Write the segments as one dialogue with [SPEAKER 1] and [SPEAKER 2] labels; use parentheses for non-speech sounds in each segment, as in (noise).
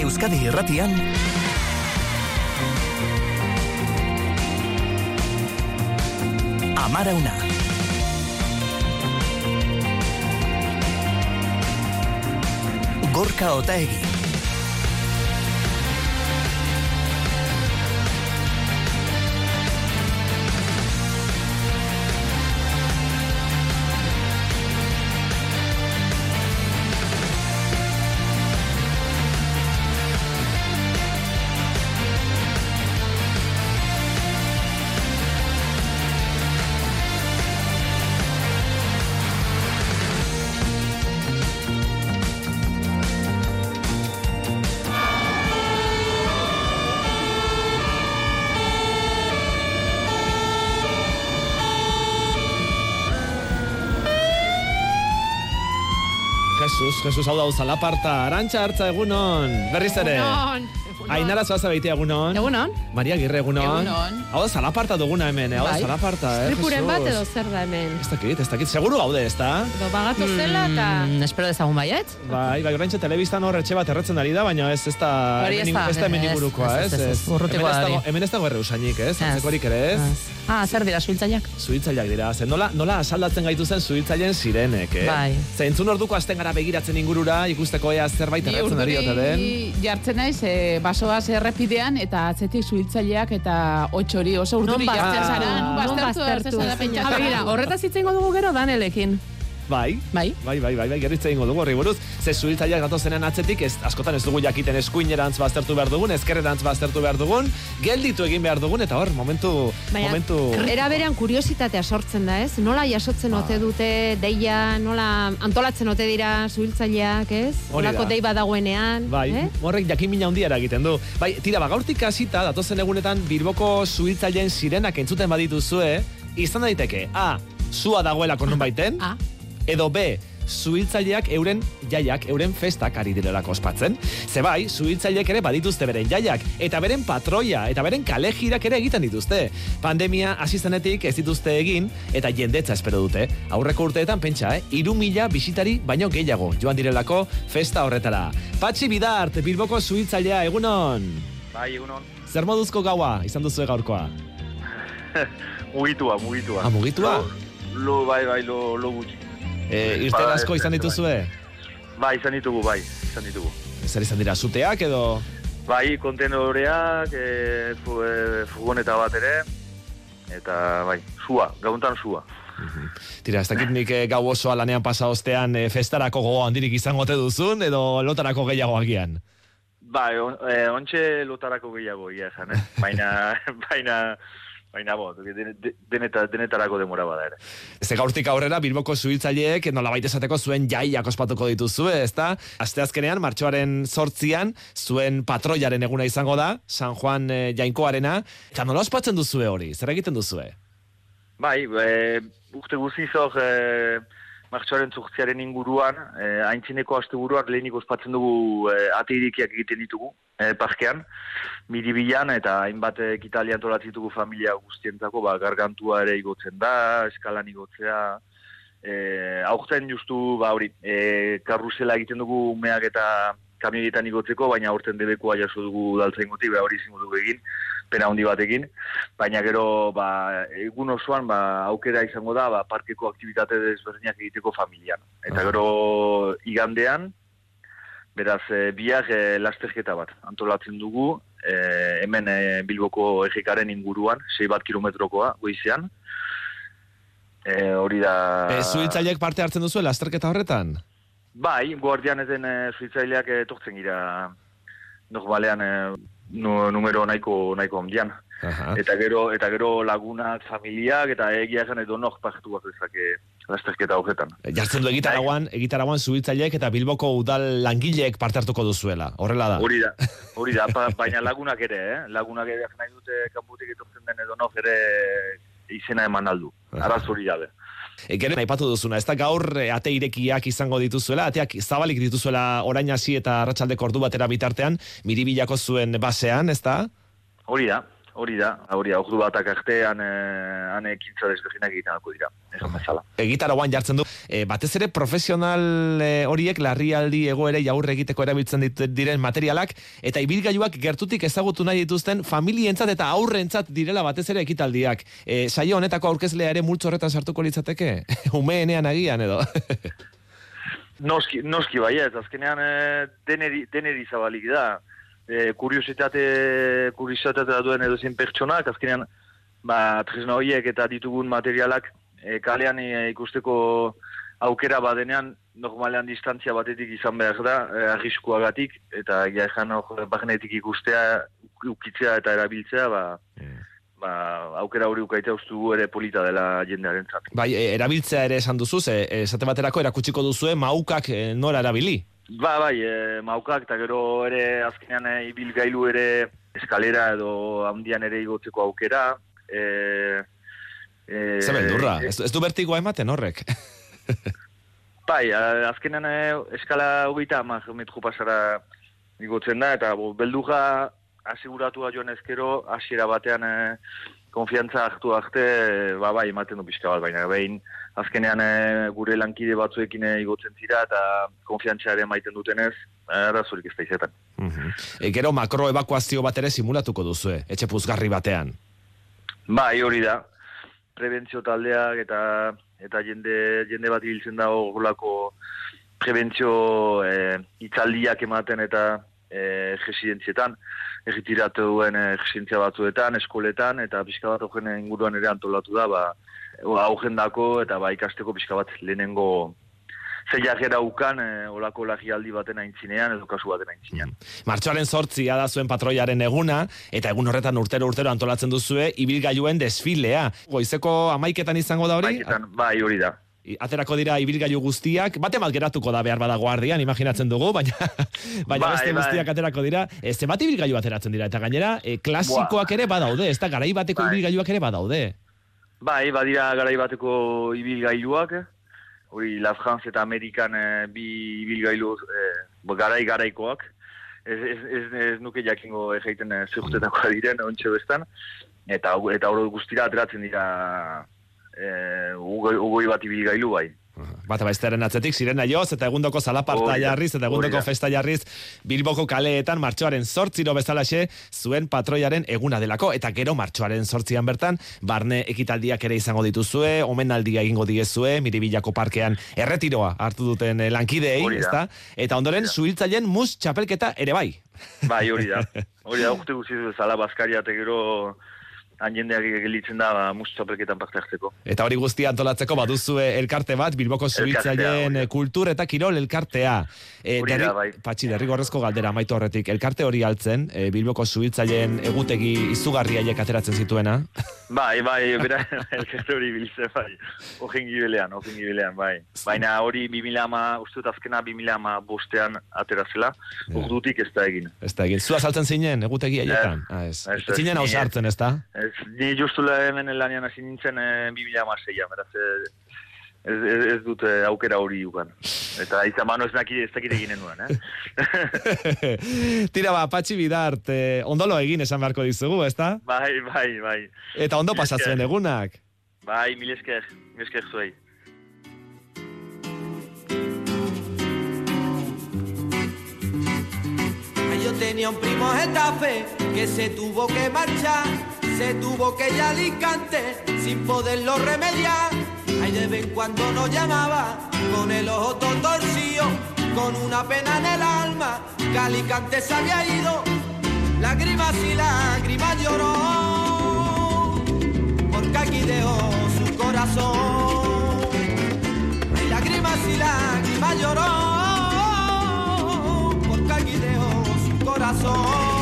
[SPEAKER 1] Euskadi Irratian. Amara una Gorka Otaegi
[SPEAKER 2] Jesus, hau da zalaparta, arantxa hartza egunon, berriz ere.
[SPEAKER 3] Egunon.
[SPEAKER 2] Ainara zoaz abeitea egunon.
[SPEAKER 3] Egunon.
[SPEAKER 2] Maria Girre egunon.
[SPEAKER 3] Egunon.
[SPEAKER 2] Hau da zalaparta duguna hemen, eh? hau da
[SPEAKER 3] Bai.
[SPEAKER 2] zalaparta, eh,
[SPEAKER 3] Tripuren bat edo zer da hemen.
[SPEAKER 2] Ez dakit, ez dakit, seguru gaude, ez da?
[SPEAKER 3] Edo bagatu zela eta...
[SPEAKER 4] Mm, espero dezagun baiet.
[SPEAKER 2] Bai, bai, oraintxe telebistan hor etxe bat erretzen ari da, baina ez ez da
[SPEAKER 4] Hori ez
[SPEAKER 2] hemen-
[SPEAKER 4] da,
[SPEAKER 2] hemen
[SPEAKER 4] ez,
[SPEAKER 2] ingurukoa,
[SPEAKER 4] ez,
[SPEAKER 2] ez?
[SPEAKER 4] ez, ez, urrutikoa
[SPEAKER 2] Hemen ez dago- erreusainik, ez? Antzekorik ere, ez?
[SPEAKER 4] Ah, zer dira, suiltzaileak?
[SPEAKER 2] Zuhiltzaileak dira, ze nola, nola asaldatzen gaitu zen zuhiltzaileen sirenek, eh?
[SPEAKER 4] Bai.
[SPEAKER 2] Ze entzun orduko azten gara begiratzen ingurura, ikusteko ea zerbait
[SPEAKER 5] Ni
[SPEAKER 2] erretzen ari ote den.
[SPEAKER 5] jartzen naiz, e, basoaz errepidean, eta atzetik zuhiltzaileak eta otxori oso urduri
[SPEAKER 3] Non
[SPEAKER 5] jartzen zara. Non
[SPEAKER 3] Non
[SPEAKER 5] baztertu,
[SPEAKER 3] baztertu?
[SPEAKER 5] baztertu,
[SPEAKER 3] horretaz hitz egingo dugu gero Danelekin.
[SPEAKER 2] Bai,
[SPEAKER 4] Bai.
[SPEAKER 2] bai, bai, bai, bai, gerritze egingo dugu horri buruz. Ze zuhiltzaileak datozenean atzetik, ez, askotan ez dugu jakiten eskuinerantz baztertu behar dugun, ezkerrerantz baztertu behar dugun, gelditu egin behar dugun, eta hor, momentu,
[SPEAKER 3] Baina,
[SPEAKER 2] momentu...
[SPEAKER 3] era berean kuriositatea sortzen da, ez? Nola jasotzen
[SPEAKER 2] Ah.
[SPEAKER 3] ote dute deia, nola antolatzen ote dira zuhiltzaileak, ez? Olako dei badagoenean,
[SPEAKER 2] Bai,
[SPEAKER 3] eh?
[SPEAKER 2] horrek jakin handia eragiten du. Bai, tira, ba, gaurtik hasita datozen egunetan Bilboko zuhiltzaileen sirenak entzuten badituzue, izan daiteke, A, sua dagoelako nonbaiten, (laughs)
[SPEAKER 5] A.
[SPEAKER 2] edo B, zuhiltzaileak euren jaiak, euren festak ari direlako ospatzen. Ze bai, zuhiltzaileek ere badituzte beren jaiak, eta beren patroia, eta beren kalejirak ere egiten dituzte. Pandemia hasi zenetik ez dituzte egin, eta jendetza espero dute. Aurreko urteetan pentsa, eh? Iru mila bisitari baino gehiago joan direlako festa horretara. Patxi Bidart, Bilboko zuhiltzailea, egunon!
[SPEAKER 6] Bai, egunon.
[SPEAKER 2] Zer moduzko gaua izan duzu gaurkoa? (laughs)
[SPEAKER 6] Mugitua, mugitua.
[SPEAKER 2] Ah, mugitua?
[SPEAKER 6] Lo, lo bai, bai, lo, lo gutxi.
[SPEAKER 2] E, irten
[SPEAKER 6] Ba,
[SPEAKER 2] asko izan
[SPEAKER 6] ez,
[SPEAKER 2] dituzue?
[SPEAKER 6] Bai, izan ditugu, bai, izan ditugu.
[SPEAKER 2] Zer izan dira, zuteak edo...
[SPEAKER 6] Bai, kontenedoreak, e, fu, e, furgoneta bat ere, eta bai, sua, gauntan sua.
[SPEAKER 2] Tira, ez dakit nik eh, gau osoa lanean pasa ostean eh, festarako gogo handirik izango ote duzun, edo lotarako gehiago agian.
[SPEAKER 6] Bai, on, e, ontxe lotarako gehiago egia esan, eh? Baina, (laughs) baina, baina, bo, den- de- deneta, denetarako demora bada ere.
[SPEAKER 2] Ze gaurtik aurrera Bilboko zuhiltzaileek nolabait esateko zuen jaiak ospatuko dituzue, ezta? Asteazkenean, martxoaren sortzian, zuen patroiaren eguna izango da, San Juan eh, jainkoarena. Eta nola ospatzen duzue hori? Zer egiten duzue?
[SPEAKER 6] Bai, e, urte guzizok e, martxoaren zurtziaren inguruan, e, haintzineko asteburuan lehenik ospatzen dugu e, ate irikiak egiten ditugu, e, parkean, miribilan eta hainbat ekitali antolatzen ditugu familia guztientzako, ba, gargantua ere igotzen da, eskalan igotzea, e, aurten justu, ba, hori, e, karrusela egiten dugu umeak eta kamionetan igotzeko, baina aurten debekoa jaso dugu daltzain goti, ba, hori izango dugu egin, pena handi batekin, baina gero ba, egun osoan ba, aukera izango da ba, parkeko aktivitate desberdinak egiteko familian. Eta gero igandean, beraz, e, biak e, lasterketa bat antolatzen dugu, e, hemen e, Bilboko egekaren inguruan, 6 bat kilometrokoa, goizean. E, hori da...
[SPEAKER 2] E, zuhiltzaileek parte hartzen duzue lasterketa horretan?
[SPEAKER 6] Bai, guardian eten e, suitzaileak etortzen gira normalean e, nu, numero nahiko nahiko handian.
[SPEAKER 2] Aha.
[SPEAKER 6] Eta gero eta gero lagunak, familiak eta egia esan edo nok partu bat dezake lasterketa horretan.
[SPEAKER 2] Jartzen du egitaragoan, egitaragoan zuhiltzaileek eta Bilboko udal langileek parte hartuko duzuela. Horrela da.
[SPEAKER 6] Hori da, (laughs) hori da, ba- baina lagunak ere, eh? lagunak ere nahi dute kanputik etortzen den edo nok ere izena eman aldu. Araz hori gabe.
[SPEAKER 2] E, gero aipatu duzuna, ez da gaur e, ate irekiak izango dituzuela, ateak zabalik dituzuela orain hasi eta arratsaldeko ordu batera bitartean, miribilako zuen basean, ez da?
[SPEAKER 6] Hori da, hori da, hori da, ordu batak artean, eh, han ekintza desberdinak egiten alko dira, esan bezala.
[SPEAKER 2] Egitaragoan jartzen du, e, batez ere profesional e, horiek larrialdi egoere jaurre egiteko erabiltzen dit, diren materialak, eta ibilgailuak gertutik ezagutu nahi dituzten familientzat eta aurrentzat direla batez ere ekitaldiak. E, saio honetako aurkezlea ere multzo horretan sartuko litzateke? (laughs) Umeenean agian edo? (laughs)
[SPEAKER 6] Noski, noski bai, ez, azkenean eh, deneri, deneri zabalik da. E, kuriositate, kuriositate duen edo zen pertsonak, azkenean, ba, tresna horiek eta ditugun materialak e, kalean e, ikusteko aukera badenean, normalean distantzia batetik izan behar da, e, arriskuagatik, eta ja ezan hor, bagnetik ikustea, ukitzea eta erabiltzea, ba, ba, aukera hori ukaitea ustu ere polita dela jendearen zat.
[SPEAKER 2] Bai, e, erabiltzea ere esan duzu, ze, esate baterako erakutsiko duzue maukak e, nora erabili?
[SPEAKER 6] Ba, bai, e, maukak, eta gero ere azkenean e, ibilgailu ere eskalera edo handian ere igotzeko aukera. E, e,
[SPEAKER 2] Zer beldurra, ez, ez du bertigoa ematen horrek. (laughs)
[SPEAKER 6] bai, azkenean e, eskala hogeita amak metro pasara igotzen da, eta bo, beldurra aseguratua joan ezkero, hasiera batean e, konfiantza hartu arte, e, ba, bai, ematen du pixka bat, baina behin azkenean e, gure lankide batzuekin e, igotzen zira, eta konfiantza ere maiten dutenez, arazorik ez da izetan.
[SPEAKER 2] Mhm. e, gero makro evakuazio bat ere simulatuko duzue, etxe puzgarri batean.
[SPEAKER 6] Bai, hori da. Prebentzio taldeak eta eta jende jende bat ibiltzen da horrelako prebentzio eh, itzaldiak ematen eta eh, residentzietan, erritiratu duen eh, batzuetan, eskoletan, eta pixka bat horren inguruan ere antolatu da, ba, augendako eta ba, ikasteko pixka bat lehenengo zeiagera ukan eh, olako lagialdi baten aintzinean, edo kasu baten aintzinean.
[SPEAKER 2] Martxoaren sortzia da zuen patroiaren eguna, eta egun horretan urtero urtero antolatzen duzue, ibilgailuen desfilea. Goizeko amaiketan izango da hori?
[SPEAKER 6] Maiketan, bai, hori da.
[SPEAKER 2] Aterako dira ibilgailu guztiak, bate bat geratuko da behar bada guardian, imaginatzen dugu, baina, (laughs) baina
[SPEAKER 6] Bai,
[SPEAKER 2] beste
[SPEAKER 6] bai.
[SPEAKER 2] guztiak aterako dira. E, zenbat ibilgailu ateratzen dira, eta gainera, e, klasikoak ere badaude, ez da, garai bateko
[SPEAKER 6] Bai.
[SPEAKER 2] ibilgailuak ere badaude.
[SPEAKER 6] Bai, badira garai bateko ibilgailuak, hori La France eta Amerikan eh, bi ibilgailu eh, garai garaikoak. Ez, ez, ez, ez nuke jakingo egeiten eh, zehurtetakoa diren, ontxe bestan. Eta, eta hori guztira ateratzen dira eh, ugoi, ugoi bat ibilgailu bai.
[SPEAKER 2] Bata baiztearen atzetik, sirena joz, eta egundoko zalaparta jarriz, eta egundoko
[SPEAKER 6] hori da.
[SPEAKER 2] festa jarriz, Bilboko kaleetan martxoaren sortziro bezalaxe, zuen patroiaren eguna delako, eta gero martxoaren sortzian bertan, barne ekitaldiak ere izango dituzue, omenaldia egingo diezue, miribilako parkean erretiroa hartu duten eh, lankideei, ezta? Eta ondoren, suhiltzaileen mus txapelketa ere bai.
[SPEAKER 6] Bai, hori da. (laughs) Hori da, urte guztiz bezala, Baskaria gero han jendeak gelitzen da ba, txapelketan parte hartzeko.
[SPEAKER 2] Eta hori guztia antolatzeko baduzue elkarte bat, Bilboko eh, kultur eta kirol elkartea. E,
[SPEAKER 6] Hori da, bai.
[SPEAKER 2] Patxi, derrigorrezko galdera amaitu horretik. Elkarte hori altzen, e, Bilboko suhiltzaileen egutegi izugarriaiek ateratzen zituena. (laughs)
[SPEAKER 6] Bai, bai, bera, (laughs) elkarte hori biltzen, bai. Ogen gibelean, ogen gibelean, bai. Baina hori 2000 ama, uste dut azkena 2000 ama bostean atera zela,
[SPEAKER 2] Ja.
[SPEAKER 6] urdutik ez da egin.
[SPEAKER 2] Ez da egin. Zua saltzen zinen, egutegi haietan?
[SPEAKER 6] Ez.
[SPEAKER 2] Ah, ez.
[SPEAKER 6] Ez,
[SPEAKER 2] zinen hau
[SPEAKER 6] ni ez.
[SPEAKER 2] sartzen, ez da?
[SPEAKER 6] Ez, ni justu hemen lanian hasi nintzen e, 2000 ama zeian, beraz, eh, ez, ez, ez dut eh, aukera hori ukan. Eta izan mano ez dakit, ez dakit eginen nuen, eh? (laughs)
[SPEAKER 2] Tira ba, Patxi Bidart, eh, ondolo egin esan beharko dizugu, ez da?
[SPEAKER 6] bai, bai, bai.
[SPEAKER 2] Eta ondo pasatzen egunak.
[SPEAKER 6] Bai, mil esker, mil esker zuei.
[SPEAKER 1] Yo tenía un primo Getafe que se tuvo que marchar, se tuvo que ir Alicante sin poderlo remediar. Ay, de vez en cuando nos llamaba con el ojo todo torcido, con una pena en el alma, que Alicante se había ido. Lágrimas y lágrimas lloró, porque aquí dejó su corazón. Lágrimas y lágrimas lloró, porque aquí dejó su corazón.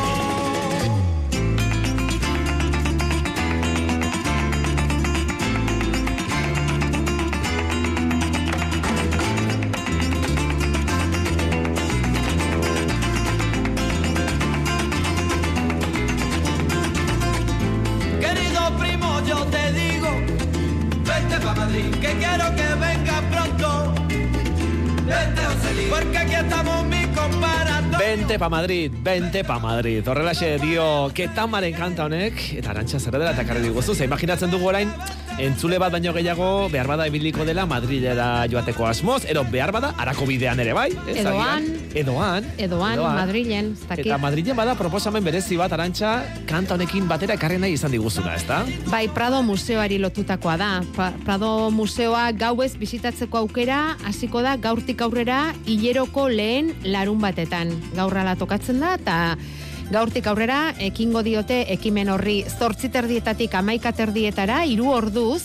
[SPEAKER 1] Vente pa' Madrid, que quiero que venga pronto. Vente, José porque aquí estamos mi comparando.
[SPEAKER 2] Bente pa Madrid, bente pa Madrid. Horrelaxe dio, ketamaren kanta honek, eta arantxa zer dela eta karri diguzu. Ze imaginatzen dugu orain, entzule bat baino gehiago, behar bada ibiliko dela Madrilera joateko asmoz, ero behar bada, arako bidean ere bai. ez,
[SPEAKER 3] Edo
[SPEAKER 2] agian?
[SPEAKER 3] han.
[SPEAKER 2] Edoan.
[SPEAKER 3] Edoan, Madrilen, ez.
[SPEAKER 2] Eta Madrilen bada proposamen berezi bat arantxa, kanta honekin batera ekarri nahi izan diguzuna, ezta?
[SPEAKER 3] Bai, Prado museoari lotutakoa da. Prado museoa gauez bisitatzeko aukera hasiko da gaurtik aurrera hileroko lehen larun batetan. Gaurrala tokatzen da eta gaurtik aurrera ekingo diote ekimen horri zortziterdietatik amaikaterdietara hiru orduz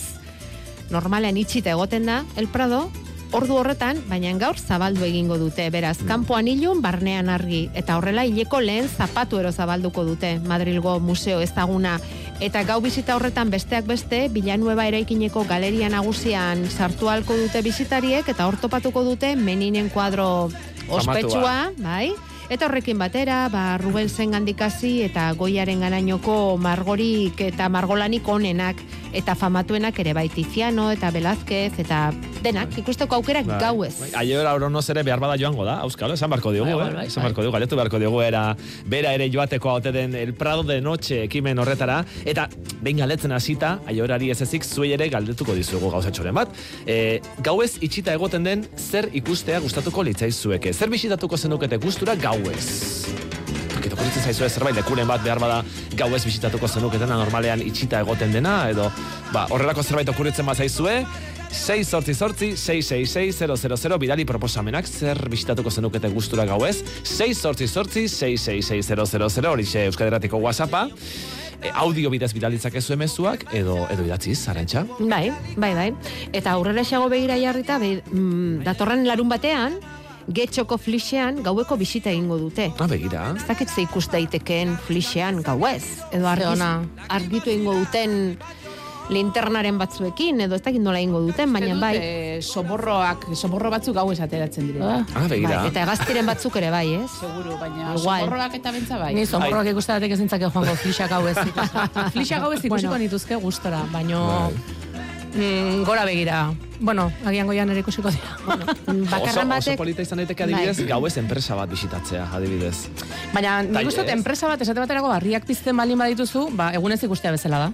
[SPEAKER 3] normalean itxita egoten da El Prado, ordu horretan, baina gaur zabaldu egingo dute. Beraz, kanpoan ilun, barnean argi. Eta horrela, hileko lehen zapatu ero zabalduko dute Madrilgo museo ezaguna. Eta gau bizita horretan besteak beste, Bilanueba eraikineko galeria nagusian sartu halko dute bizitariek, eta hor topatuko dute meninen kuadro ospetsua, bai? Eta horrekin batera, ba, Rubén Zengandikasi eta Goiaren ganainoko margorik eta margolanik onenak eta famatuenak ere bai Tiziano eta Velázquez eta denak ikusteko aukerak
[SPEAKER 2] Bai.
[SPEAKER 3] gauez.
[SPEAKER 2] Bai, Aiora Oronoz ere behar bada joango da, Auskalo, esan barko diogu,
[SPEAKER 4] Bai,
[SPEAKER 2] eh?
[SPEAKER 4] bai, bai,
[SPEAKER 2] esan
[SPEAKER 4] bai.
[SPEAKER 2] barko diogu, galetu beharko diogu era, bera ere joateko haute den El Prado de Noche ekimen horretara, eta behin galetzen hasita, aiorari ez ezik, zuei ere galdetuko dizugu gauzatxoren bat. E, gauez itxita egoten den zer ikustea gustatuko litzaizueke, zer bisitatuko zenukete gustura gauez. Politzen zaizue zerbait lekuren bat behar bada gauez bisitatuko zenuketena normalean itxita egoten dena, edo ba, horrelako zerbait okurritzen bat zaizue, 6 sortzi sortzi, 666 bidali proposamenak zer bisitatuko zenukete gustura gauez, 6 sortzi sortzi, 666 horixe Euskaderatiko WhatsAppa, e, audio bidez bidalitzak ezu emezuak, edo, edo idatziz, arantxa.
[SPEAKER 3] Bai, bai, bai. Eta aurrera xago begira jarrita, be, mm, datorren larun batean, getxoko flixean gaueko bisita egingo dute.
[SPEAKER 2] Ah, begira.
[SPEAKER 3] Ez dakit ze ikus daitekeen flixean gauez. Edo argiz, argitu egingo duten linternaren batzuekin, edo ez dakit nola egingo duten, baina bai.
[SPEAKER 5] E, soborroak, soborro batzuk gauez ateratzen direla.
[SPEAKER 4] Ah.
[SPEAKER 2] Ah, begira.
[SPEAKER 3] Bai, eta egaztiren batzuk ere bai, ez?
[SPEAKER 5] Seguru, baina
[SPEAKER 3] Igual.
[SPEAKER 5] soborroak eta bentsa bai.
[SPEAKER 4] Ni zomorroak ikustatik ezintzake joango flixak hau ez. (laughs) flixak hau ez ikusiko
[SPEAKER 3] Bueno.
[SPEAKER 4] nituzke gustora, baino mm, gora begira. Bueno, agian goian ere ikusiko dira. (laughs)
[SPEAKER 2] Oso,
[SPEAKER 3] Bakarren
[SPEAKER 2] oso
[SPEAKER 3] batek...
[SPEAKER 2] polita izan daiteke adibidez,
[SPEAKER 3] Bai.
[SPEAKER 2] gauez enpresa bat bisitatzea, adibidez.
[SPEAKER 4] Baina nik
[SPEAKER 2] Bai,
[SPEAKER 4] uste enpresa bat esate baterako barriak pizten baldin badituzu, ba, egunez ikustea bezala da.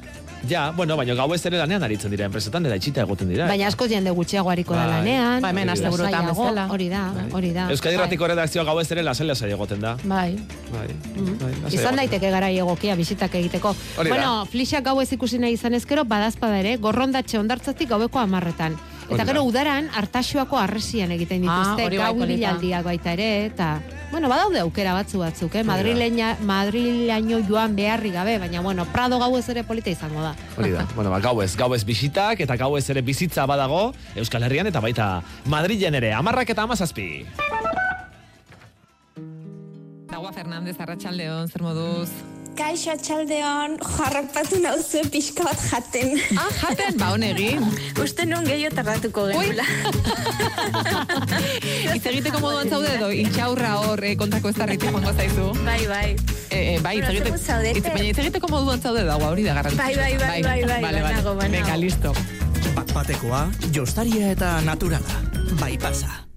[SPEAKER 2] Ja, bueno, baina gauez ere lanean aritzen dira enpresetan, eta itxita egoten dira.
[SPEAKER 3] Baina asko jende gutxiago hariko da
[SPEAKER 2] Bai.
[SPEAKER 3] lanean.
[SPEAKER 4] Ba, hemen asteburuetan
[SPEAKER 3] Lasaiago,
[SPEAKER 4] bezala.
[SPEAKER 3] Hori da, hori da.
[SPEAKER 2] Euskadi Ratiko redakzioa gauez ere lasai lasai egoten da.
[SPEAKER 4] Bai.
[SPEAKER 2] Bai,
[SPEAKER 3] Mm-hmm.
[SPEAKER 2] bai,
[SPEAKER 3] Izan daiteke garai egokia bisitak egiteko.
[SPEAKER 2] Hori da.
[SPEAKER 3] bueno, flixak gauez ikusi nahi izan ezkero, badazpada ere, gorrondatxe ondartzatik gaueko amarretan. Eta gero
[SPEAKER 2] da.
[SPEAKER 3] udaran hartaxoako arresian egiten dituzte,
[SPEAKER 4] Ah, hori bai,
[SPEAKER 3] gau
[SPEAKER 4] polita.
[SPEAKER 3] ibilaldiak baita ere, eta... Bueno, badaude aukera batzu batzuk, eh? Madrileña, Madrileño joan beharri gabe, baina bueno, Prado gauez ere polita izango da.
[SPEAKER 2] Hori da, (laughs) bueno, ba, gauez, gauez bisitak eta gauez ere bizitza badago Euskal Herrian eta baita Madrilen ere, amarrak eta amazazpi.
[SPEAKER 7] Dagoa Fernandez, Arratxaldeon, zer moduz?
[SPEAKER 8] Kaixo atxaldeon, jarrapatu nauzu pixka bat jaten.
[SPEAKER 7] Ah, jaten, ba, honegin.
[SPEAKER 8] Uste nun gehiago tardatuko genula. (laughs)
[SPEAKER 7] Itz egiteko moduan zaude edo, intxaurra hor eh, kontako ez darritu joango zaizu.
[SPEAKER 8] bai, bai.
[SPEAKER 7] Eh, eh, bai, hitz
[SPEAKER 8] Bueno,
[SPEAKER 7] egite-
[SPEAKER 8] zeu zaudete.
[SPEAKER 7] hitz- baina hitz egiteko moduan zaude dagoa, hori da garrantzitsua.
[SPEAKER 8] Bai, bai, bai, bai, bai,
[SPEAKER 7] Vale, vale. Venga, listo.
[SPEAKER 9] Bat-batekoa, jostaria eta naturala. Bai pasa.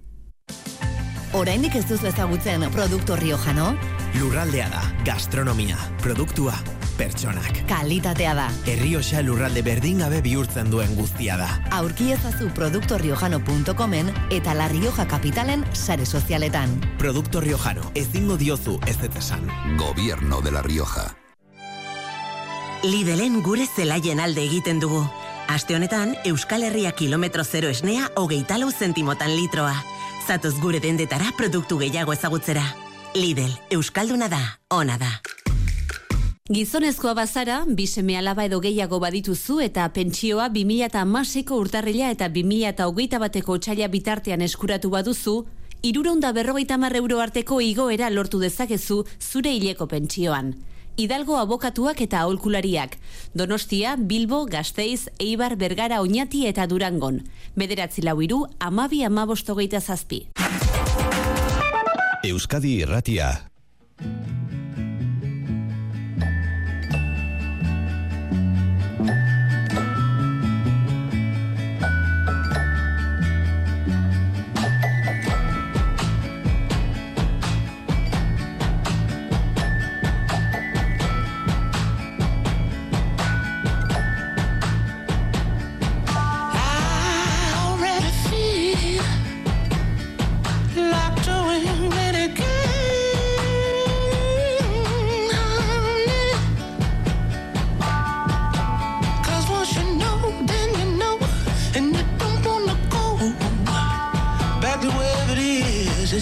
[SPEAKER 10] Oraindik ez duzu ezagutzen produkto riojano?
[SPEAKER 9] Lurraldea da, gastronomia, produktua, pertsonak.
[SPEAKER 10] Kalitatea da.
[SPEAKER 9] Errioxa lurralde berdin gabe bihurtzen duen guztia da.
[SPEAKER 10] Aurki ezazu produktoriojano.comen eta La Rioja Kapitalen sare sozialetan.
[SPEAKER 9] Produkto riojano, ezingo diozu ez ez esan.
[SPEAKER 11] Gobierno de La Rioja.
[SPEAKER 12] Lidelen gure zelaien alde egiten dugu. Aste honetan, Euskal Herria kilometro zero esnea hogeita lau zentimotan litroa. Zatoz gure dendetara produktu gehiago ezagutzera. Lidl, Euskalduna da, ona da.
[SPEAKER 13] Gizonezkoa bazara, bi seme alaba edo gehiago badituzu eta pentsioa 2006ko urtarrila eta 2008 bateko otxaila bitartean eskuratu baduzu, iruronda berrogeita mar euro arteko igoera lortu dezakezu zure hileko pentsioan. Hidalgo abokatuak eta aholkulariak. Donostia, Bilbo, Gasteiz, Eibar, Bergara, Oñati eta Durangon. Bederatzi lau iru, amabi amabostogeita zazpi.
[SPEAKER 11] Euskadi Irratia.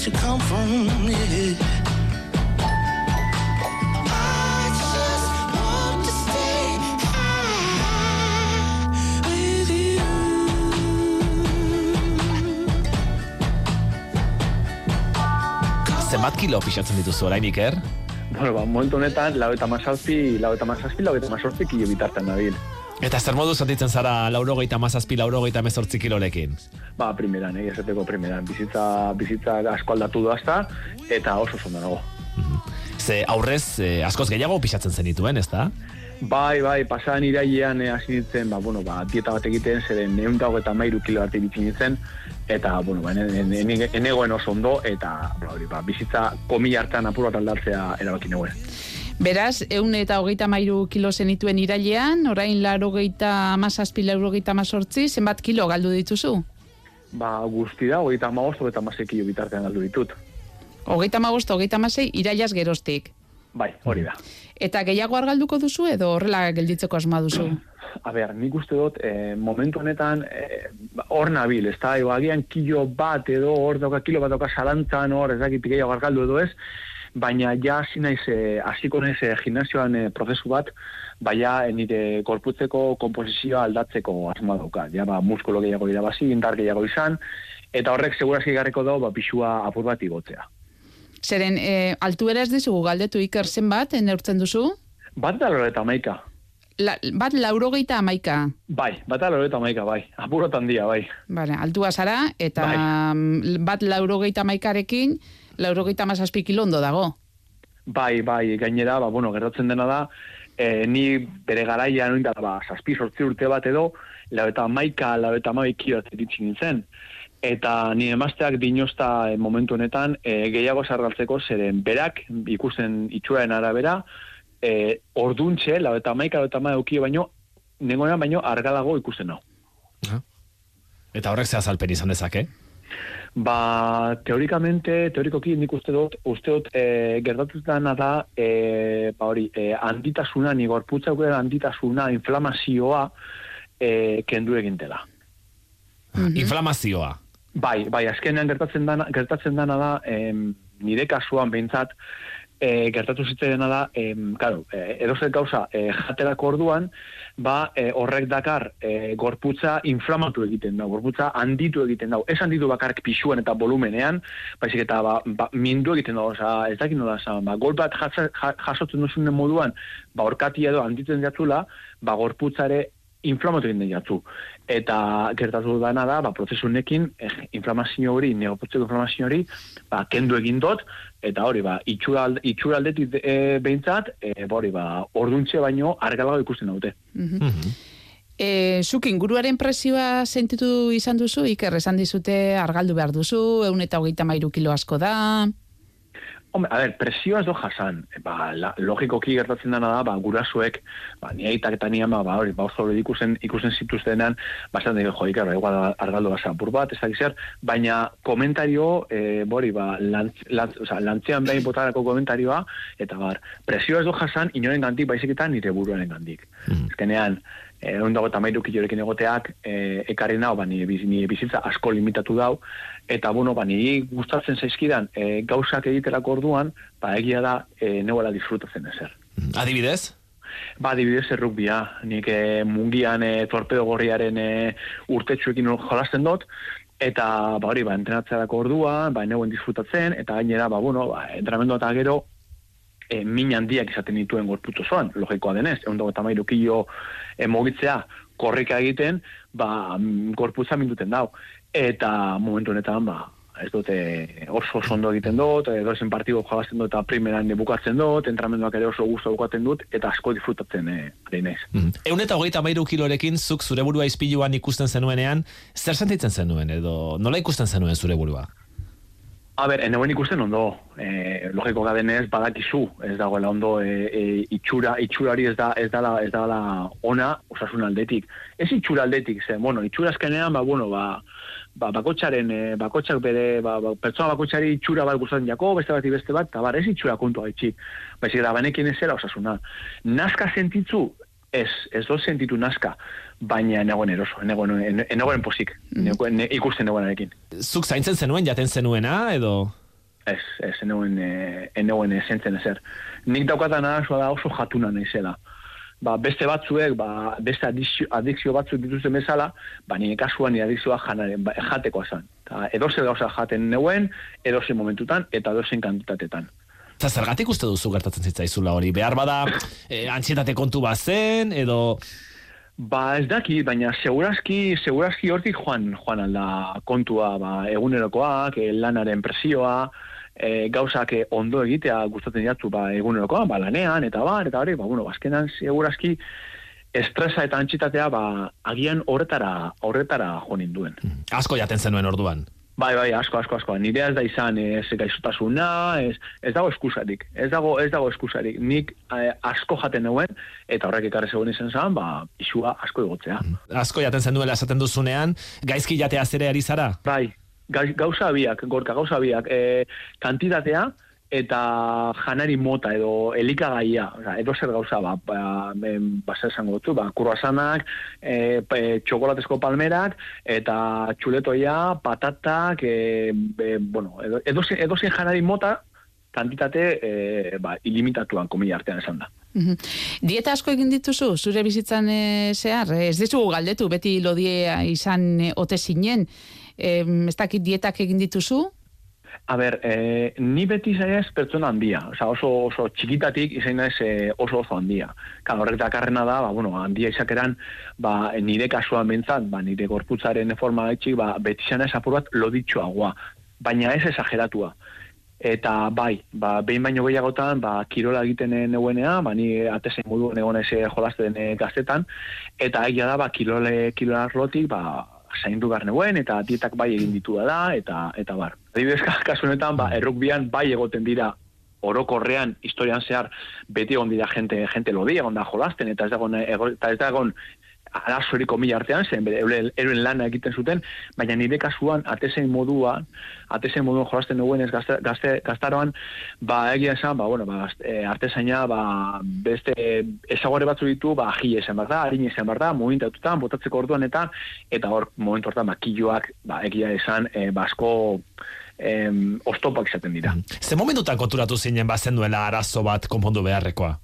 [SPEAKER 14] That you come from, yeah. I just want to stay high with you.
[SPEAKER 2] Zenbat kilo pixatzen dituzu orain, Iker?
[SPEAKER 15] Bueno, ba, momentu honetan, lau eta mazazpi, lau eta mazazpi, lau eta mazazpi kilo bitartan nabil.
[SPEAKER 2] Eta zer modu sentitzen zara laurogeita mazazpi, laurogeita mezortzi kilorekin?
[SPEAKER 15] Ba, primeran, eh, esateko primeran. Bizitza, bizitza asko aldatu doazta, eta oso zondo nago.
[SPEAKER 2] Ze aurrez eh, askoz gehiago pixatzen zenituen, ez da?
[SPEAKER 15] Bai, bai, pasadan irailean eh, hasi nintzen, ba, bueno, ba, dieta bat egiten, zeren egun dago eta mairu kilo bitzen nintzen, eta, bueno, ba, en- en- en- enegoen oso ondo, eta, ba, hori, ba, bizitza komila hartan apur bat aldatzea erabaki neuen.
[SPEAKER 5] Beraz, eun eta hogeita mairu kilo zenituen irailean, orain laro geita amazazpi, laro geita amazortzi, zenbat kilo galdu dituzu?
[SPEAKER 15] Ba, guzti da, hogeita amagost, hogeita amasei kilo bitartean galdu ditut.
[SPEAKER 5] Hogeita amagost, hogeita amasei, irailaz geroztik.
[SPEAKER 15] Bai, hori da.
[SPEAKER 5] Eta gehiago argalduko duzu edo horrela gelditzeko asma duzu?
[SPEAKER 15] A ber, nik uste dut, eh, momentu honetan, eh, hor nabil, ez da, agian kilo bat edo, hor dauka kilo bat dauka zalantzan, hor, ez dakit gehiago argaldu edo ez, baina ja hasi naiz, eh, hasiko naiz eh, gimnasioan eh, prozesu bat, baina eh, nire korputzeko komposizioa aldatzeko asmoa dauka. Ja, ba, muskulo gehiago irabazi, indar gehiago izan, eta horrek segurazki garriko dau, ba, pixua apur bat igotzea.
[SPEAKER 5] Zeren, e, altuera ez dizugu galdetu iker zenbat, neurtzen duzu?
[SPEAKER 15] Bat da loro eta maika.
[SPEAKER 5] La, bat laurogeita amaika.
[SPEAKER 15] Bai, bat da loro eta maika, bai. Apurotan dia, bai.
[SPEAKER 5] Vale, altua zara, eta mm, bat laurogeita amaikarekin, laurogeita amazazpi kilo ondo dago.
[SPEAKER 15] Bai, bai, gainera, ba, bueno, gertatzen dena da, e, ni bere garaia noin da, ba, saspi sortzi urte bat edo, lau eta maika, lau eta maik iritsi nintzen. Eta ni emazteak dinozta e, momentu honetan e, gehiago sargaltzeko zeren berak ikusten itxuraren arabera, e, orduntxe, lau eta maika, lau eta maik kilo baino, nengoenan baino argalago ikusten hau.
[SPEAKER 2] Eta horrek ze azalpen izan dezake?
[SPEAKER 15] Ba, teorikamente, teorikoki nik uste dut, uste dut, e, gertatu dena da, e, ba hori, e, handitasuna, ni gorputza aukera handitasuna, inflamazioa, e, kendu egintela.
[SPEAKER 2] Inflamazioa.
[SPEAKER 15] Bai, bai, azkenean gertatzen dana, gertatzen dana da, em, nire kasuan behintzat, e, gertatu zitzaidana da, em, claro, e, edozer gauza e, jaterako orduan, ba, e, horrek dakar e, gorputza inflamatu egiten da, gorputza handitu egiten da. Ez handitu bakarrik pixuan eta volumenean, baizik eta ba, ba, mindu egiten da, oza, ez dakit nola, oza, ba, gol bat jasotzen duzunen moduan, ba, orkatia edo handitzen jatzula, ba, gorputzare inflamatu egiten jatzu. Eta gertatu dana da, ba, prozesu honekin, eh, inflamazio hori, neopotzeko inflamazio hori, ba, kendu egin dut, eta hori, ba, itxura, alde- itxura e, behintzat, e, ba, hori, ba, orduntxe baino argalago ikusten daute.
[SPEAKER 5] E, zuk inguruaren presioa sentitu izan duzu, iker esan dizute argaldu behar duzu, eun eta hogeita mairu kilo asko da.
[SPEAKER 15] Hombre, a ver, presioa ez do jasan. Ba, la, logikoki gertatzen dena da, ba, gurasoek, ba, ni aitak eta ni ama, ba, hori, ba, oso ikusen, ikusen zituztenean, basan dira, jo, ikar, igual argaldo basa bat, ez dakit zer, baina komentario, e, bori, ba, lantz, lantz, o sea, lantzean behin botarako komentarioa, eta bar, presioa ez do jasan, inoren gandik, baizik eta nire buruaren gandik. Ezkenean, eh, egun dago eta mairu kilorekin egoteak, e, ekarri nau, ba, nire, biz- nire bizitza asko limitatu dau, eta bueno, ba, niri gustatzen zaizkidan e, gauzak egiterako orduan, ba, egia da, e, neuela disfrutatzen ezer.
[SPEAKER 2] Adibidez?
[SPEAKER 15] Ba, adibidez errukbia, nik e, mungian e, torpedo gorriaren e, urtetxuekin jolasten dut, eta ba hori, ba, entrenatzerako orduan, ba, neuen disfrutatzen, eta gainera, ba, bueno, ba, entrenamendu eta gero, e, min handiak izaten dituen gorputz osoan, logikoa denez, egun dago eta mairu kilo e, mogitzea, korrika egiten, ba, mm, gorputza minduten dau. Eta momentu honetan, ba, ez dute oso oso ondo egiten dut, edo zen partido jolazten dut eta primeran bukatzen dut, entramenduak ere oso gustu bukatzen dut, eta asko disfrutatzen eh, ari naiz.
[SPEAKER 2] Eun eta hogeita mairu kilorekin, zuk zure burua izpiluan ikusten zenuenean, zer sentitzen zenuen, edo nola ikusten zenuen zure burua?
[SPEAKER 15] A ber, eneuen ikusten ondo, e, logiko gadenez badakizu, ez dagoela ondo e, e, itxura, itxurari ez da ez dala ez dala ona osasun aldetik. Ez itxura aldetik, ze, bueno, itxura azkenean, ba, bueno, ba, ba, bakotxaren, e, bakotxak bere, ba, ba, pertsona bakotxari itxura bat gustatzen jako, beste bati beste bat, eta bar, ez itxura kontu gaitxik. Baizik da, banekin ez zela osasuna. Nazka sentitzu, ez, ez do sentitu nazka, baina enegoen eroso, enegoen, enegoen posik, enegoen, ikusten enegoenarekin.
[SPEAKER 2] Zuk zaintzen zenuen, jaten zenuena, edo...
[SPEAKER 15] ez, ez, eneuen, e, eneuen esentzen ezer. Nik daukatan arazoa da oso jatuna naizela. Ba, beste batzuek, ba, beste adikzio, adikzio batzuk dituzten bezala, ba, nire kasuan nire adikzioa janaren, ba, jatekoa zen. Ta, edozer gauza jaten neuen, edozen momentutan, eta edozen kantitatetan.
[SPEAKER 2] Eta zergatik uste duzu gertatzen zitzaizula hori? Behar bada, eh, antsietate kontu bazen, edo...
[SPEAKER 15] Ba, ez daki, baina segurazki, segurazki hortik joan, joan alda kontua, ba, egunerokoak, eh, lanaren presioa, e, gauzak eh, ondo egitea gustatzen jatzu ba, egunerokoan, ba, lanean, eta bar, eta hori, ba, bueno, azkenan segurazki estresa eta antxitatea, ba, agian horretara, horretara jo ninduen.
[SPEAKER 2] Asko jaten zenuen orduan.
[SPEAKER 15] Bai, bai, asko, asko, asko. Nire ez da izan ez gaixotasuna, ez, ez dago eskusarik. Ez dago, ez dago eskusarik. Nik eh, asko jaten neuen, eta horrek ekarri zegoen izan zen, ba, isua asko egotzea.
[SPEAKER 2] Asko jaten zenuela esaten duzunean, gaizki jatea zere ari zara?
[SPEAKER 15] Bai, ga- gauza biak, gorka gauza biak, e, kantitatea eta janari mota edo elikagaia, oza, edo zer gauza, ba, ba, ba zer esango dut, ba, kurrasanak, e, e, txokolatezko palmerak, eta txuletoia, patatak, e, e, bueno, edo, edo, edo zer janari mota, kantitate e, ba, ilimitatuan komila artean esan da.
[SPEAKER 5] Dieta asko egin dituzu, zure bizitzan e, zehar, ez dizugu galdetu, beti lodie izan e, ote zinen, e, ez dakit dietak egin dituzu?
[SPEAKER 15] A ber, eh, ni beti zaiz pertsona handia. Osa, oso, oso txikitatik izan naiz eh, oso oso handia. Kan horrek dakarrena da, ba, bueno, handia izakeran, ba, nire kasuan bentzat, ba, nire gorputzaren forma gaitxik, ba, beti izan naiz apur bat loditxoagoa. Baina ez esageratua. Eta bai, ba, behin baino gehiagotan, ba, kirola egiten neuenea, ba, ni atezen modu egon ez jolazten eh, gaztetan, eta egia da, ba, kirole, kirola arlotik, ba, zaindu behar neuen, eta dietak bai egin ditu da, eta, eta bar. Adibidez, ka- kasu honetan, ba, errukbian bai egoten dira orokorrean historian zehar beti egon dira gente gente lodi egon da jolasten eta ez dagoen eta ez dagoen arazorik mila artean zen bere euren, lana egiten zuten baina nire kasuan atezen moduan atezen moduan jolasten duguenez gazte, gazte, gaztaroan ba egia esan ba bueno ba eh, artesaina ba beste ezagore batzu ditu ba aji esan behar da harin esan behar da momentatutan botatzeko orduan eta eta hor momentu hortan ba kiloak ba egia esan eh, ba asko em, oztopak izaten dira.
[SPEAKER 2] Ze momentutan konturatu zinen bazen duela arazo bat konpondu beharrekoa?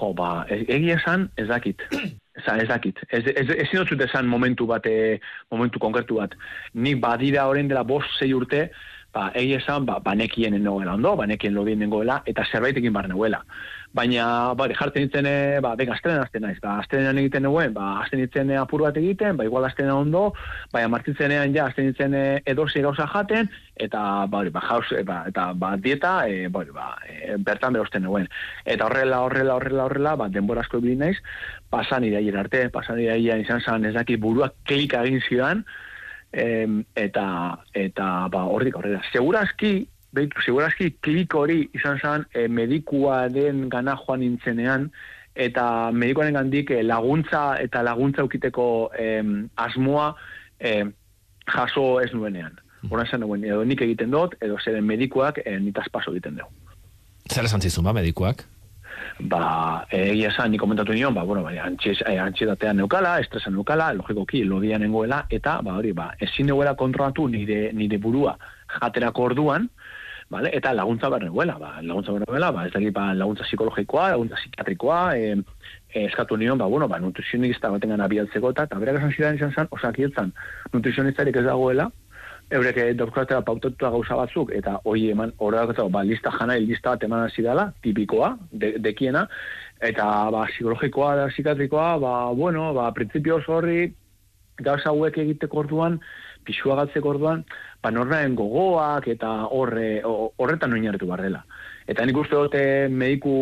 [SPEAKER 15] Jo, ba, e- egia esan, ez dakit. (clears throat) Eza, ez dakit. Ez, ez, ez inotzut esan momentu bat, e, momentu konkretu bat. Nik badira orain dela bost zei urte, ba, egia esan, ba, banekien nengoela ondo, banekien lodien nengoela, eta zerbaitekin bar neuela. Baina, bari, jartzen nintzen, e, ba, bega, astrenan azten naiz, ba, astrenan egiten neuen, ba, azten nintzen e, apur bat egiten, ba, igual astrenan ondo, baina martitzenean ja, azten nintzen e, edozi gauza jaten, eta, ba, jauz, e, ba, eta, ba, dieta, e, bari, ba, e, bertan berosten neuen. Eta horrela, horrela, horrela, horrela, ba, denbora asko ibili naiz, pasan iraien arte, pasan iraien izan zan, ez daki buruak klika egin zidan, em, eta, eta, ba, horrik horrela. Segurazki, Beitu, segurazki klik hori izan zen e, medikuaren gana joan nintzenean, eta medikuaren gandik eh, laguntza eta laguntza ukiteko em, asmoa em, jaso ez nuenean. Hora esan duen, edo nik egiten dut, edo zeren medikuak e, nitaz paso egiten dugu.
[SPEAKER 2] Zer esan zizun ba, medikuak?
[SPEAKER 15] ba, egia esan, ni komentatu nion, ba, bueno, antxies, eh, antxietatean neukala, estresa neukala, logikoki, lodia nengoela, eta, ba, hori, ba, ezin neuela kontrolatu nire, nire burua jaterako orduan, vale? eta laguntza behar negoela, ba, laguntza behar negoela, ba, ez dakit, ba, laguntza psikologikoa, laguntza psikiatrikoa, e, eskatu nion, ba, bueno, ba, nutrizionista baten gana bialtzeko, eta, eta berak esan zidan izan zen, osakietzan, nutrizionistarik ez dagoela, eurek eh, dauzkatela pautatuta gauza batzuk, eta hoi eman, horrek ba, lista jana, lista bat eman hasi dela, tipikoa, de, dekiena, eta ba, psikologikoa da psikiatrikoa, ba, bueno, ba, printzipioz horri, gauza hauek egiteko orduan, pixua galtzeko orduan, ba, norraen gogoak eta horre, ho- horretan oinarritu behar dela. Eta nik uste dute mediku,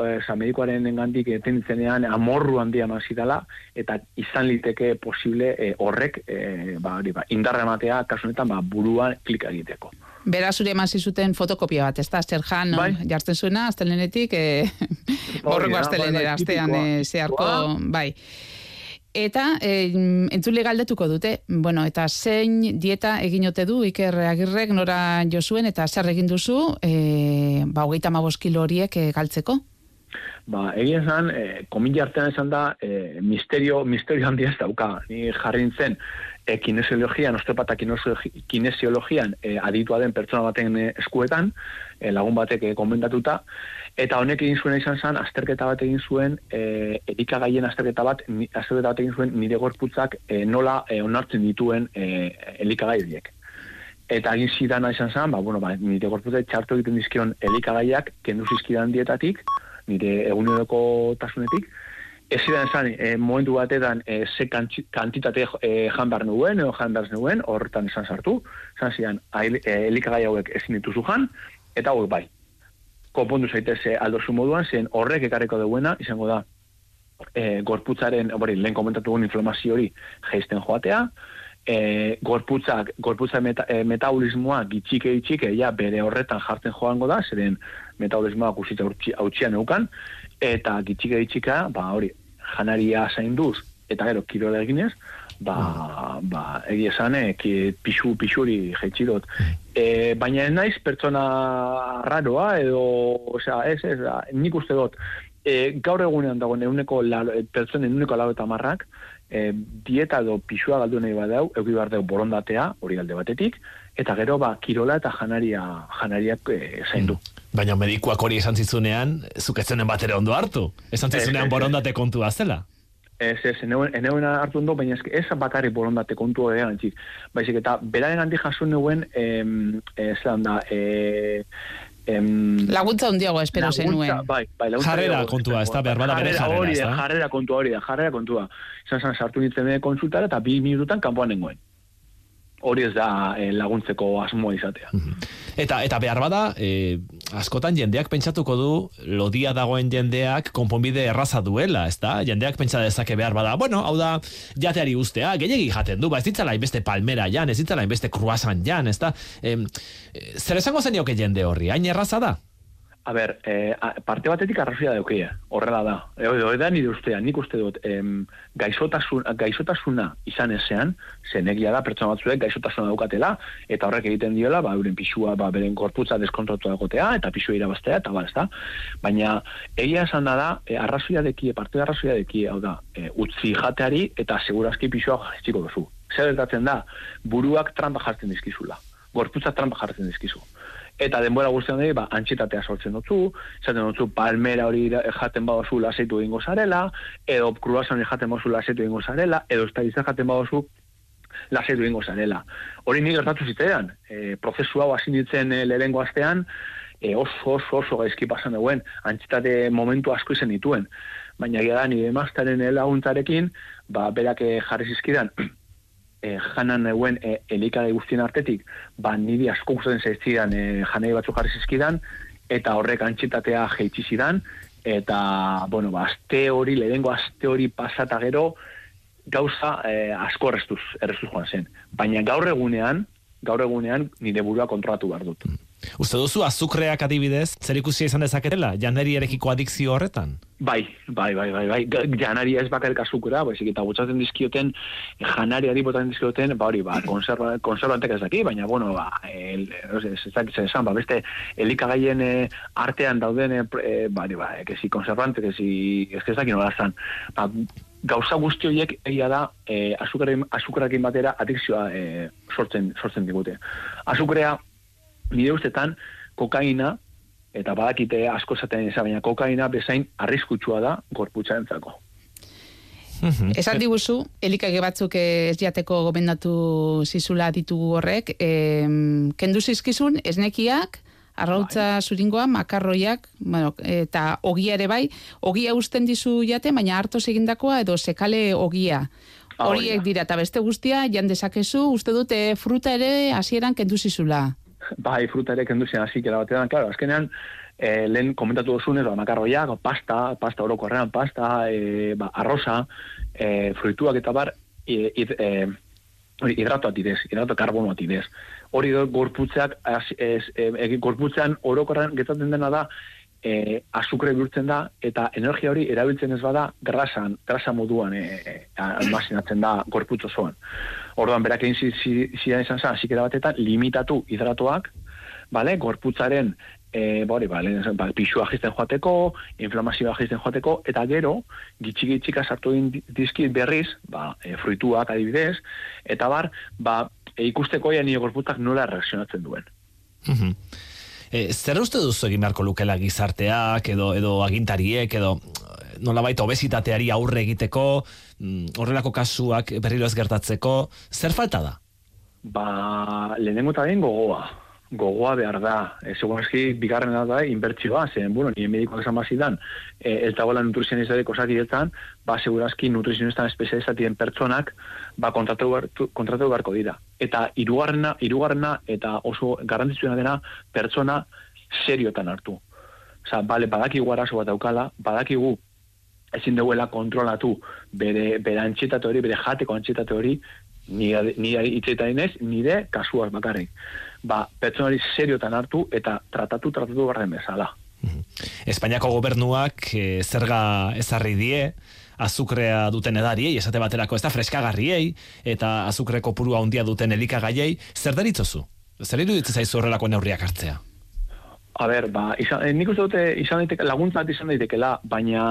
[SPEAKER 15] eh, oza, medikuaren engandik etenditzenean amorru handia hasi dela, eta izan liteke posible eh, horrek, eh, ba, hori, ba, indarra ematea, kasu honetan, ba, buruan klika egiteko.
[SPEAKER 5] Bera zure eman zizuten fotokopia bat, ez da, zer jan,
[SPEAKER 15] Bai.
[SPEAKER 5] jartzen zuena, astelenetik, e, borroko (laughs)
[SPEAKER 15] da,
[SPEAKER 5] astelenera,
[SPEAKER 15] bai, bai,
[SPEAKER 5] astean e, zeharko, bai. Eta, e, entzule galdetuko dute, bueno, eta zein dieta egin ote du Iker Agirrek nora jo zuen, eta zer egin duzu, e, ba, hogeita kilo horiek e, galtzeko?
[SPEAKER 15] Ba, egin esan, e, komila artean esan da, e, misterio, misterio handia ez dauka. Ni jarri nintzen, e, kinesiologian, osteopata kinesiologi- kinesiologian e, aditua den pertsona baten e, eskuetan, e, lagun batek konbentatuta, eta honek egin zuen izan zen, azterketa bat egin zuen, e, erikagaien azterketa bat, ni, azterketa bat egin zuen nire gorputzak e, nola e, onartzen dituen e, elikagai horiek. Eta egin zidana izan zen, ba, bueno, ba, nire gorputzak txartu egiten dizkion elikagaiak, kendu zizkidan dietatik, nire eguneroko tasunetik, ez zidan esan, e, momentu batetan e, ze kantitate e, jan behar nuen, edo jan behar nuen, horretan esan sartu, esan zidan, elikagai hauek ezin dituzu jan, eta hauek bai. Konpondu zaitez aldozu moduan, zen horrek ekarriko duena, izango da, e, gorputzaren, hori, lehen komentatu duen inflamazio hori geisten joatea, e, gorputzak, gorputza meta, e, metabolismoa gitxike gitxike, ja bere horretan jartzen joango da, zeren metabolismoa guzitza hautsia neukan, eta gitxike gitxika, ba hori, janaria zainduz, eta gero kirola eginez, ba, ba egi esan, eh, ki, pixu, pixuri jaitsi dut. E, baina ez naiz pertsona raroa, edo, osea, ez, ez, nik uste dut, e, gaur egunean dago neuneko laro, pertsonen neuneko lau eta marrak, e, dieta edo pixua galdu nahi badau, euki behar deu borondatea, hori alde batetik, eta gero ba, kirola eta janaria, janariak e, zaindu.
[SPEAKER 2] Baina medikuak hori esan zizunean, zuk ez zenen batera ondo hartu. Esan
[SPEAKER 15] Ez,
[SPEAKER 2] zizunean
[SPEAKER 15] ez,
[SPEAKER 2] borondate kontua zela.
[SPEAKER 15] Ez, ez, eneuen, hartu ondo, baina ez, ez bakarri borondate kontu hori gantzik. Baizik eta, beraren handi jaso neuen, em, eh, zelan da, eh, em,
[SPEAKER 5] Laguntza handiago espero
[SPEAKER 15] Laguntza,
[SPEAKER 5] zenuen.
[SPEAKER 15] Bai, bai, laguntza
[SPEAKER 2] Jarrera
[SPEAKER 15] gehiago
[SPEAKER 2] kontua,
[SPEAKER 15] espero.
[SPEAKER 2] ez da, behar bada bere
[SPEAKER 15] Jarrera, hori
[SPEAKER 2] ez
[SPEAKER 15] da, jarrera kontua hori da, jarrera kontua. Izan zen, sartu nintzen bere konsultara eta bi minututan kanpoan nengoen. Hori ez da eh, laguntzeko asmoa izatea.
[SPEAKER 2] Eta eta behar bada, e, askotan jendeak pentsatuko du lodia dagoen jendeak konponbide erraza duela, ez da? Jendeak pentsa dezake behar bada, bueno, hau da jateari ustea, gehiagi jaten du, ba ez ditzala inbeste palmera jan, ez ditzala inbeste croissant jan, ez da? Em, e, zer esango zenioke jende horri, hain erraza da?
[SPEAKER 15] A ber, eh, a- parte batetik arrazoia daukia, horrela da. Edo, da nire ustea, nik uste dut, em, gaixotasun, gaixotasuna izan ezean, zen egia da pertsona batzuek gaixotasuna daukatela, eta horrek egiten diola, ba, euren pixua, ba, beren korputza deskontratu dagotea, eta pixua irabaztea, eta ez da. Baina, egia esan da da, e, arrazoia dekie, parte arrazoia dekie, hau da, e, utzi jateari, eta segurazki pixua jaitxiko duzu. Zer gertatzen da, buruak trampa jartzen dizkizula. Gorputza trampa jartzen dizkizu eta denbora guztian dira, ba, antxitatea sortzen dutzu, esaten dutzu palmera hori jaten badozu lasaitu egingo zarela, edo kruasan jaten badozu lasaitu egingo zarela, edo estadizak jaten badozu lasaitu egingo zarela. Hori ni gertatu zitzaidan, e, prozesu hau hasi nintzen e, lehengo astean, e, oso, oso, oso gaizki pasan duen, antxitate momentu asko izan dituen. Baina gira da, nire mastaren laguntzarekin, ba, berak e, jarri zizkidan, e, janan neuen e, elikagai guztien artetik, ba, niri asko gustatzen zaizkidan e, janei batzuk jarri zizkidan, eta horrek antxitatea jeitsi zidan, eta, bueno, ba, aste hori, lehenengo aste hori pasata gero, gauza e, asko erreztuz, erreztuz joan zen. Baina gaur egunean, gaur egunean nire burua kontrolatu behar dut.
[SPEAKER 2] Uste duzu azukreak adibidez, zer ikusia izan dezaketela, janderi erekiko adikzio horretan?
[SPEAKER 15] Bai, bai, bai, bai, bai. Janaria ez bakarrik azukura, baizik eta botzaten dizkioten, janariari botaten dizkioten, ba hori, ba, konserva, konservantek ez daki, baina, bueno, ba, el, ez, ez, ez dakit zer esan, ba, beste elikagaien eh, artean dauden, eh, ba, hori, ba, eh, que si konservante, que si, ez ez dakit nola zan, ba, gauza guzti horiek egia da azukrekin, azukrekin batera adikzioa sortzen, sortzen digute. Azukrea, nire ustetan, kokaina, eta badakite asko esaten ez, baina kokaina bezain arriskutsua da gorputzarentzako. (laughs)
[SPEAKER 5] Esan diguzu, elikage batzuk ez jateko gomendatu zizula ditugu horrek, em, kendu zizkizun, esnekiak, arrautza zuringoa, makarroiak, bueno, eta ogia ere bai, ogia usten dizu jate, baina harto egindakoa edo sekale ogia.
[SPEAKER 15] Ah, hori
[SPEAKER 5] Horiek dira, eta beste guztia, jan dezakezu, uste dute fruta ere hasieran kendu zizula.
[SPEAKER 15] Bai, fruta ere kendu zen hasi batean, claro, azkenean, eh, lehen komentatu duzunez, ba, makarroiak, pasta, pasta orokorrean, pasta, eh, ba, arroza, eh, fruituak eta bar, eh, id, eh, hori, hidrato atidez, hidrato karbono atidez. Hori do, ez, eh, eh, gorputzean orokorrean getatzen dena da, eh, azukre bihurtzen da, eta energia hori erabiltzen ez bada, grasan, grasa moduan eh, almazinatzen da gorputz osoan. Orduan, berak egin zi- zi- zidan izan zen, zikera batetan, limitatu hidratoak, bale, gorputzaren e, hori, ba, lehen ba, pixua jizten joateko, inflamazioa jizten joateko, eta gero, gitxik-gitxika sartu din dizkit berriz, ba, e, fruituak adibidez, eta bar, ba, e, ikusteko ja nire gorputak nola reakzionatzen duen.
[SPEAKER 2] Mhm. E, zer uste duzu egin beharko lukela gizarteak, edo, edo agintariek, edo nolabait obesitateari aurre egiteko, mm, horrelako kasuak berriro ez gertatzeko, zer falta da?
[SPEAKER 15] Ba, lehenengo eta gogoa. Gogoa behar da. E, Segurazki, bigarrena da, inbertsioa, zen, bueno, nire medikoak esan bazidan, e, ez dagoela nutrizionistadek osakidetan, ba, segurazki nutrizionistan espezializatien pertsonak, ba, kontratu, kontratu beharko dira. Eta hirugarrena, hirugarrena eta oso garrantzitsuena dena, pertsona seriotan hartu. Osa, bale, badakigu arazo bat daukala, badakigu ezin duela kontrolatu bere, bere antxetate hori, bere jateko antxetate hori, nire, nire itzetan ez, nire kasuak bakarrik. Ba, pertsonari seriotan hartu eta tratatu, tratatu barren bezala.
[SPEAKER 2] Espainiako gobernuak e, zerga ezarri die, azukrea duten edariei, esate baterako ez da freskagarriei, eta azukre kopurua handia duten elikagaiei, zer deritzozu? Zer iruditzen zaizu horrelako neurriak hartzea?
[SPEAKER 15] A ber, ba, izan, eh, nik uste dute izan daiteke, laguntza bat izan daitekela, baina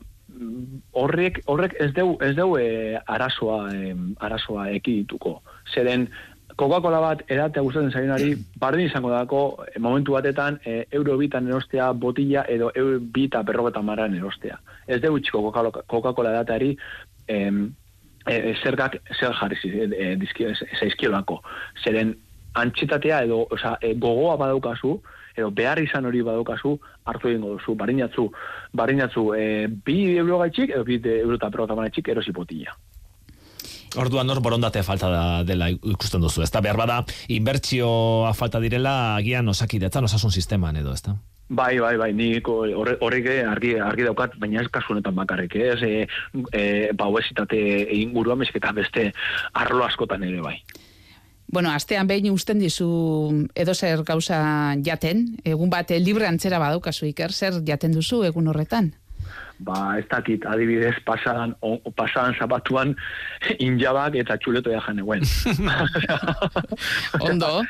[SPEAKER 15] mm, horrek, horrek ez deu, ez deu e, arazoa, e, arazoa ekidituko. Zeren, Coca-Cola bat edatea gustatzen zaionari, bardin izango dako, e, momentu batetan, e, euro bitan erostea botila edo euro bita berrogeta maran erostea. Ez deu txiko Coca-Cola edateari, em, e, zergak zer jarri e, e, zaizkiolako. Zeren, antxetatea edo, oza, e, gogoa badaukazu, edo behar izan hori badaukazu, hartu egingo duzu, barinatzu, barinatzu, e, bi euro gaitxik, edo bi de- euro eta berrogeta maratxik, erosi botila.
[SPEAKER 2] Orduan hor borondate falta da, dela ikusten duzu, ezta behar bada inbertsioa falta direla agian osakidetzan, osasun sisteman edo, ezta?
[SPEAKER 15] Bai, bai, bai, nik horre- horrek argi, argi daukat, baina ez kasu honetan bakarrik, eh? ez, e, e, ba, obesitate inguruan, baizik eta beste arlo askotan ere bai.
[SPEAKER 5] Bueno, astean behin usten dizu edo zer gauza jaten, egun bat libre antzera badaukazu iker, zer jaten duzu egun horretan?
[SPEAKER 15] Ba, ez dakit, adibidez, pasadan, o, pasadan zapatuan (laughs) injabak eta txuletoia jan eguen. (laughs)
[SPEAKER 5] Ondo.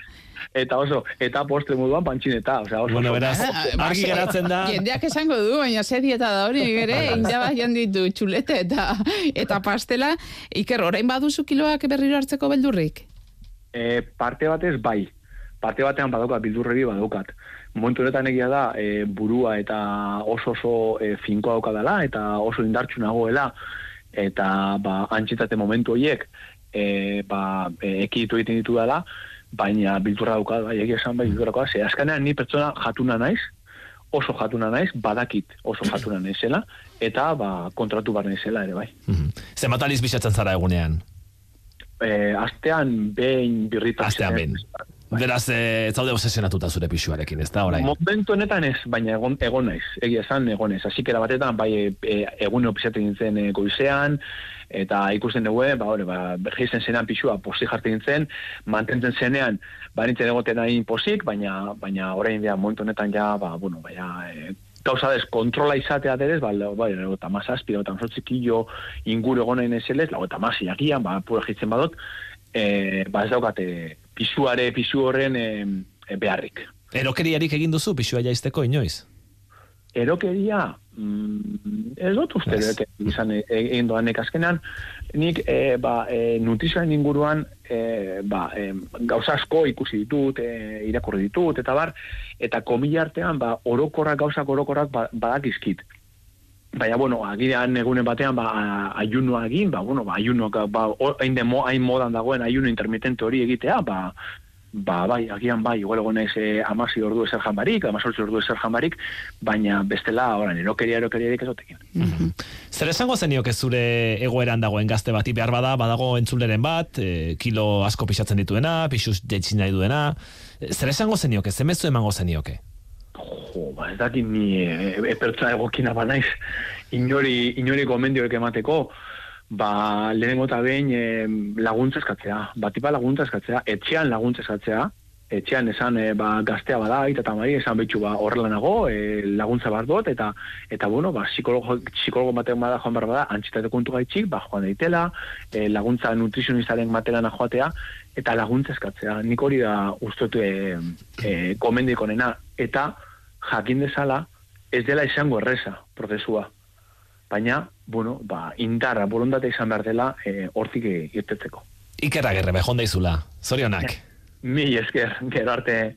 [SPEAKER 15] Eta oso, eta postre moduan pantxineta, osea, oso.
[SPEAKER 2] Bueno,
[SPEAKER 15] oso-
[SPEAKER 2] beraz, argi geratzen da.
[SPEAKER 5] Jendeak esango du, baina zer dieta da hori, (laughs) ere, indaba jan ditu txulete eta, eta pastela. Iker, orain baduzu kiloak berriro hartzeko beldurrik?
[SPEAKER 15] E, parte batez bai. Parte batean badaukat, bildurreri badaukat. Momentu honetan egia da, e, burua eta oso oso e, finkoa daukadala, eta oso indartsu nagoela, eta ba, antxetate momentu horiek, e, ba, e, ekiditu egiten ditu dela, baina bildurra daukat, bai, egia esan bai, bildurrakoa, ze azkenean ni pertsona jatuna naiz, oso jatuna naiz, badakit oso jatuna naizela, eta ba, kontratu bar naizela ere bai.
[SPEAKER 2] Zenbat aliz bisatzen zara egunean?
[SPEAKER 15] E, astean behin birrita.
[SPEAKER 2] Astean behin. Beraz, eh, ez zaude obsesionatuta zure pixuarekin, ez da, orain?
[SPEAKER 15] Momentu honetan ez, baina egon, egon naiz, egia esan egon naiz. Asikera batetan, bai, e, egun pisatzen nintzen e, goizean, eta ikusten dugu, ba, hori, ba, bergeisen zenean pixua posti jartzen nintzen, mantentzen zenean, ba, nintzen egoten nahi posik, baina, baina orain ja, momentu honetan ja, ba, bueno, baina, e, gauza dez, kontrola izatea derez, ba, bai, eta mazazpi, eta mazazpikillo inguru egon nahi nezelez, eta maziakian, ba, pura jitzen badot, e, ba, ez daukate pisuare, pisu horren e, e, beharrik.
[SPEAKER 2] Erokeriarik egin duzu pixua jaisteko inoiz?
[SPEAKER 15] Erokeria, mm, ez dut uste dut izan e- egin doanek azkenan, nik e, ba, e, nutrizioaren inguruan e, ba, e, gauza asko ikusi ditut, e, irakurri ditut, eta bar, eta komila artean ba, orokorrak, gauzak orokorrak ba, badakizkit. Baina, bueno, agirean egunen batean, ba, ayunoa egin, ba, bueno, ba, ayunoak, ba, hain, demo, hain modan dagoen ayuno intermitente hori egitea, ba, ba, bai, agian bai, igual egon naiz eh, amasi ordu ezer jambarik, amazortzi ordu ezer jambarik, baina bestela, oran, erokeria, erokeriarik ez otekin.
[SPEAKER 2] Zer esango zenioke zure egoeran dagoen gazte bati behar bada, badago entzuleren bat, e, kilo asko pixatzen dituena, pixuz jaitsi nahi duena, zer esango zenioke, zemezu emango zenioke?
[SPEAKER 15] Jo, ba, ez dakit ni e, e, pertsa egokina banaiz, inori, inori gomendioek emateko, ba, lehenengo eta behin e, laguntza eskatzea, batipa laguntza eskatzea, etxean laguntza eskatzea, etxean esan e, ba, gaztea bada, eta mari, esan betxu ba, horrela nago, e, laguntza bat dut, eta, eta bueno, ba, psikologo, psikologo batean bada joan behar bada, antxitate kontu gaitxik, ba, joan daitela, e, laguntza nutrizionistaren materiana joatea, eta laguntza eskatzea. Nik hori da ustotu e, e, gomendiko nena, eta jakin dezala, ez dela izango erresa prozesua. Baina, bueno, ba, indarra, bolondate izan behar dela, e, hortik irtetzeko.
[SPEAKER 2] Ikerra gerre, behon daizula. Zorionak.
[SPEAKER 15] Mi esker, gero arte.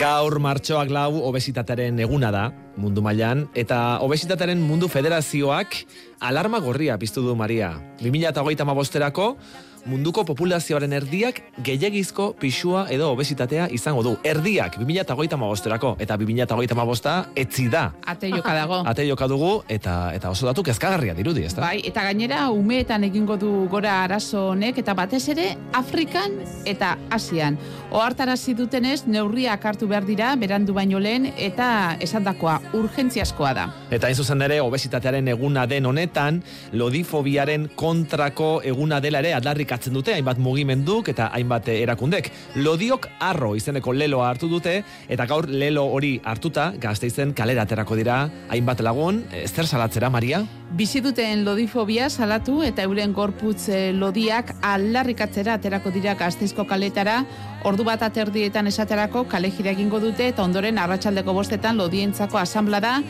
[SPEAKER 2] Gaur martxoak lau obesitatearen eguna da mundu mailan eta obesitatearen mundu federazioak alarma gorria piztu du Maria. 2008 bosterako munduko populazioaren erdiak gehiagizko pixua edo obesitatea izango du. Erdiak 2008 bosterako eta 2008 bosta etzi da.
[SPEAKER 5] Ate joka dago. (laughs)
[SPEAKER 2] Ate joka dugu eta eta oso datu kezkagarria dirudi, ezta?
[SPEAKER 5] Bai, eta gainera umeetan egingo du gora arazo honek eta batez ere Afrikan eta Asian. Ohartarazi dutenez neurriak hartu behar dira berandu baino lehen eta esandakoa urgentziaskoa da.
[SPEAKER 2] Eta hain zuzen ere, obesitatearen eguna den honetan, lodifobiaren kontrako eguna dela ere aldarrikatzen dute, hainbat mugimenduk eta hainbat erakundek. Lodiok arro izeneko leloa hartu dute, eta gaur lelo hori hartuta, gazteizen kalera aterako dira, hainbat lagun, ez zer salatzera, Maria?
[SPEAKER 5] Bizi duten lodifobia salatu eta euren gorputz eh, lodiak aldarrikatzera aterako dira gazteizko kaletara, ordu bat aterdietan esaterako kale jira egingo dute eta ondoren arratsaldeko bostetan lodientzako asamblada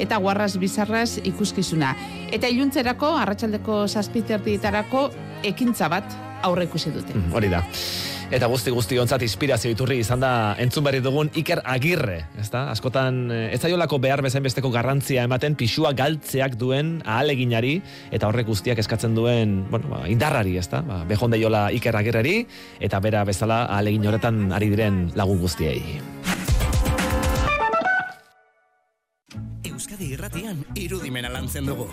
[SPEAKER 5] eta guarraz bizarraz ikuskizuna. Eta iluntzerako arratsaldeko zazpitertietarako ekintza bat aurre ikusi dute.
[SPEAKER 2] Mm, Hori da. Eta guzti guzti ontzat inspirazio iturri izan da entzun berri dugun Iker Agirre, ezta? Askotan eh, ez zaiolako behar bezain besteko garrantzia ematen pixua galtzeak duen ahaleginari eta horrek guztiak eskatzen duen, bueno, ba, indarrari, ezta? Ba, deiola Iker Agirreri eta bera bezala ahalegin horretan ari diren lagun guztiei.
[SPEAKER 9] Euskadi irratian irudimena lantzen dugu.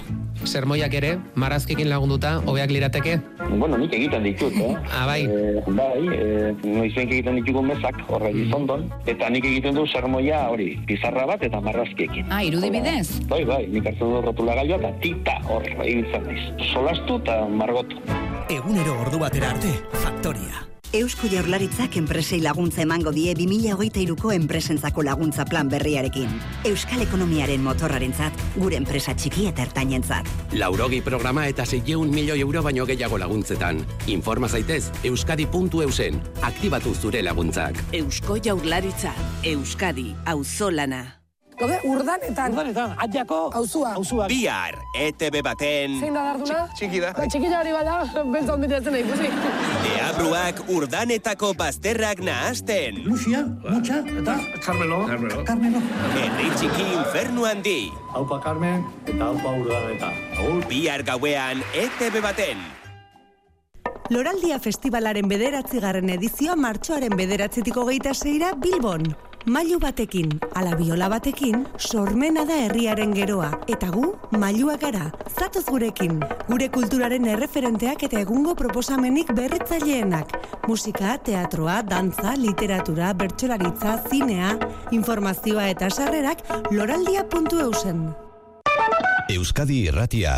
[SPEAKER 16] Sermoiak ere, marazkikin lagunduta, hobeak lirateke?
[SPEAKER 17] Bueno, nik egiten ditut, eh?
[SPEAKER 16] Ah, bai.
[SPEAKER 17] Eh, bai, eh, noizenk egiten ditugu mezak, horre gizondon, eta nik egiten du sermoia hori, pizarra bat eta marrazkiekin.
[SPEAKER 18] Ah, irudibidez?
[SPEAKER 17] Bai, bai, nik hartu du rotula gailua eta tita hor ibiltzen naiz. Solastu eta margotu.
[SPEAKER 9] Egunero ordu batera arte, Faktoria.
[SPEAKER 19] Eusko Jaurlaritzak enpresei laguntza emango die 2023ko enpresentzako laguntza plan berriarekin. Euskal ekonomiaren motorrarentzat, gure enpresa txiki eta ertainentzat.
[SPEAKER 20] Laurogi programa eta 600 milioi euro baino gehiago laguntzetan. Informa zaitez euskadi.eusen. Aktibatu zure laguntzak.
[SPEAKER 21] Eusko Jaurlaritza, Euskadi, auzolana.
[SPEAKER 22] Gaude, urdanetan. Urdanetan, atjako auzua. Auzua.
[SPEAKER 23] Bihar, ETB baten...
[SPEAKER 22] Zein da darduna?
[SPEAKER 23] Txiki da.
[SPEAKER 22] Txikila hori bada, beltzon bitetzen nahi, ikusi.
[SPEAKER 23] Deabruak urdanetako bazterrak nahazten.
[SPEAKER 22] Lucia, Mucha, eta Carmelo. Carmelo. Carmelo.
[SPEAKER 23] Herri txiki infernu handi.
[SPEAKER 22] Haupa Carmen, eta haupa urdaneta. Agur.
[SPEAKER 23] Bihar gauean, ETB baten.
[SPEAKER 24] Loraldia Festivalaren bederatzigarren edizioa martxoaren bederatzitiko geita zeira Bilbon. Mailu batekin, ala biola batekin, sormena da herriaren geroa. Eta gu, mailua gara, zatoz gurekin. Gure kulturaren erreferenteak eta egungo proposamenik berritzaileenak. Musika, teatroa, dantza, literatura, bertsolaritza, zinea, informazioa eta sarrerak loraldia.eusen.
[SPEAKER 11] Euskadi irratia.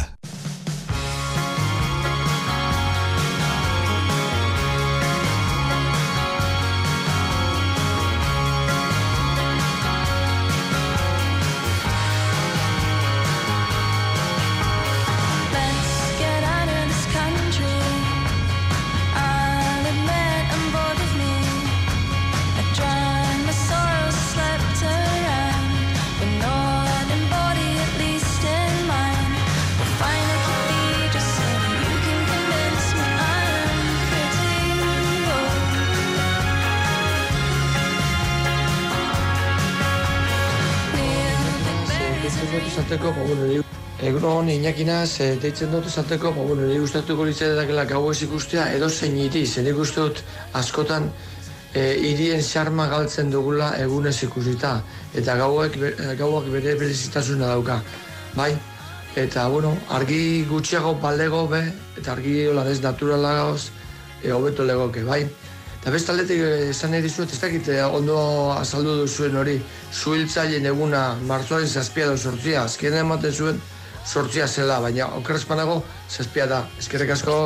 [SPEAKER 25] Egunon, inakina, ze deitzen dut izateko, ba, bueno, niri gustatuko litzatekela gau ez ikustea, edo zein iri, zen ikuste dut askotan e, irien xarma galtzen dugula egunez ikusita, eta gauek, be- e, gauak bere berezitasuna dauka, bai? Eta, bueno, argi gutxiago baldego be, eta argi hola ez naturala gauz, e, hobeto legoke, bai? Eta beste aldetik eh, esan dizuet, ez dakit eh, ondo azaldu duzuen hori, zuhiltzaileen eguna martzoaren zazpia da sortzia, azkenean ematen zuen sortzia zela, baina okerrezpanago zazpia da. Eskerrik asko.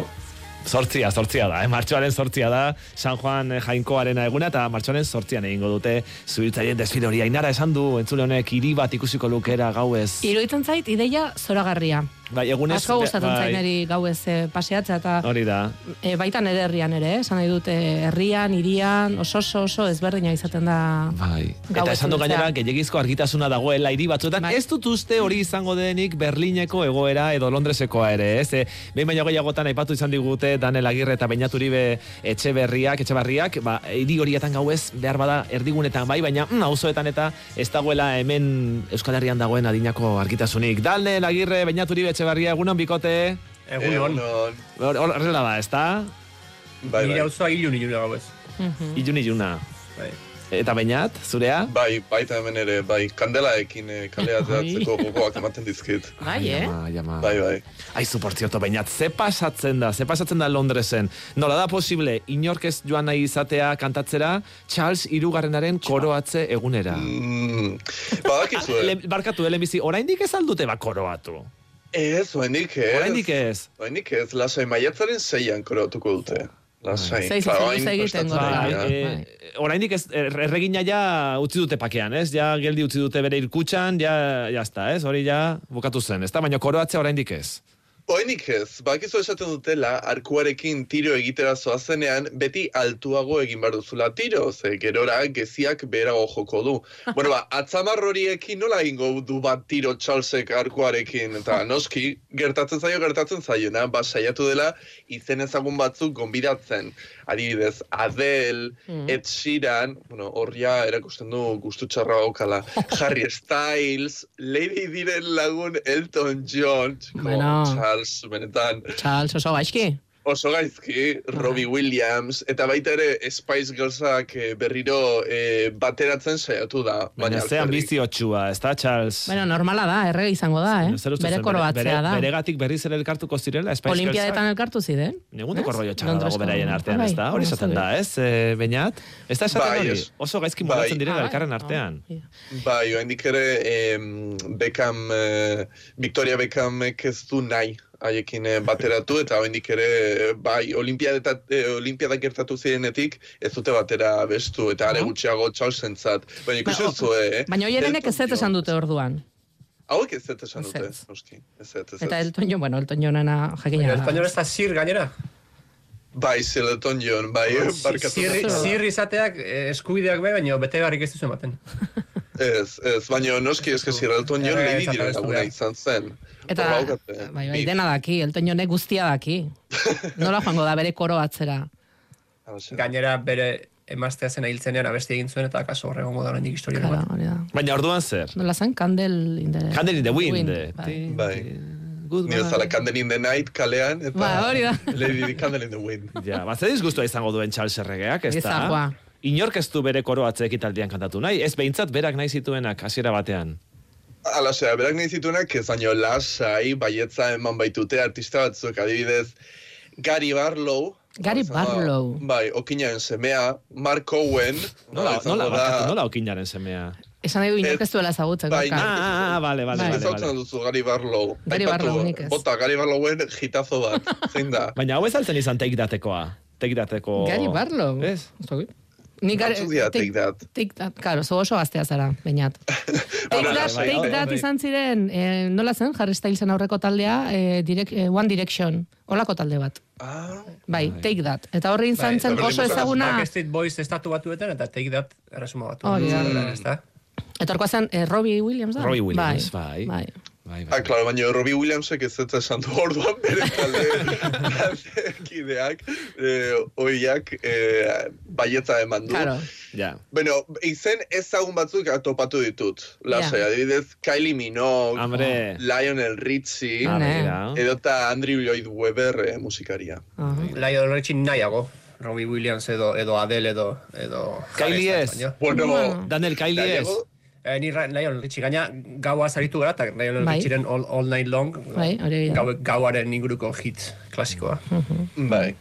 [SPEAKER 2] Zortzia, zortzia da, eh? martxoaren zortzia da, San Juan eh, Jainkoarena eguna, eta martxoaren zortzian egingo dute zuhiltzaileen desfile hori. Ainara esan du, entzule honek, hiri bat ikusiko lukera gauez.
[SPEAKER 26] Iruditzen zait, ideia zoragarria.
[SPEAKER 2] Bai, egunez...
[SPEAKER 26] Asko gustatzen
[SPEAKER 2] bai,
[SPEAKER 26] zaineri gauez eh, paseatzea eta
[SPEAKER 2] Hori da.
[SPEAKER 26] e, baita nire herrian ere, eh? esan nahi dute herrian, irian, oso oso oso ezberdina izaten da
[SPEAKER 2] Bai. Eta esan du gainera, gehiagizko argitasuna dagoela hiri batzuetan. Ez dut uste hori izango denik Berlineko egoera edo Londresekoa ere, ez? E, behin baino gehiagotan aipatu izan digute Danel Agirre eta Beñat Uribe etxe berriak, etxe barriak, ba, hiri horietan gauez behar bada erdigunetan bai, baina mm, auzoetan eta ez dagoela hemen Euskal Herrian dagoen adinako argitasunik. Danel Agirre, Beñat Uribe etxe barria, egunon bikote.
[SPEAKER 27] Egunon.
[SPEAKER 2] Hor- Horrela da, ezta?
[SPEAKER 27] Bai, Nire auzoa ilun ilun gauez.
[SPEAKER 2] Ilun iluna.
[SPEAKER 27] Bai.
[SPEAKER 2] Eta Beñat, zurea?
[SPEAKER 28] Bai, baita hemen ere, bai, kandelaekin eh, kalea ateratzeko gogoak ematen dizkit. (laughs)
[SPEAKER 26] Bai, eh?
[SPEAKER 2] Jama, jama.
[SPEAKER 28] Bai, bai.
[SPEAKER 2] Aizu, por cierto, bainat, ze pasatzen da, ze pasatzen da Londresen. Nola da posible, inork ez joan nahi izatea kantatzera, Charles irugarrenaren koroatze egunera.
[SPEAKER 28] Mm, badakizue.
[SPEAKER 2] Le, barkatu, elebizi, oraindik ez aldute ba koroatu.
[SPEAKER 28] Ez, oraindik ez.
[SPEAKER 2] Oraindik ez.
[SPEAKER 28] Oraindik ez, lasai maiatzaren zeian korotuko dute. Lasai.
[SPEAKER 26] Egiten
[SPEAKER 28] prestatzen
[SPEAKER 26] gora.
[SPEAKER 28] dira.
[SPEAKER 2] Eh, oraindik ez, er- erregina ja utzi dute pakean, ez? Ja geldi utzi dute bere irkutxan, ja, ja sta, ez? Hori ja bukatu zen, ez da? Baina koroatzea oraindik ez.
[SPEAKER 28] Oraindik ez, bakizu esaten dutela, arkuarekin tiro egitera zoazenean, beti altuago egin behar duzula tiro, ze gerora geziak beherago joko du. (laughs) bueno, ba, atzamar horiekin nola egingo du bat tiro Charlesek arkuarekin, eta (laughs) noski, gertatzen zaio, gertatzen zaiona, ba, saiatu dela, izen ezagun batzuk gonbidatzen. Adibidez, Adele,
[SPEAKER 29] Mm.
[SPEAKER 28] Ed Sheeran, bueno, hor ja erakusten du gustu txarra okala, (laughs) Harry Styles, Lady Diren lagun Elton John,
[SPEAKER 26] Bueno.
[SPEAKER 28] Charles, benetan,
[SPEAKER 26] Charles, oso gaizki.
[SPEAKER 28] Oso gaizki, Robbie Williams, eta baita ere Spice Girlsak eh, berriro eh, bateratzen saiatu da.
[SPEAKER 2] Baina ze
[SPEAKER 28] alferrik.
[SPEAKER 2] ambiziotsua, ez da, Charles?
[SPEAKER 26] Bueno, normala da, errege izango da, eh?
[SPEAKER 2] Zer
[SPEAKER 26] Bere
[SPEAKER 2] zen,
[SPEAKER 26] koroatzea
[SPEAKER 2] bere,
[SPEAKER 26] da.
[SPEAKER 2] Beregatik berriz ere elkartuko zirela, Spice
[SPEAKER 26] Olimpiadetan elkartu ziren.
[SPEAKER 2] Negunteko
[SPEAKER 26] Ez?
[SPEAKER 2] rollo txarra dago beraien artean,
[SPEAKER 26] Bai,
[SPEAKER 2] ez da? Hori esaten da, ez, e, Beñat? Ez da esaten
[SPEAKER 28] Bai,
[SPEAKER 2] hori? Oso gaizki
[SPEAKER 28] Bai.
[SPEAKER 2] moldatzen direla
[SPEAKER 28] Ah,
[SPEAKER 2] elkarren artean.
[SPEAKER 28] Bai, oraindik ere em, Beckham, eh, Victoria Beckhamek ez du nahi haiekin eh, bateratu eta oraindik ere eh, bai olimpiada eh, olimpiadak gertatu zirenetik ez dute batera bestu eta are gutxiago Charlesentzat. Baina ikusi
[SPEAKER 26] Ba,
[SPEAKER 28] duzu eh.
[SPEAKER 26] Baina hoierenek ez ez esan dute orduan.
[SPEAKER 28] Hauek ez dut esan dute,
[SPEAKER 26] Ez.
[SPEAKER 28] noski. Ez dut, ez
[SPEAKER 26] Eta. Elton John, bueno, Elton Johnena jakina da.
[SPEAKER 27] Espainol ez da zir gainera.
[SPEAKER 28] Bai, Zeleton John, bai, barkatu.
[SPEAKER 27] Zir, zir izateak eskubideak be, baina bete garrik ez duzu ematen.
[SPEAKER 28] Ez, ez, baina noski
[SPEAKER 27] Errege
[SPEAKER 28] Lady
[SPEAKER 27] izan
[SPEAKER 28] Diren
[SPEAKER 27] behar
[SPEAKER 28] laguna
[SPEAKER 27] du,
[SPEAKER 28] izan zen.
[SPEAKER 26] Eta, bai, bai, dena daki, Elton Johnek guztia daki. (laughs) Nola joango da bere koroatzera.
[SPEAKER 27] Gainera bere emaztea zen ahiltzenean abesti egin zuen eta kaso horregongo da oraindik historia
[SPEAKER 26] Claro,
[SPEAKER 27] bat.
[SPEAKER 2] Baina orduan zer?
[SPEAKER 26] Nola zen, Candle in the...
[SPEAKER 2] Candle in the Wind.
[SPEAKER 26] bai.
[SPEAKER 28] Bai. Ni bezala Candle in the Night kalean, eta
[SPEAKER 26] Ba, hori da. (laughs)
[SPEAKER 28] Lady Candle in the Wind.
[SPEAKER 2] Ja, bat zer disgustua izango duen Charles erregeak, ez da? Inork ez du bere koroatze ekitaldian kantatu nahi, ez behintzat berak nahi zituenak hasiera batean.
[SPEAKER 28] Ala, osea, berak nahi zituenak, ez baino lasai, baietza eman baitute artista batzuk, adibidez, Gary Barlow,
[SPEAKER 26] Gary Barlow.
[SPEAKER 28] bai, okinaren semea, Mark Owen,
[SPEAKER 2] Nola,
[SPEAKER 28] izango
[SPEAKER 2] nola,
[SPEAKER 28] da-
[SPEAKER 2] nola okinaren semea?
[SPEAKER 26] Esan nahi du inork ez duela ezagutzen.
[SPEAKER 28] Bai, inork ez
[SPEAKER 2] Ah, ah, vale, vale,
[SPEAKER 26] Bai.
[SPEAKER 2] vale,
[SPEAKER 28] duzu Gary Barlow.
[SPEAKER 26] Gary Barlow nik ez.
[SPEAKER 28] Bota, Gary Barlowen hitazo bat, zein da?
[SPEAKER 2] Baina hau ez altzen izan take datekoa. Take dateko...
[SPEAKER 26] Gary Barlow.
[SPEAKER 2] Ez?
[SPEAKER 26] Ni Gary-
[SPEAKER 28] Batzuk dira take that.
[SPEAKER 26] Take that, karo, zu oso gaztea zara, bainat. (laughs) Take
[SPEAKER 28] Bueno,
[SPEAKER 26] that,
[SPEAKER 28] bai,
[SPEAKER 26] take
[SPEAKER 28] bai,
[SPEAKER 26] that
[SPEAKER 28] bai.
[SPEAKER 26] izan ziren, eh, nola zen, Harry Stylesen aurreko taldea, eh, direct, eh, One Direction, olako talde bat. Bai, take that. Eta horri izan zen oso ezaguna,
[SPEAKER 27] Backstreet Boys estatu batuetan eta Take That erresuma batu.
[SPEAKER 26] Da.
[SPEAKER 27] Ez da?
[SPEAKER 26] etorkoa zen eh, Robbie Williams da?
[SPEAKER 28] Robbie Williams,
[SPEAKER 2] bai.
[SPEAKER 26] bai.
[SPEAKER 28] Ah, claro, baina Robbie Williamsek ez dut esan du orduan bere (laughs) talde taldekideak, eh, oiak, eh, baietza eman du.
[SPEAKER 26] Claro.
[SPEAKER 2] Ja.
[SPEAKER 28] Bueno, izen ezagun batzuk topatu ditut. Lasai,
[SPEAKER 26] Ja.
[SPEAKER 28] adibidez, Kylie Minogue,
[SPEAKER 2] Hombre.
[SPEAKER 28] Lionel Richie,
[SPEAKER 2] Ah,
[SPEAKER 28] edota Andrew Lloyd Webber eh, musikaria.
[SPEAKER 27] Lionel Richie nahiago. Robbie Williams edo edo Adele edo edo
[SPEAKER 2] Kylie ez.
[SPEAKER 27] Styles, baina.
[SPEAKER 28] Bueno,
[SPEAKER 2] Daniel Kylie ez.
[SPEAKER 27] Eh, ni Lionel Richie gaina gaua zaritu gara eta Lionel
[SPEAKER 26] Bai.
[SPEAKER 27] Richieren all, all Night Long
[SPEAKER 26] Bai,
[SPEAKER 27] gau, gauaren inguruko hit klasikoa.
[SPEAKER 28] Bai.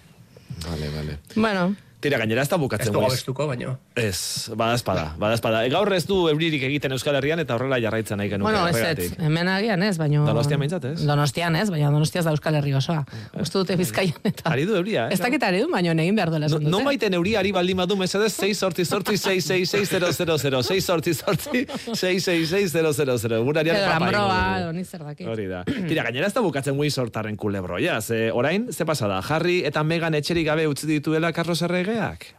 [SPEAKER 2] Vale, vale.
[SPEAKER 26] Bueno,
[SPEAKER 2] Tira, gainera ez da bukatzen.
[SPEAKER 27] Ez du
[SPEAKER 2] goiz.
[SPEAKER 27] gabestuko, baino.
[SPEAKER 2] Ez, badazpada, badazpada. E, gaur ez du euririk egiten Euskal Herrian eta horrela jarraitzen nahi genuke.
[SPEAKER 26] Bueno, ez ez, hemen agian ez, baino...
[SPEAKER 2] Donostian behintzat ez?
[SPEAKER 26] Donostian ez, baina Donostiaz da Euskal Herri osoa. Uste dute bizkaian eta...
[SPEAKER 2] Ari du euria, eh?
[SPEAKER 26] Ez dakit ari du, baina egin behar duela dute.
[SPEAKER 2] Non baiten euria ari baldin badu mesedez 6 sorti sorti 6 6 6 0 0 0 6 sorti sorti 6 6 6 0 0 0 Gurarian
[SPEAKER 26] Edo
[SPEAKER 2] papa
[SPEAKER 26] Lambroa,
[SPEAKER 2] dugu.
[SPEAKER 26] zer dakit.
[SPEAKER 2] Hori da. Tira, gainera ez da bukatzen Wii sortaren kulebroia. Ze, orain, ze pasada? Harry eta Megan etxerik gabe utzi dituela Carlos Erregeak?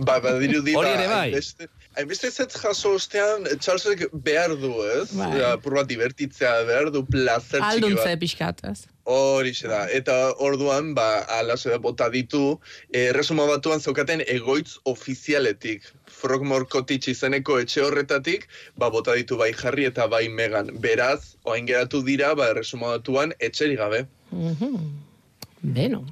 [SPEAKER 28] Ba, badirudi,
[SPEAKER 2] Hori
[SPEAKER 28] ba,
[SPEAKER 2] ere bai.
[SPEAKER 28] hainbeste- Hainbeste zet jaso ostean, Charlesek behar du, ez?
[SPEAKER 26] Bai.
[SPEAKER 28] Ja, divertitzea, behar du plazer txiki
[SPEAKER 26] Alduntze
[SPEAKER 28] bat.
[SPEAKER 26] pixkat, ez?
[SPEAKER 28] Hori da. Eta orduan, ba, alase bota ditu, eh, resuma batuan zeukaten egoitz ofizialetik. Frogmore Cottage izeneko etxe horretatik, ba, bota ditu bai Harry eta bai Megan. Beraz, oain geratu dira, ba, resuma batuan etxeri gabe.
[SPEAKER 26] Mhm. Beno.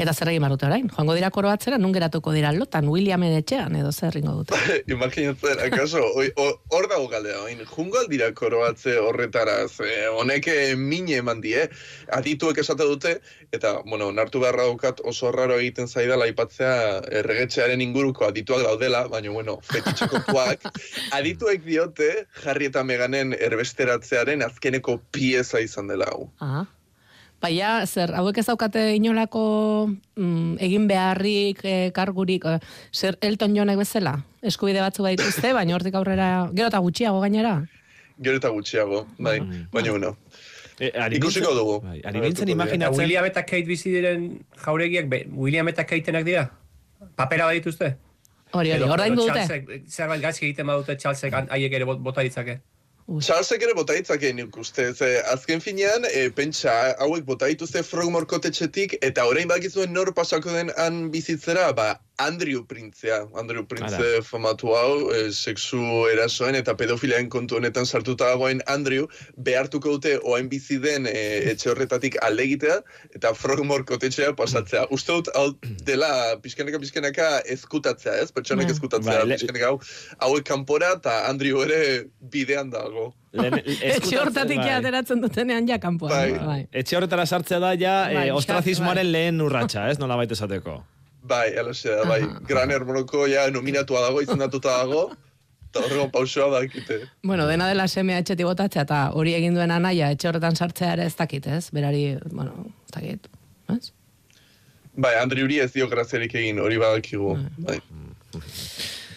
[SPEAKER 26] Eta zer egin barute orain? Joango dira koroatzera, nun geratuko dira lotan, Williamen etxean, edo zer ringo dute. (laughs)
[SPEAKER 28] Imaginatzen, akaso, hor dago galdea, oin, jungo aldira koroatze horretara, ze honek eh, mine eman die, adituek esate dute, eta, bueno, nartu beharra daukat oso raro egiten zaidala aipatzea erregetxearen inguruko adituak daudela, baina, bueno, fetitxekotuak, (laughs) adituek diote, jarri eta meganen erbesteratzearen azkeneko pieza izan dela hau.
[SPEAKER 26] Ah. Baina, zer, hauek ez daukate inolako mm, egin beharrik, eh, kargurik, eh, zer Elton Johnek bezala? Eskubide batzu baituzte, baina hortik aurrera, gero eta gutxiago gainera.
[SPEAKER 28] Gero eta gutxiago, bai, baina, bueno.
[SPEAKER 2] Eh, ari
[SPEAKER 28] Ikusiko dugu.
[SPEAKER 2] bai, ari nintzen imaginatzen...
[SPEAKER 27] William eta Kate bizi diren jauregiak, be, William eta Katenak dira? Papera badituzte?
[SPEAKER 26] Hori, hori, ordaindu dute.
[SPEAKER 27] Zerbait gaizki egiten badute Charlesek haiek ere bot- bota ditzake.
[SPEAKER 28] Charlesek ere bota ditzake nik uste, ze azken finean, e, pentsa, hauek bota dituzte Frogmore kotetxetik, eta orain bakizuen nor pasako den han bizitzera, ba, Andrew Printzea, Andrew Printze
[SPEAKER 2] Ara.
[SPEAKER 28] famatu hau, e, sexu erasoen eta pedofilean kontu honetan sartuta dagoen Andrew, behartuko dute oain bizi den e, etxe horretatik alde egitea, eta Frogmore kotetxea pasatzea. Uste dut, hau dela pixkanaka pixkanaka ezkutatzea, ez? Pertsonek
[SPEAKER 2] Mm.
[SPEAKER 28] ezkutatzea,
[SPEAKER 2] le-
[SPEAKER 28] pixkanaka hau, hauek kanpora, eta Andrew ere bidean dago.
[SPEAKER 26] Etxe hortatik
[SPEAKER 2] bai.
[SPEAKER 26] ateratzen dutenean ja kanpoan.
[SPEAKER 28] Bai.
[SPEAKER 26] bai.
[SPEAKER 2] Etxe horretara sartzea da ja
[SPEAKER 26] Bai,
[SPEAKER 2] eh, ostrazismoaren
[SPEAKER 26] bai.
[SPEAKER 2] lehen urratsa, ez? Nola baita esateko.
[SPEAKER 28] Bai, alaxe da, bai. Gran Hermonoko ja nominatua dago, izendatuta dago, eta horrego pausoa dakite.
[SPEAKER 26] Bueno, dena dela semea etxetik botatzea, eta hori egin duen anaia etxe horretan sartzea ere ez dakit, ez? Berari, bueno, ez dakit. Ez?
[SPEAKER 28] Bai, Andri Uri ez dio graziarik egin, hori badakigu. Bai.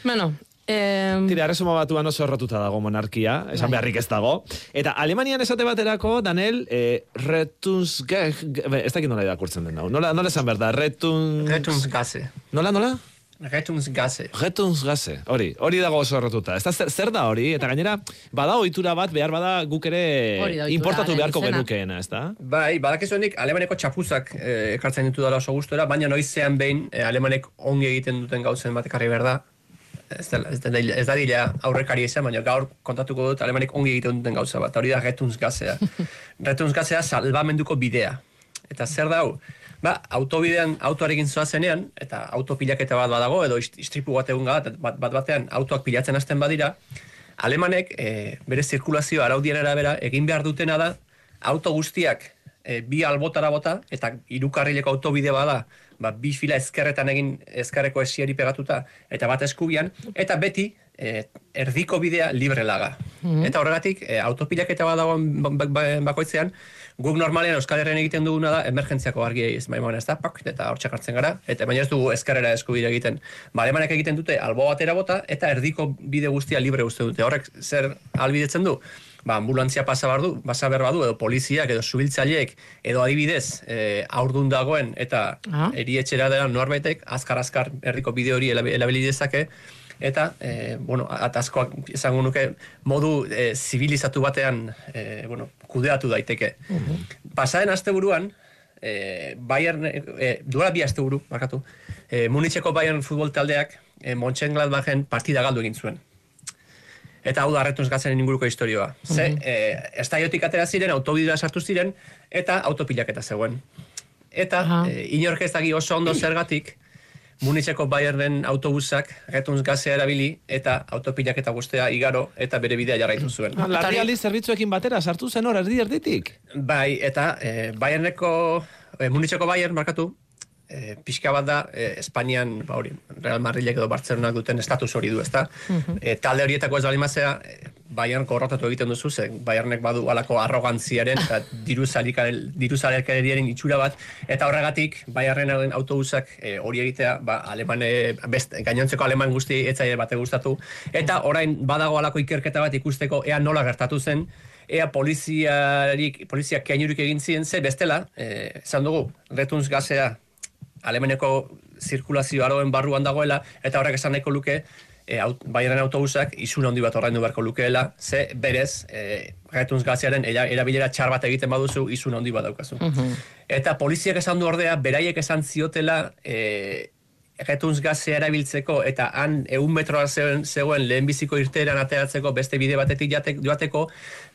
[SPEAKER 26] Bueno, eh,
[SPEAKER 2] Tira, erresuma batuan oso errotuta dago monarkia, esan
[SPEAKER 26] Bai.
[SPEAKER 2] beharrik ez dago. Eta Alemanian esate baterako, Danel, eh, retunsge... Ez dakit nola irakurtzen den hau. Nola, nola esan behar da? Retuns...
[SPEAKER 27] Rettungsgasse.
[SPEAKER 2] Nola, nola?
[SPEAKER 27] Rettungsgasse.
[SPEAKER 2] Retunsgasse, hori, hori dago oso errotuta. Ez da, zer, zer da hori? Eta gainera, bada ohitura bat, behar bada guk ere importatu beharko
[SPEAKER 27] izena.
[SPEAKER 2] genukeena, ez da?
[SPEAKER 27] Bai, badakizuenik alemaneko txapuzak eh, ekartzen ditu dela oso gustora, baina noizean behin eh, alemanek ongi egiten duten gauzen bat ekarri behar da. Ez, dela, ez, da, ez da dila aurrekari izan, baina gaur kontatuko dut alemanek ongi egiten duten gauza bat. Hori da retunzgazea. (laughs) retunzgazea salbamenduko bidea. Eta zer da hau? Ba, autobidean autoarekin zoazenean, eta autopilaketa bat badago, edo ist- istripu bat egun bat, bat batean autoak pilatzen hasten badira, alemanek eh, bere zirkulazio araudien arabera egin behar dutena da, auto guztiak eh, bi albotara bota, eta hirukarrileko autobide bada, ba, bi fila ezkerretan egin ezkerreko esieri pegatuta, eta bat eskubian, eta beti eh, erdiko bidea libre laga.
[SPEAKER 26] Mhm.
[SPEAKER 27] Eta horregatik, eh, autopilaketa bat dagoen ba- ba- ba- bakoitzean, guk normalean Euskal Herrian egiten duguna da emergentziako argiei ez bai ez da, pak, eta hor hartzen gara, eta baina ez dugu ezkerrera eskubide egiten. Ba, alemanek egiten dute albo batera bota, eta erdiko bide guztia libre uste dute. Horrek zer albidetzen du? Ba, ambulantzia pasa behar du, pasa behar badu, edo poliziak, edo subiltzaileek, edo adibidez, e, aurdun dagoen, eta
[SPEAKER 26] Ah.
[SPEAKER 27] erietxera dela norbaitek, azkar-azkar herriko bide hori erabili dezake, eta, e, bueno, atazkoak izango nuke, modu e, zibilizatu batean, e, bueno, kudeatu daiteke. Pasaren asteburuan, e, Bayern, e, duela bi asteburu, markatu, e, Munitzeko Bayern futbol taldeak e, Mönchengladbachen partida galdu egin zuen. Eta hau da arretuz gazen inguruko historioa. Ze,
[SPEAKER 26] Mhm.
[SPEAKER 27] e, estaiotik atera ziren, autobidea sartu ziren, eta autopilaketa zegoen. Eta e, inork ez dagi oso ondo zergatik, Munitzeko Bayernen autobusak retunz gazea erabili eta autopilaketa guztea igaro eta bere bidea jarraitu zuen.
[SPEAKER 2] Larrialdi zerbitzuekin batera, sartu zen hor erdi erditik.
[SPEAKER 27] Bai, eta e, Bayerneko, e, Munitzeko Bayern, markatu, e, pixka bat da, e, Espainian, ba hori, Real Madridek edo Bartzelonak duten estatus hori du, ezta? E, talde horietako ez bali mazera, e, Bayern korrotatu egiten duzu, ze Bayernek badu alako arrogantziaren eta (laughs) diruzalekariaren itxura bat, eta horregatik Bayernen autobusak e, hori egitea, ba, alemane, best, gainontzeko aleman guzti etzaile bate gustatu, eta orain badago alako ikerketa bat ikusteko ea nola gertatu zen, ea poliziarik, poliziak keinurik egin ziren, ze bestela, esan dugu, retunz gazea alemeneko zirkulazio aroen barruan dagoela, eta horrek esan nahiko luke, e, aut, Bayernen autobusak isun handi bat ordaindu beharko lukeela, ze berez, e, retunz gazearen era- erabilera txar bat egiten baduzu, isun handi bat daukazu. Eta poliziak esan du ordea, beraiek esan ziotela, e, retunz gazea erabiltzeko eta han eun metroa zegoen, zegoen lehenbiziko irteeran ateratzeko beste bide batetik jatek, joateko,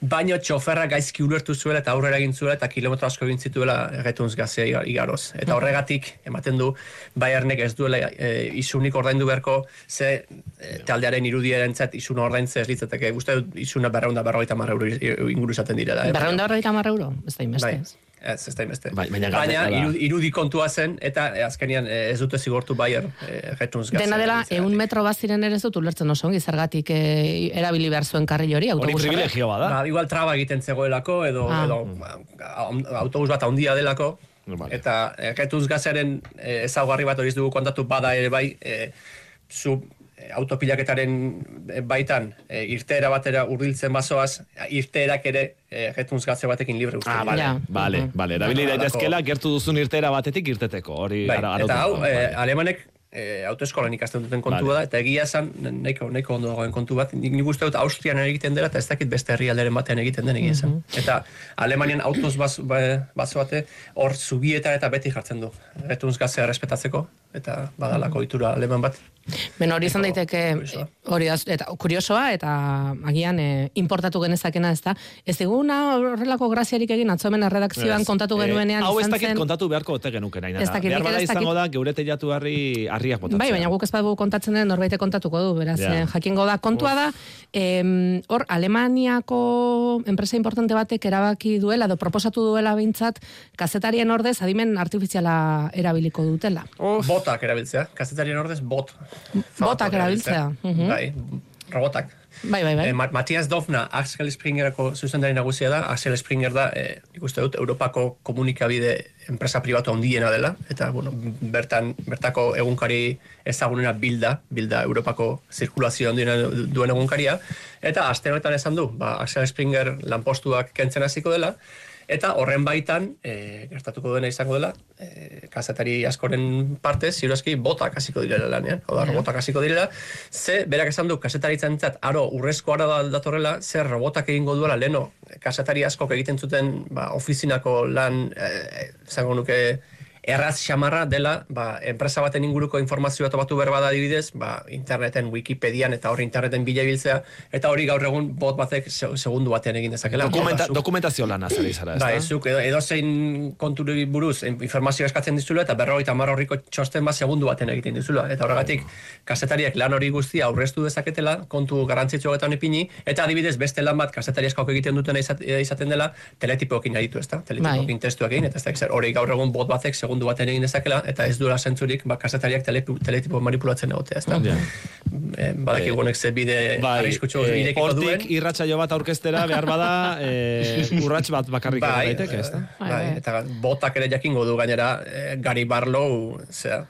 [SPEAKER 27] baino txoferra gaizki ulertu zuela eta aurrera egin zuela eta kilometro asko egin zituela retunz gazea iga- igaroz. Eta horregatik, ematen du, Bayernek ez duela e, isunik ordaindu beharko, ze e, taldearen irudierentzat isun ordaintze ez litzateke. Uste dut isuna berreunda berrogeita marra euro inguru izaten direla. eh?
[SPEAKER 26] Berreunda horreik amar euro, ez da inbeste.
[SPEAKER 27] Bai. Ez, ez da inbeste.
[SPEAKER 2] Bai, baina
[SPEAKER 27] baina irudi kontua zen, eta eh, azkenian eh, ez dute zigortu Bayer eh, retunz.
[SPEAKER 26] Dena dela, eun metro bat ziren ere ez dut ulertzen oso ongi, zergatik eh, erabili behar zuen karril hori, autobus horrek.
[SPEAKER 27] Ba, igual traba egiten zegoelako, edo,
[SPEAKER 26] Ah.
[SPEAKER 27] edo ba, autobus bat handia delako, eta eh, retuz gazearen eh, ezaugarri bat hori ez dugu kontatu bada ere bai, eh, zu autopilaketaren eh, baitan eh, irteera batera urdiltzen bazoaz, irteerak ere eh, retunz gaze batekin libre uzten.
[SPEAKER 2] Ah, vale, vale, vale. Erabili
[SPEAKER 27] Halako-
[SPEAKER 2] daitezkela gertu duzun irtera batetik irteteko. Hori
[SPEAKER 27] Bai,
[SPEAKER 2] ara-
[SPEAKER 27] eta hau,
[SPEAKER 2] bai.
[SPEAKER 27] alemanek eh, autoeskolan ikasten duten kontua da, eta egia esan, nahiko, nahiko ondo dagoen kontu bat, nik nik uste dut Austrian egiten dela, eta ez dakit beste herrialderen batean egiten den egia esan. Eta Alemanian autoz baz, ba, bazo bate, hor zubietan eta beti jartzen du. Retunz gazea respetatzeko, eta badalako itura aleman bat.
[SPEAKER 26] Ben hori izan daiteke, hori da, eta kuriosoa, eta agian eh, importatu genezakena ez da. Ez eguna horrelako graziarik egin atzo hemen erredakzioan
[SPEAKER 2] Ez.
[SPEAKER 26] kontatu
[SPEAKER 2] Eh,
[SPEAKER 26] genuenean
[SPEAKER 2] Hau ez
[SPEAKER 26] izan
[SPEAKER 2] dakit
[SPEAKER 26] zen.
[SPEAKER 2] kontatu beharko ote genuke nahi.
[SPEAKER 26] Ez dakit,
[SPEAKER 2] Behar bada izango da, geure teilatu harri harriak botatzea.
[SPEAKER 26] Bai, baina guk ez badugu kontatzen den norbait kontatuko du, beraz, eh, jakingo da. Kontua da, em, hor, Alemaniako enpresa importante batek erabaki duela, edo proposatu duela behintzat, kazetarien ordez adimen artifiziala erabiliko dutela.
[SPEAKER 27] Botak erabiltzea, kazetarien ordez bot.
[SPEAKER 26] Botak erabiltzea. Mhm.
[SPEAKER 27] Bai, robotak.
[SPEAKER 26] Bai, bai, bai.
[SPEAKER 27] Eh, Ma- Matias Dofna, Axel Springerako zuzendari nagusia da. Axel Springer da, eh, ikuste dut, Europako komunikabide enpresa pribatu handiena dela, eta, bueno, bertan, bertako egunkari ezagunena bilda, bilda Europako zirkulazio handiena duen egunkaria, eta aste honetan esan du, ba, Axel Springer lanpostuak kentzen hasiko dela, Eta horren baitan, e, gertatuko dena izango dela, e, kazetari askoren parte, ziurazki botak hasiko direla lanean. Hau da, robotak hasiko direla, ze, berak esan du, kasetaritzantzat, aro, urrezko ara da- datorrela, zer robotak egingo duela, leno, kasetari askok egiten zuten, ba, ofizinako lan, e, zango nuke, erraz xamarra dela, ba, enpresa baten inguruko informazioa topatu behar bada adibidez, ba, interneten, Wikipedian eta hori interneten bila biltzea, eta hori gaur egun bot batek se- segundu batean egin dezakela.
[SPEAKER 2] Dokumenta,
[SPEAKER 27] Zuk-
[SPEAKER 2] dokumentazio lana zari zara, ez
[SPEAKER 27] Ba,
[SPEAKER 2] da?
[SPEAKER 27] ez zuk edo, edo zein konturi buruz in- informazioa eskatzen dizula eta berrogeita hamar horriko txosten bat segundu baten egiten dizula. Eta horregatik, kasetariak lan hori guztia aurreztu dezaketela, kontu garrantzitsuetan ipini, eta adibidez beste lan bat kasetari askok egiten duten izaten dela, teletipoekin aritu, ez da? Teletipoekin testuak egin, eta ez da, zer, hori gaur egun bot batek segundu baten egin dezakela, eta ez duela zentzurik, ba, kasetariak telepu- teletipo manipulatzen egotea, ez da?
[SPEAKER 2] Ja.
[SPEAKER 27] Eh, Badakik honek ze bide
[SPEAKER 2] Bai,
[SPEAKER 27] arriskutsu
[SPEAKER 2] eh,
[SPEAKER 27] irekiko duen.
[SPEAKER 2] hortik irratsaio bat aurkeztera behar bada, eh, (laughs) urrats bat bakarrik
[SPEAKER 27] Bai,
[SPEAKER 2] daiteke, ez da?
[SPEAKER 27] Bai, eta botak ere jakingo du gainera eh, Gary Barlow, zera,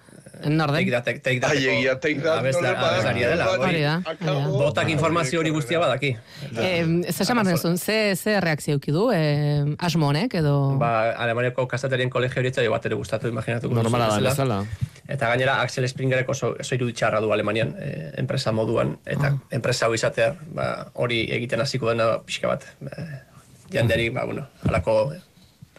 [SPEAKER 26] Norden?
[SPEAKER 27] Take that, take that.
[SPEAKER 28] Ai, egia, take that,
[SPEAKER 27] Abesla- abeslaria dela.
[SPEAKER 28] hori,
[SPEAKER 26] Hori da, hori.
[SPEAKER 27] Botak informazio hori guztia badaki.
[SPEAKER 26] Eh, ze esan behar ze, ze reakzio du, eh, asmo honek, edo...
[SPEAKER 27] Ba, Alemaniako kasatarien kolegio horietza bat ere gustatu imaginatuko
[SPEAKER 2] Normala da, bezala.
[SPEAKER 27] Eta gainera Axel Springerek oso, oso iruditxarra du Alemanian eh, enpresa moduan, eta enpresa hau izatea, ba, hori egiten hasiko dena pixka bat, eh, jenderi, ba, bueno, alako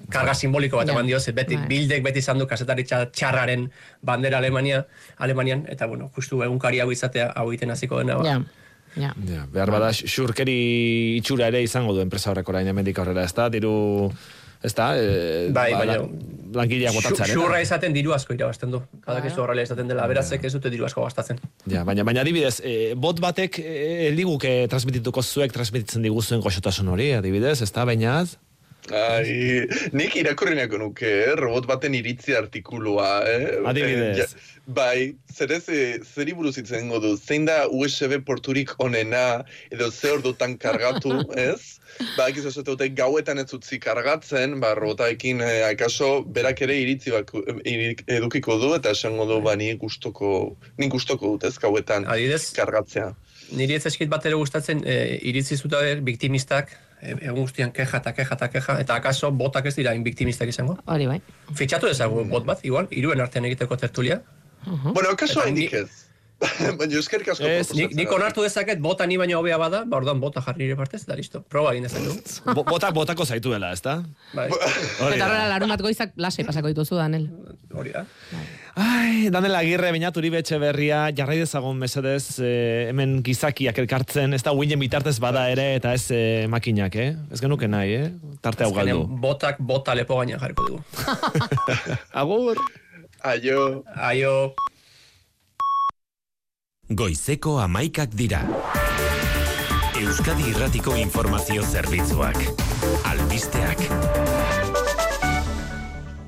[SPEAKER 27] karga simboliko bat
[SPEAKER 26] Ja.
[SPEAKER 27] eman dio, ze beti,
[SPEAKER 26] Bai.
[SPEAKER 27] bildek beti izan du kasetari txa- txarraren bandera Alemania, Alemanian, eta bueno, justu egunkari hau izatea, hau egiten hasiko dena, ba,
[SPEAKER 26] Ja, ja.
[SPEAKER 2] Ja, behar bada, xurkeri itxura ere izango du enpresa horrek orain hemendik aurrera, ez da? Diru, ez da? E,
[SPEAKER 27] Bai, baina-
[SPEAKER 2] Langileak botatzaren.
[SPEAKER 27] Xurra izaten diru asko irabazten du. Kadakizu horrela izaten dela, berazek ez dute diru asko gastatzen.
[SPEAKER 2] Ja, baina, baina adibidez, e, bot batek e, liguke transmitituko zuek transmititzen diguzuen goxotasun hori, adibidez, ez da, baina?
[SPEAKER 28] Ai, nik irakurri nahiko nuke, eh? robot baten iritzi artikulua, eh?
[SPEAKER 2] Adibidez.
[SPEAKER 28] Ja- bai, zer ez, eh, zeri buruz hitz egingo du, zein da USB porturik onena, edo ze ordutan kargatu, (laughs) ez? Ba, ekiz esate dute gauetan ez utzi kargatzen, ba, robotaekin, eh, akaso, berak ere iritzi bako, irik, edukiko du, eta esango du, ba, ni gustoko, ni gustoko dut, ez, gauetan kargatzea.
[SPEAKER 27] Niri ez eskit bat ere gustatzen e, iritzi zutabe biktimistak, egun guztian keja eta keja eta keja, eta akaso botak ez dira hain biktimistak izango.
[SPEAKER 26] Hori bai.
[SPEAKER 27] Fitxatu ezagu bot bat, igual, iruen artean egiteko tertulia.
[SPEAKER 28] Bueno, akaso
[SPEAKER 27] Eta
[SPEAKER 28] handik ez. (laughs) Baina eskerrik asko
[SPEAKER 27] Ez, nik, nik onartu dezaket bota ni baino hobea bada, ba orduan bota jarri nire partez, eta listo. Proba egin dezakegu. (laughs)
[SPEAKER 2] Bo- Botak botako zaituela, ezta?
[SPEAKER 27] Bai.
[SPEAKER 2] Hori
[SPEAKER 26] Eta
[SPEAKER 2] da.
[SPEAKER 26] horrela larun bat goizak lasai pasako dituzu, Danel.
[SPEAKER 27] Hori da.
[SPEAKER 2] Ai, Danela Agirre, bainat uri betxe berria, jarrai dezagun mesedez, eh, hemen gizakiak elkartzen, ez da uinen bitartez bada ere, eta ez eh, makinak, eh? Ez genuke nahi, eh? Tarte hau galdu.
[SPEAKER 27] Botak bota lepo gainean jarriko dugu. (laughs)
[SPEAKER 2] Agur.
[SPEAKER 28] Aio.
[SPEAKER 27] Aio.
[SPEAKER 11] Goizeko amaikak dira. Euskadi Irratiko Informazio Zerbitzuak. Albisteak.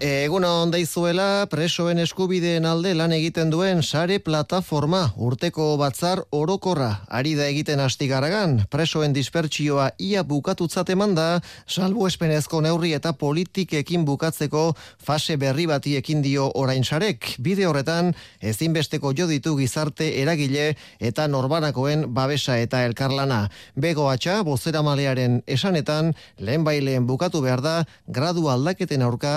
[SPEAKER 29] Egun on daizuela presoen eskubideen alde lan egiten duen sare plataforma urteko batzar orokorra ari da egiten astigarragan presoen dispertsioa ia bukatutzat eman da salbu espenezko neurri eta politikekin bukatzeko fase berri bati ekin dio orain sarek. Bide horretan ezinbesteko jo ditu gizarte eragile eta norbanakoen babesa eta elkarlana. Bego atxa bozeramalearen esanetan lehen baileen bukatu behar da gradu aldaketen aurka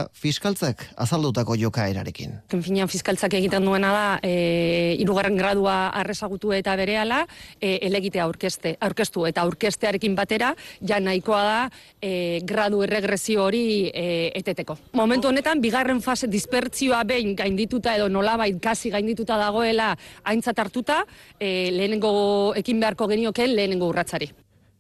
[SPEAKER 29] fiskaltzak azaldutako jokaerarekin.
[SPEAKER 30] Finean fiskaltzak egiten duena da e, irugarren gradua arrezagutu eta berehala e, elegitea aurkeste, aurkeztu eta aurkestearekin batera ja nahikoa da e, gradu erregresio hori e, eteteko. Momentu honetan bigarren fase dispertzioa behin gaindituta edo nolabait kasi gaindituta dagoela aintzat hartuta e, lehenengo ekin beharko genioke lehenengo urratzari.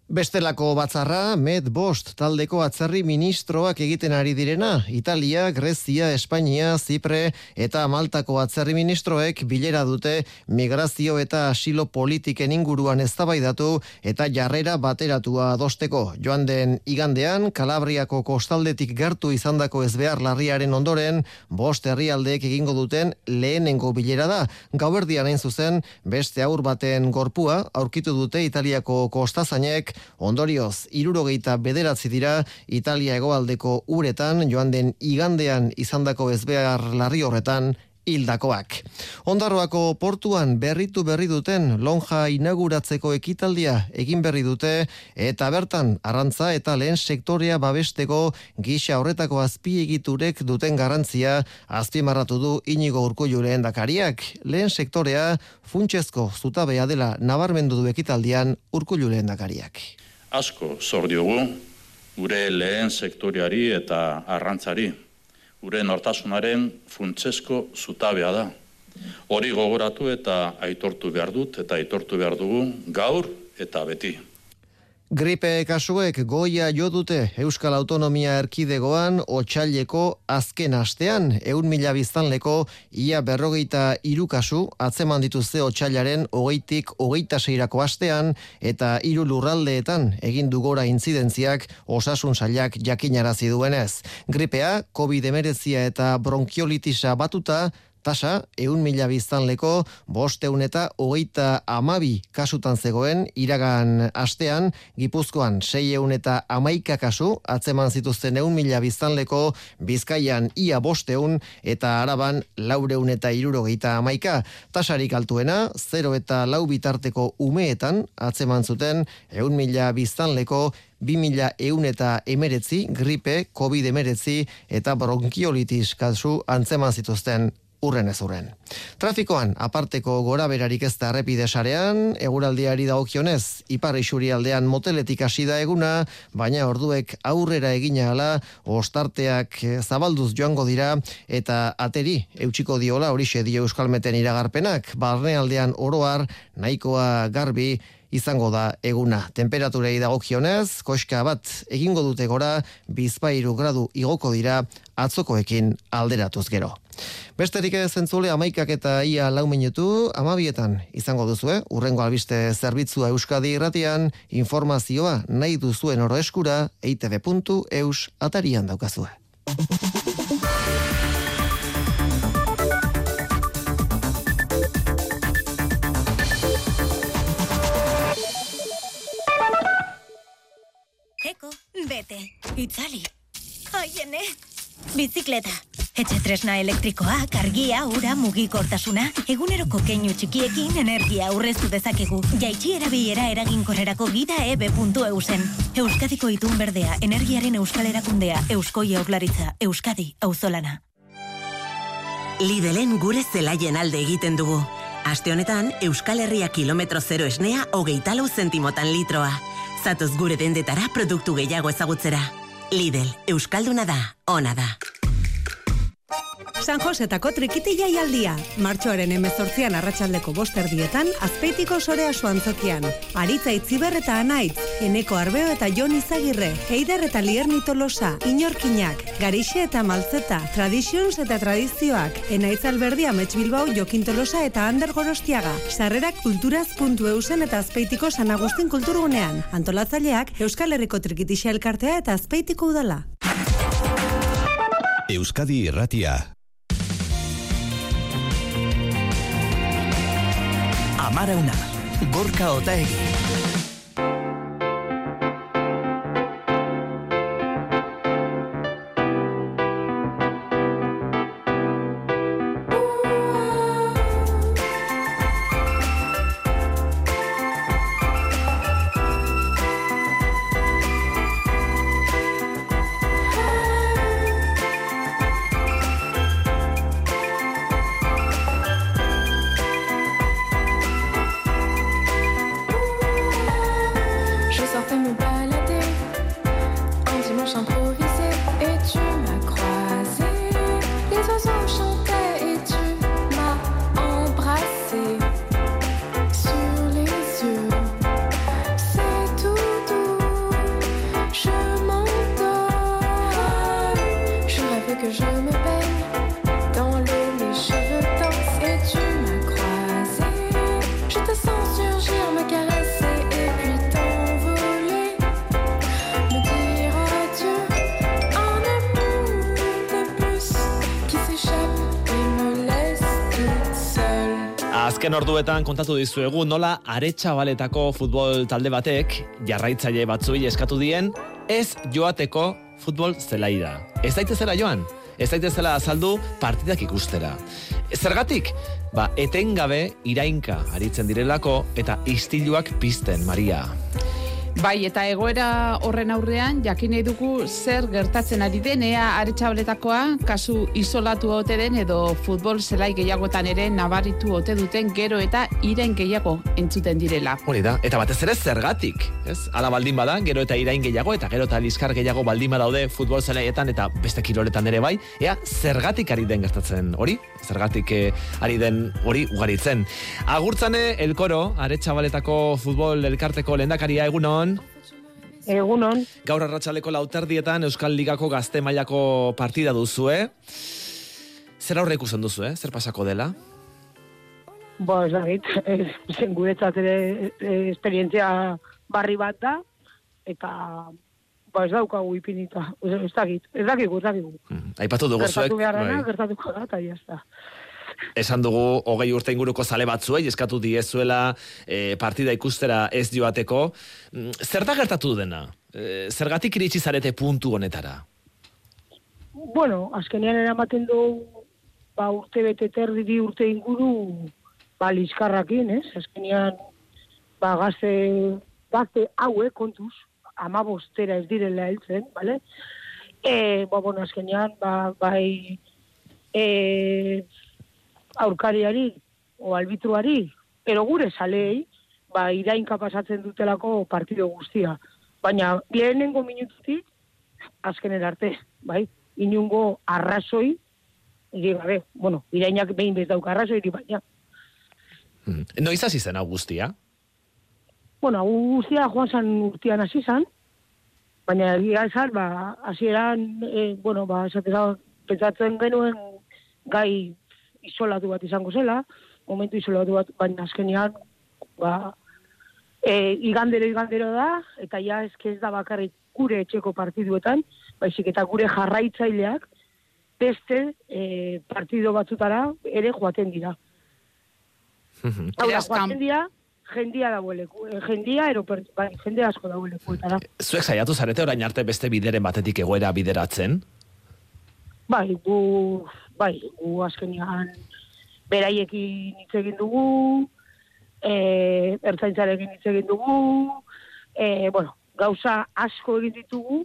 [SPEAKER 29] Bestelako batzarra, Med Bost taldeko atzerri ministroak egiten ari direna, Italia, Grezia, Espainia, Zipre eta Maltako atzerri ministroek bilera dute migrazio eta asilo politiken inguruan eztabaidatu eta jarrera bateratua adosteko. Joan den igandean, Kalabriako kostaldetik gertu izandako ezbehar larriaren ondoren, bost herrialdeek egingo duten lehenengo bilera da. Gauerdian hain zuzen, beste aur baten gorpua aurkitu dute Italiako kostazainek Ondorioz, irurogeita bederatzi dira Italia hegoaldeko uretan joan den igandean izandako ezbehar larri horretan hildakoak. Ondarroako portuan berritu berri duten lonja inauguratzeko ekitaldia egin berri dute eta bertan arrantza eta lehen sektorea babesteko gisa horretako azpiegiturek duten garrantzia azpimarratu du inigo urkullu lehen dakariak. Lehen sektorea funtsezko zutabea dela nabarmendu du ekitaldian urkullu lehen dakariak.
[SPEAKER 31] asko zor diogu gure lehen sektoreari eta arrantzari. Gure nortasunaren funtsezko zutabea da. Hori gogoratu eta aitortu behar dut eta aitortu behar dugu gaur eta beti.
[SPEAKER 29] Gripe kasuek goia jo dute Euskal Autonomia Erkidegoan otxaileko azken astean, eun mila biztanleko ia berrogeita iru kasu atzeman dituzte otxailaren hogeitik hogeita seirako astean eta hiru lurraldeetan egin du gora intzidentziak osasun sailak jakinarazi duenez. Gripea, COVID-19 eta bronkiolitisa batuta, Tasa, eun mila biztanleko, bosteun eta hogeita amabi kasutan zegoen, iragan astean, Gipuzkoan sei eun eta amaika kasu, atzeman zituzten eun mila biztanleko, Bizkaian ia bosteun, eta araban laureun eta irurogeita amaika. Tasarik altuena, 0 eta lau bitarteko umeetan, atzeman zuten, eun mila biztanleko, 2000 eun eta emeretzi, gripe, COVID emeretzi eta bronkiolitis kasu antzeman zituzten urren ez urren. Trafikoan, aparteko gora berarik ez da errepide sarean, eguraldiari dagokionez, ipar isurialdean moteletik hasi da eguna, baina orduek aurrera egina ala, ostarteak eh, zabalduz joango dira, eta ateri, eutxiko diola horixe dio euskalmeten iragarpenak, barnealdean oroar, nahikoa garbi, izango da eguna. Temperaturei dagokionez, koska bat egingo dute gora, bizpairu gradu igoko dira atzokoekin alderatuz gero. Besterik ez entzule amaikak eta ia lau minutu, amabietan izango duzue, urrengo albiste zerbitzua Euskadi irratian, informazioa nahi duzuen oro eskura, eitb.eus atarian daukazue.
[SPEAKER 32] Eko, bete, itzali. Aiene, bizikleta. Etxe tresna elektrikoa, argia, ura, mugikortasuna, eguneroko keinu txikiekin energia aurreztu dezakegu. Jaitsi erabilera eraginkorrerako gida eb.eusen. Euskadiko itun berdea, energiaren euskal erakundea, eusko jaurlaritza, Euskadi, auzolana.
[SPEAKER 33] Lidelen gure zelaien alde egiten dugu. Aste honetan, Euskal Herria kilometro zero esnea hogeita lau zentimotan litroa. Zatoz gure dendetara produktu gehiago ezagutzera. Lidl, Euskalduna da, ona da.
[SPEAKER 24] San Josetako trikiti jaialdia. Martxoaren emezortzian arratsaldeko bosterdietan, azpeitiko sorea suantzokian. Aritza itziber eta anaitz, eneko arbeo eta jon izagirre, heider eta lierni tolosa, inorkinak, garixe eta maltzeta, traditions eta tradizioak, enaitz alberdi amets bilbao jokin tolosa eta ander gorostiaga. Sarrerak kulturaz.eusen eta azpeitiko San Agustin kulturgunean. Antolatzaileak Euskal Herriko trikitixea elkartea eta azpeitiko udala.
[SPEAKER 34] Euskadi Irratia.
[SPEAKER 35] Amarauna, Gorka Otaegi.
[SPEAKER 2] Orduetan kontatu dizuegu nola aretsabaletako futbol talde batek jarraitzaile batzuei eskatu dien ez joateko futbol zelaira. Ez daitezela joan, ez daitezela azaldu partidak ikustera. Zergatik? Ba, etengabe irainka aritzen direlako eta istiluak pizten, Maria.
[SPEAKER 36] Bai, eta egoera horren aurrean, jakin nahi dugu zer gertatzen ari den, ea aretsabaletakoa, kasu isolatu ote den, edo futbol zelai gehiagotan ere nabaritu ote duten gero eta iren gehiago entzuten direla.
[SPEAKER 2] Hori da, eta batez ere zergatik, ez? Ala baldin bada, gero eta irain gehiago, eta gero eta liskar gehiago baldin badaude futbol zelaietan eta beste kiroletan ere bai, ea zergatik ari den gertatzen hori? Zergatik eh, ari den hori ugaritzen. Agurtzane, elkoro, aretsabaletako futbol elkarteko lehendakaria egunon.
[SPEAKER 37] Egunon.
[SPEAKER 2] Gaur arratsaleko lauterdietan Euskal Ligako gazte mailako partida duzue. Zer aurre ikusten duzu, eh? Zer pasako dela?
[SPEAKER 37] Ba, ez dakit, (laughs) zen guretzat ere e, esperientzia barri bat da, eta ba, ez daukagu ipinita, ez, ez dakit, ez dakigu, ez dakigu.
[SPEAKER 2] Aipatu dugu zuek.
[SPEAKER 37] Gertatu beharrena,
[SPEAKER 2] bai.
[SPEAKER 37] gertatuko da, eta jazta.
[SPEAKER 2] Esan dugu hogei urte inguruko zale batzuei eskatu diezuela e, partida ikustera ez joateko. Mm, Zer da gertatu dena? E, zergatik iritsi zarete puntu honetara?
[SPEAKER 37] Bueno, azkenean eramaten du ba, urte bete terdi bi urte inguru ba, liskarrakin, ez? Azkenean ba, gazte, gazte hauek kontuz, amabostera ez direla heltzen, bale? E, ba, bueno, azkenean, ba, bai, e, aurkariari, o albitruari, pero gure salei, ba, irainka pasatzen dutelako partido guztia. Baina, lehenengo minututik, azkenen arte, bai, inungo arrazoi, egi gabe, bueno, irainak behin bez dauka arrazoi, baina,
[SPEAKER 2] Noiz hasi zen guztia?
[SPEAKER 37] bueno, guztia joan zan urtean hasi zan, baina egia esan, ba, hasieran, e, bueno, ba, esateza, pentsatzen genuen gai isolatu bat izango zela, momentu isolatu bat, baina azkenean, ba, e, igandero igandero da, eta ja eske ez da bakarrik gure etxeko partiduetan, baizik eta gure jarraitzaileak beste e, partido batzutara ere joaten dira. Hau da, joaten dira, jendia dagoeleku, eh, jendia, ero, bai, jende asko dagoelekuetara.
[SPEAKER 2] Zuek saiatu zarete orain arte beste bideren batetik egoera bideratzen?
[SPEAKER 37] Bai, gu, bai, gu azkenean beraiekin hitz egin dugu, e, ertzaintzarekin hitz egin dugu, e, bueno, gauza asko egin ditugu,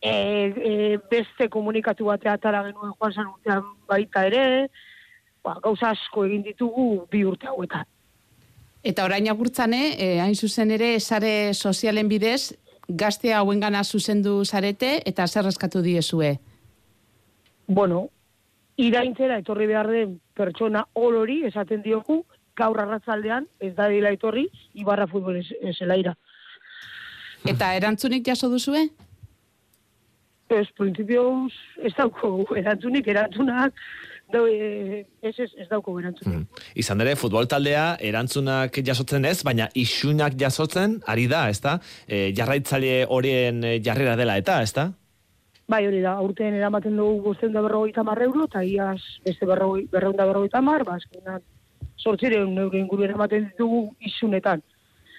[SPEAKER 37] e, e, beste komunikatu batea atara genuen joan zan urtean baita ere, ba, gauza asko egin ditugu bi urte hauetan.
[SPEAKER 36] Eta orain agurtzane, eh, hain zuzen ere, sare sozialen bidez, gazte hauengana zuzendu zarete eta zer eskatu diezue.
[SPEAKER 37] Bueno, iraintzera etorri behar den pertsona olori esaten dioku, gaur arratzaldean ez da dila etorri, Ibarra futbol zelaira.
[SPEAKER 36] Eta erantzunik jaso duzue?
[SPEAKER 37] Ez, prinsipioz, ez dauko erantzunik, erantzunak, da, e, ez, ez, ez dauko erantzunik.
[SPEAKER 2] Izan ere, futbol taldea erantzunak jasotzen ez, baina isunak jasotzen ari da, ezta? E, jarraitzaile horien jarrera dela eta, ezta?
[SPEAKER 37] Bai, hori da, aurten eramaten dugu guztien da berrogeita mar euro, eta iaz beste berrogei- berrehun da ba, azkenan, sortzireun euro inguru eramaten ditugu isunetan.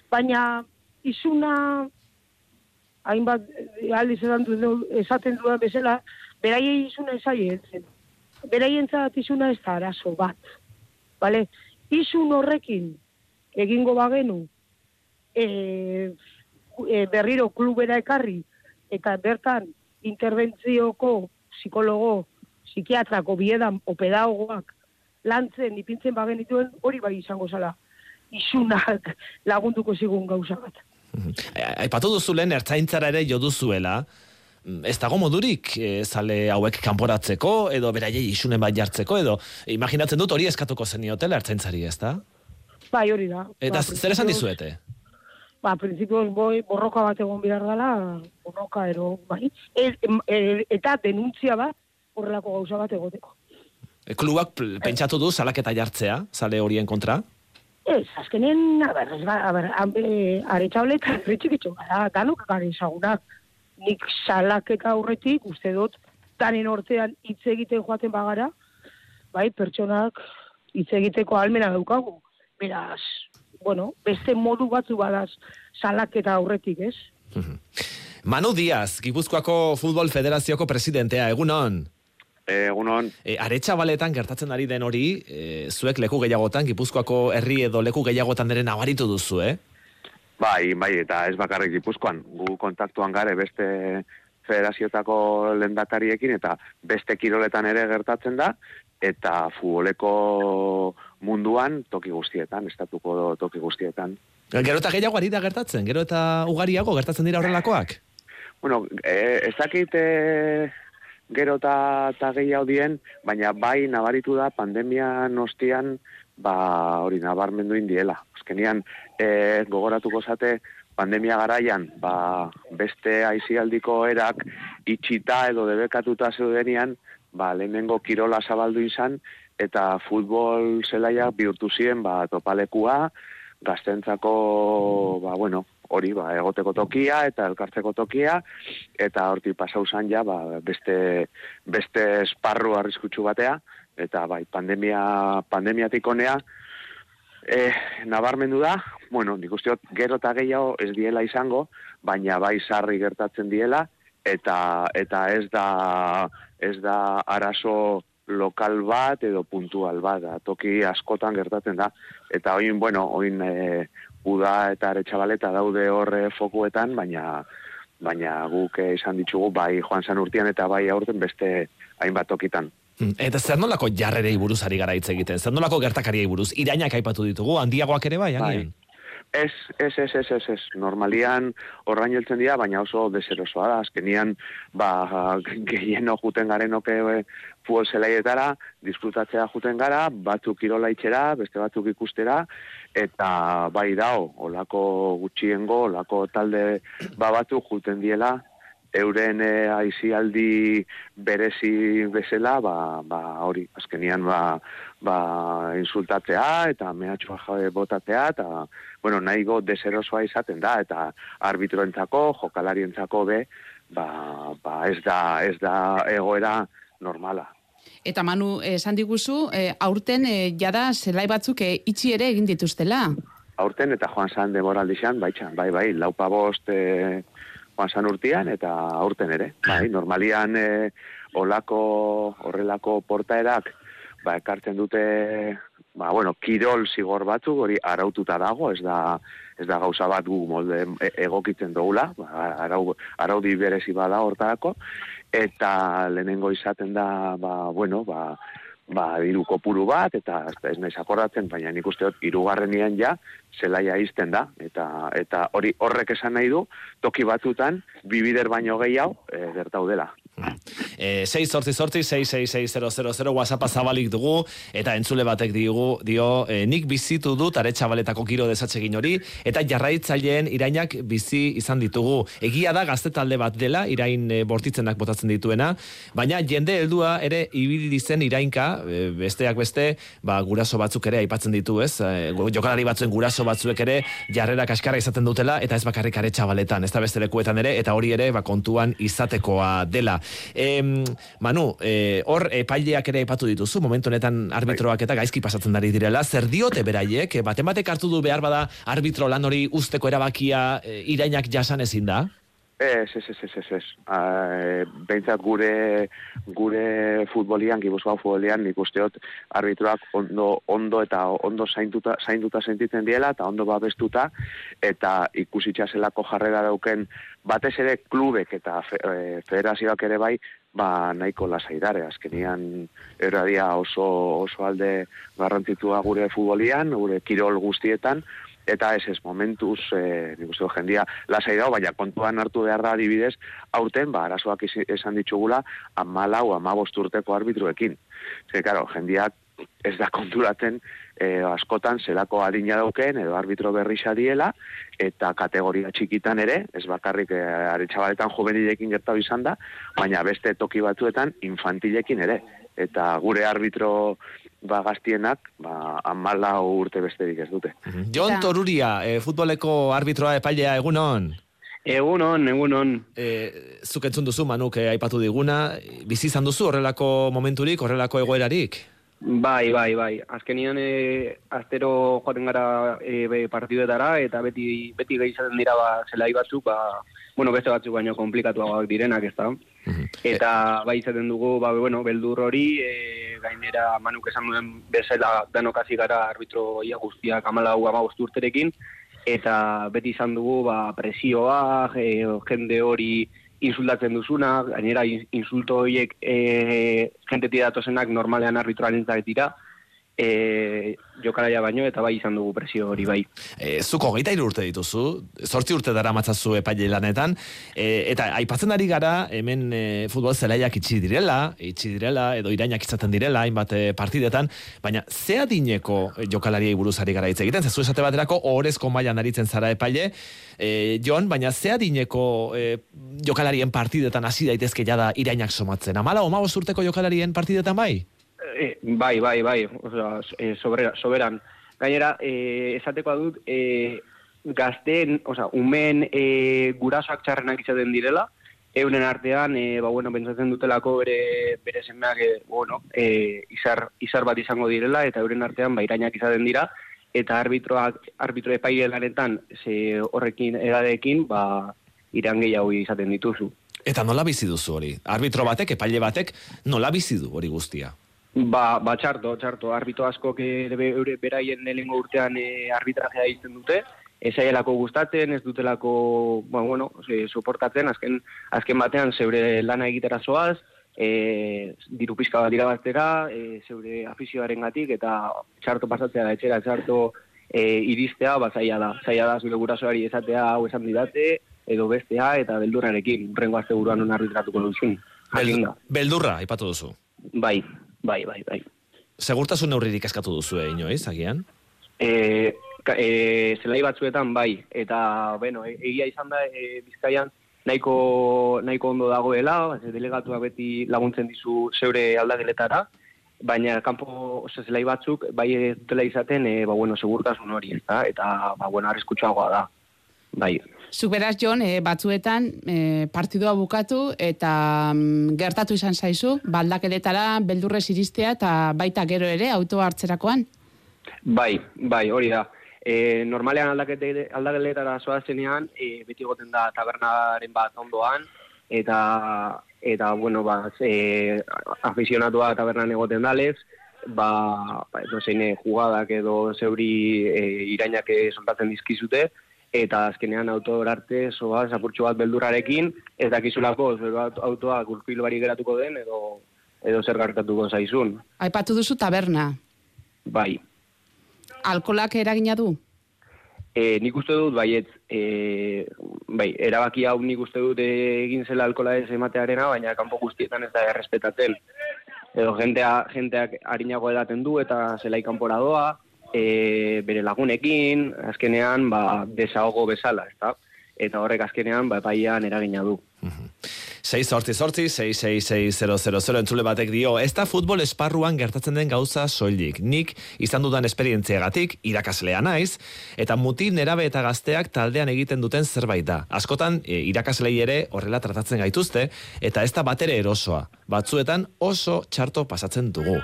[SPEAKER 37] Baina, isuna, hainbat eh, aldiz esan du, esaten dudan bezala, beraiei isuna esaien zen. Beraientzat isuna ez da arazo bat. Bale? Isun horrekin egingo bagenu e, e, berriro klubera ekarri eta bertan interventzioko psikologo, psikiatrako biedan o pedagogoak lantzen ipintzen bagen dituen hori bai izango zala isunak lagunduko zigun gauza bat.
[SPEAKER 2] A- Aipatu duzulen ertzaintzara ere jo duzuela, mm, ez dago modurik e, zale hauek kanporatzeko, edo beraiei isunen bat jartzeko, edo imaginatzen dut hori eskatuko zeniotela ertzaintzari, ez da?
[SPEAKER 37] Bai, hori da.
[SPEAKER 2] Eta
[SPEAKER 37] Ba,
[SPEAKER 2] zer esan dizuete?
[SPEAKER 37] Ba, prinsipioz boi, borroka bat egon behar dela, borroka ero, bai. E, e, eta denuntzia bat horrelako gauza bat egoteko.
[SPEAKER 2] E, Klubak pentsatu du salaketa jartzea, zale horien kontra?
[SPEAKER 37] Ez, azkenen, a ber, ez ba, a ber, hanbe, aretxaule eta (laughs) retxikitxo, gara, danok garen ezagunak. Nik salaketa aurretik, uste dut, danen ortean hitz egiten joaten bagara, bai, pertsonak hitz egiteko almena daukagu. Beraz, bueno, beste modu batzu badaz salaketa aurretik, ez?
[SPEAKER 2] Manu Diaz, Gipuzkoako Futbol Federazioko presidentea, egunon?
[SPEAKER 38] Egunon.
[SPEAKER 2] E, Aretxabaletan gertatzen ari den hori, e, zuek leku gehiagotan, Gipuzkoako herri edo leku gehiagotan ere nabaritu duzu, eh?
[SPEAKER 38] Bai, bai, eta ez bakarrik Gipuzkoan. Gu kontaktuan gare beste federazioetako lendakariekin eta beste kiroletan ere gertatzen da, eta futboleko munduan toki guztietan, estatuko toki guztietan.
[SPEAKER 2] Gero eta gehiago ari da gertatzen, gero eta ugariago gertatzen dira horrelakoak?
[SPEAKER 38] Bueno, e, ez dakit e, gero eta eta gehiago dien, baina bai nabaritu da pandemia nostian, ba hori nabarmendu indiela. Azkenian e, gogoratuko zate pandemia garaian, ba beste aizialdiko erak itxita edo debekatuta zeudenian, ba lehenengo kirola zabaldu izan, eta futbol zelaia bihurtu ziren, ba topalekua, gaztentzako, ba bueno, hori, ba, egoteko tokia eta elkartzeko tokia, eta horti pasau zan ja, ba, beste, beste esparru arriskutsu batea, eta bai, pandemia, pandemiatik honea, eh, nabarmendu da, bueno, nik uste dut gero eta gehiago ez diela izango, baina bai sarri gertatzen diela, eta, eta ez da, ez da arazo lokal bat edo puntual bat, da, toki askotan gertatzen da. Eta oin, bueno, oin e, uda eta aretsabaleta daude horre fokuetan, baina baina guk eh, izan ditugu bai joan san urtean eta bai aurten beste hainbat tokitan.
[SPEAKER 2] Mm, Eta zer nolako jarrerei buruz ari gara hitz egiten? Zer nolako gertakariei buruz? Irainak aipatu ditugu, handiagoak ere bai, agian?
[SPEAKER 38] Ez, ez, ez, ez, ez, ez. Normalian horrain heltzen dira, baina oso deserosoa da. Azkenian, ba, gehieno juten garen oke e, futbol zelaietara, disfrutatzea juten gara, batzuk kirola itxera, beste batzuk ikustera, eta bai dao, olako gutxiengo, olako talde ba batzuk juten diela, euren e, aizialdi berezi bezala, ba, ba hori, azkenian ba, ba insultatzea eta mehatxua jabe botatzea, eta, bueno, nahigo deserosoa izaten da, eta arbitroentzako, jokalarientzako be, ba, ba ez da, ez da egoera normala.
[SPEAKER 36] Eta Manu, eh, esan diguzu, eh, aurten eh, jada zelai batzuk eh, itxi ere egin dituztela.
[SPEAKER 38] aurten eta joan zan demoraldixan, bai txan, bai, bai, laupa bost e, joan zan urtian eta aurten ere. Bai, normalian e, olako, horrelako portaerak, ba, ekartzen dute, ba, bueno, kirol zigor batzuk, hori araututa dago, ez da, ez da gauza bat gu molde e- egokitzen dugula, ba, arau, araudi berezi bada hortarako, eta lehenengo izaten da, ba, bueno, ba, ba, diru kopuru bat, eta ez, naiz akordatzen, baina nik uste dut, irugarrenian ja, zelaia izten da, eta, eta hori horrek esan nahi du, toki batzutan, bibider baino gehiago, e, gertau dela.
[SPEAKER 2] E, 6 sortzi sortzi, 666 WhatsAppa zabalik dugu, eta entzule batek digu, dio, e, nik bizitu dut aretsabaletako giro desatsegin hori, eta jarraitzaileen irainak bizi izan ditugu. Egia da gazte talde bat dela, irain e, bortitzenak botatzen dituena, baina jende heldua ere ibili zen irainka, e, besteak beste, ba, guraso batzuk ere aipatzen ditu, ez? E, jokalari batzuen guraso batzuek ere jarrera kaskarra izaten dutela, eta ez bakarrik aretxabaletan, ez da beste lekuetan ere, eta hori ere ba, kontuan izatekoa dela. Em, Manu, e, hor epaileak ere aipatu dituzu, momentu honetan arbitroak eta gaizki pasatzen dari direla, zer diote beraiek, e, baten batek hartu du behar bada arbitro lan hori usteko erabakia e, irainak jasan ezin da?
[SPEAKER 38] Ez, ez, ez, ez, ez, behintzat gure, gure futbolian, gipuzkoa futbolian, nik usteot arbitroak ondo, ondo eta ondo zainduta, zainduta sentitzen diela, eta ondo babestuta, eta ikusitza zelako jarrera dauken, batez ere klubek eta fe, eh, federazioak ere bai, ba nahiko lasaidare, azkenian eradia oso, oso alde garrantzitsua gure futbolian, gure kirol guztietan, eta ez ez momentuz, e, nik uste jendia lasai dago, baina kontuan hartu behar da adibidez, aurten, ba, arazoak esan ditugula, amalau, amabost urteko arbitruekin. Ze, karo, jendiak ez da konturatzen e, askotan zelako adina dauken, edo arbitro berri diela, eta kategoria txikitan ere, ez bakarrik e, aretxabaletan juvenilekin gertatu izan da, baina beste toki batzuetan infantilekin ere. Eta gure arbitro ba, gaztienak, ba, amala urte besterik ez dute.
[SPEAKER 2] Jon Toruria, e, futboleko arbitroa epailea egunon.
[SPEAKER 34] Egunon, egunon.
[SPEAKER 2] E, zuk entzun duzu, Manuk, e, aipatu diguna, bizi izan duzu horrelako momenturik, horrelako egoerarik?
[SPEAKER 34] Bai, bai, bai. Azkenian e, astero joaten gara e, be, partiduetara eta beti beti gehi izaten dira ba zelai batzuk, ba bueno, beste batzuk baino komplikatuagoak direnak, ezta? Eta bai izaten dugu, ba bueno, beldur hori, e, gainera Manuk esan duen bezala danok hasi gara arbitro ia guztiak 14 15 urterekin eta beti izan dugu ba presioa, e, jende hori insultatzen duzuna, gainera in- insulto horiek e, jentetik datozenak normalean arbitroaren dira, e, jokalaia baino eta bai izan dugu presio hori bai.
[SPEAKER 2] E, zuko geita urte dituzu, sortzi urte dara matzazu epaile lanetan, e, eta aipatzen ari gara, hemen e, futbol zelaiak itxi direla, itxi direla, edo irainak izaten direla, hainbat e, partidetan, baina ze adineko e, jokalariei buruz ari gara hitz egiten, zezu esate baterako ohorezko mailan aritzen zara epaile, e, Jon, baina ze adineko e, jokalarien partidetan hasi daitezke jada irainak somatzen, amala o urteko jokalarien partidetan bai?
[SPEAKER 34] E, bai, bai, bai, osea, e, sobera, soberan. Gainera, e, esatekoa dut, e, gazteen, osea, umen e, gurasoak txarrenak izaten direla, euren artean, e, ba, bueno, pentsatzen dutelako bere, bere semeak, e, bueno, e, izar, izar bat izango direla, eta euren artean bairainak izaten dira, eta arbitroak, arbitro epaile lanetan, ze horrekin, edadekin, ba, iran gehiago izaten dituzu.
[SPEAKER 2] Eta nola bizi duzu hori? Arbitro batek, epaile batek, nola bizi du hori guztia?
[SPEAKER 34] Ba, ba txarto, txarto. Arbito askok ere be- eure beraien lehenengo urtean e, arbitrajea izten dute. Ez aielako gustatzen, ez dutelako, ba, bueno, soportatzen, azken, azken batean zeure lana egitera zoaz, e, diru pizka bat irabaztera, e, zeure afizioaren gatik, eta txarto pasatzea da etxera, txarto e, iristea, ba, zaila da. Zaila da zure gurasoari esatea hau esan didate, edo bestea, eta beldurrarekin, rengo azte buruan hon arbitratuko duzun.
[SPEAKER 2] Beldurra, aipatu duzu.
[SPEAKER 34] Bai, bai, bai, bai.
[SPEAKER 2] Segurtasun neurririk eskatu duzu, eh, inoiz, agian?
[SPEAKER 34] E, ka, e, zelai batzuetan bai, eta, bueno, e- egia izan da e, Bizkaian nahiko, nahiko ondo dagoela, ze delegatuak beti laguntzen dizu zeure aldageletara, baina kanpo oso zelai batzuk bai dutela izaten, e, ba, bueno, segurtasun hori, ezta? eta, ba, bueno, arriskutsuagoa da. Bai.
[SPEAKER 36] Zuk beraz, Jon, eh, batzuetan eh, partidua bukatu eta mm, gertatu izan zaizu, baldakeletara beldurrez iristea eta baita gero ere autoa hartzerakoan.
[SPEAKER 34] Bai, bai, hori da. E, normalean aldakete, aldageletara zoazenean, e, beti goten da tabernaren bat ondoan, eta, eta bueno, ba, e, aficionatua tabernan egoten dalez, ba, ba edo zein eh, jugadak edo zeuri e, irainak soltatzen dizkizute, eta azkenean autor arte soa zapurtxo bat beldurrarekin, ez dakizulako zero aut- autoa gurpil bari geratuko den, edo, edo zer gertatuko zaizun.
[SPEAKER 36] Aipatu duzu taberna.
[SPEAKER 34] Bai,
[SPEAKER 36] Alkolak eragina du?
[SPEAKER 34] E, nik uste dut, baiet, e, bai, erabaki hau nik uste dut egin zela alkola ez ematearena, baina kanpo guztietan ez da errespetatzen. Edo jentea, jenteak harinago edaten du eta zelai kanpora doa, e, bere lagunekin, azkenean, ba, desahogo bezala, ezta? Eta horrek azkenean, ba, epaian eragina du.
[SPEAKER 2] 6 sortzi sortzi, 666 entzule batek dio, ez da futbol esparruan gertatzen den gauza soilik. Nik izan dudan esperientziagatik, irakaslea naiz, eta mutil nerabe eta gazteak taldean egiten duten zerbait da. Askotan, e, irakaslei ere horrela tratatzen gaituzte, eta ez da batere erosoa. Batzuetan oso txarto pasatzen dugu.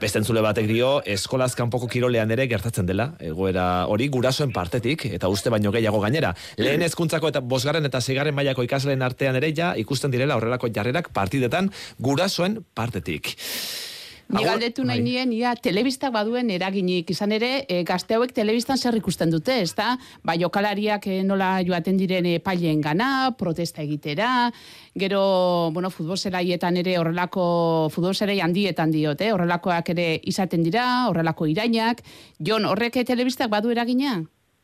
[SPEAKER 2] Beste entzule batek dio, eskolaz kanpoko kirolean ere gertatzen dela, egoera hori gurasoen partetik, eta uste baino gehiago gainera. Lehen hezkuntzako eta bosgarren eta seigarren mailako ikasleen artean ere ja ikusten direla horrelako jarrerak partidetan gurasoen partetik.
[SPEAKER 36] Ni galdetu nahi nien, ia, telebistak baduen eraginik, izan ere, e, gazte hauek telebistan zer ikusten dute, ez da? Ba, jokalariak e, nola joaten diren e, paileen gana, protesta egitera, gero, bueno, futbolzelaietan ere horrelako, futbolzelei handietan diote, horrelakoak ere izaten dira, horrelako irainak. Jon, horrek telebistak badu eragina?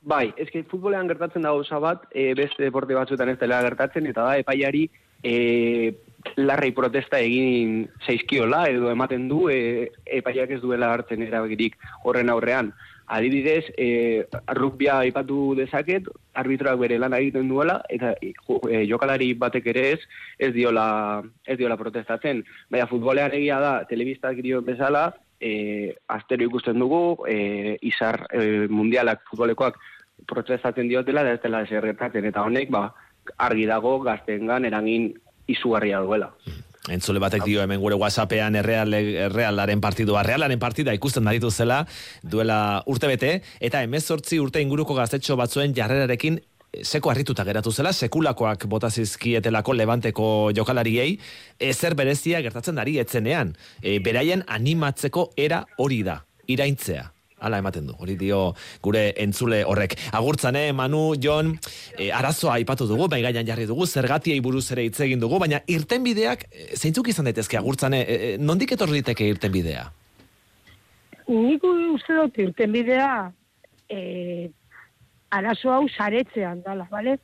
[SPEAKER 34] Bai, eske futbolean gertatzen da gauza bat, e, beste deporte batzuetan ez dela gertatzen, eta da epaiari e, larrei protesta egin zaizkiola, edo ematen du e, epaiak ez duela hartzen erabakirik horren aurrean. Adibidez, e, rugbia aipatu dezaket, arbitroak bere lan egiten duela, eta e, e, jokalari batek ere ez, ez diola, ez diola protestatzen. Baina futbolean egia da, telebistak dio bezala, e, astero ikusten dugu, e, izar e, mundialak futbolekoak protestatzen diotela, da ez dela ezer gertatzen, eta honek, ba, argi dago gaztengan eragin izugarria duela.
[SPEAKER 2] Entzule batek dio hemen gure WhatsAppean erreal, errealaren partidua, realaren partida ikusten baditu zela, duela urte bete, eta emezortzi urte inguruko gaztetxo batzuen jarrerarekin seko harrituta geratu zela, sekulakoak bota zizkietelako levanteko jokalariei, ezer berezia gertatzen ari etzenean. E, beraien animatzeko era hori da, iraintzea. Hala ematen du, hori dio gure entzule horrek. Agurtzane, Manu, Jon, e, arazoa aipatu dugu, bai gainan jarri dugu, zergatiei buruz ere hitz egin dugu, baina irtenbideak, e, zeintzuk izan daitezke agurtzane, e, e, nondik etorri liteke irtenbidea?
[SPEAKER 37] Nik uste dut irtenbidea e, arazo hau saretzean dala, bale?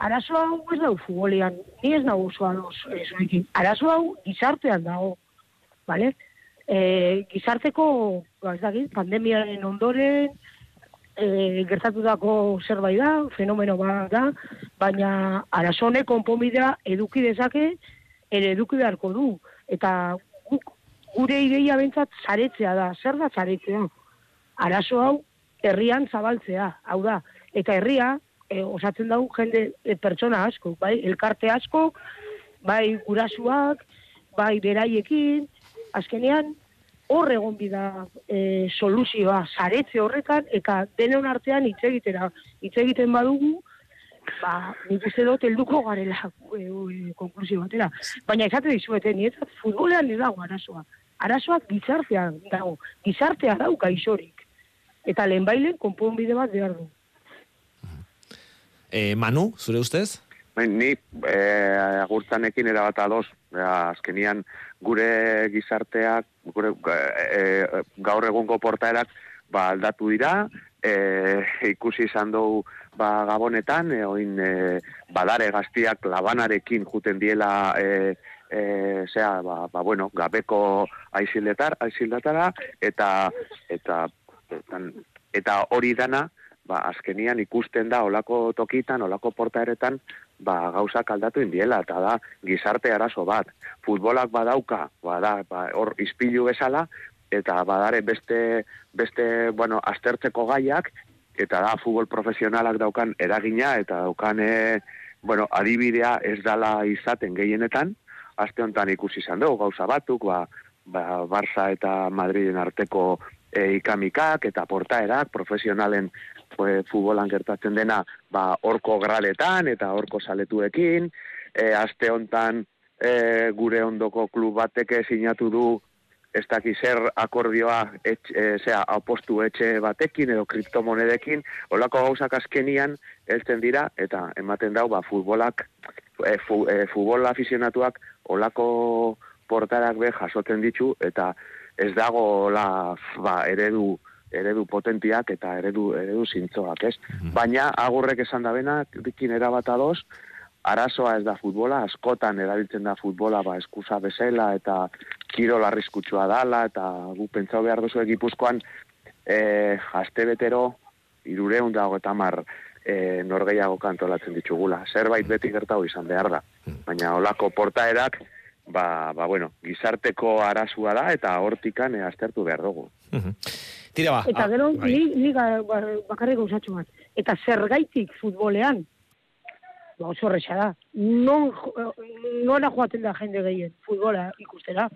[SPEAKER 37] Arazo hau ez dau futbolean, ni ez nago oso ados ezoekin. Arazo hau gizartean dago, bale? E, gizarteko, ba, ez dakit, pandemiaren ondoren, e, gertatutako zerbait da, fenomeno bat da, baina arazo honek konponbidea eduki dezake, ere eduki beharko du. Eta guk gure ideia bentsat zaretzea da. Zer da zaretzea? Arazo hau herrian zabaltzea, hau da. Eta herria e, osatzen dugu jende e, pertsona asko, bai, elkarte asko, bai gurasuak, bai beraiekin, azkenean hor egon bida e, soluzioa, zaretze horretan, eta denon artean hitz egitera, hitz egiten badugu, ba, nik uste dut helduko garela e, e, konklusio batera. Baina esate dizueten, nietzat futbolean ez dago arazoa. Arazoak gizartean dago. Gizartea dau gaixorik. Eta lehenbailen konponbide bat behar du.
[SPEAKER 2] E, Manu, zure ustez?
[SPEAKER 38] Bai, Ni eh, agurtzanekin erabat ados, azkenian gure gizarteak, gure, eh, gaur egungo portaerak ba, aldatu dira, e, ikusi izan dugu ba, gabonetan, e, oin e, badare gaztiak labanarekin juten diela e, e, zea, ba, ba, bueno, gabeko aizildetar, aizildatara, eta, eta, eta, eta hori dana, ba, azkenian ikusten da olako tokitan, olako portaeretan, ba, gauzak aldatu indiela, eta da gizarte arazo bat. Futbolak badauka, bada, ba, hor izpilu bezala, eta badare beste, beste, bueno, aztertzeko gaiak, eta da futbol profesionalak daukan eragina, eta daukan, e, bueno, adibidea ez dala izaten gehienetan, aste honetan ikusi izan dugu, gauza batuk, ba, ba, Barça eta Madriden arteko e, ikamikak eta portaerak, profesionalen e, futbolan gertatzen dena, ba, orko graletan eta orko saletuekin, e, aste honetan e, gure ondoko klub bateke sinatu du ez daki zer akordioa etx, e, zera, apostu etxe batekin edo kriptomonedekin, olako gauzak azkenian heltzen dira eta ematen dau ba, futbolak, e, fu, e, futbol aficionatuak olako portarak be jasotzen ditu eta ez dago la, ba, eredu eredu potentiak eta eredu eredu zintzoak, ez? Baina agurrek esan da bena, dikin erabat ados, arazoa ez da futbola, askotan erabiltzen da futbola ba eskusa bezala eta kirol arriskutsua dala eta gu pentsau behar duzu Gipuzkoan eh aste betero 330 eh norgeiago kantolatzen ditugula. Zerbait beti gertatu izan behar da. Baina olako portaerak ba, ba bueno, gizarteko arazua da eta hortikan eh, aztertu behar dugu.
[SPEAKER 2] Tira ba.
[SPEAKER 37] Eta
[SPEAKER 2] ah,
[SPEAKER 37] gero,
[SPEAKER 2] bai.
[SPEAKER 37] li, liga ba, bakarrik gauzatxo bat. Eta zergaitik futbolean, ba oso horretxa da. Non, jo- nora joaten da jende gehien futbola ikustera.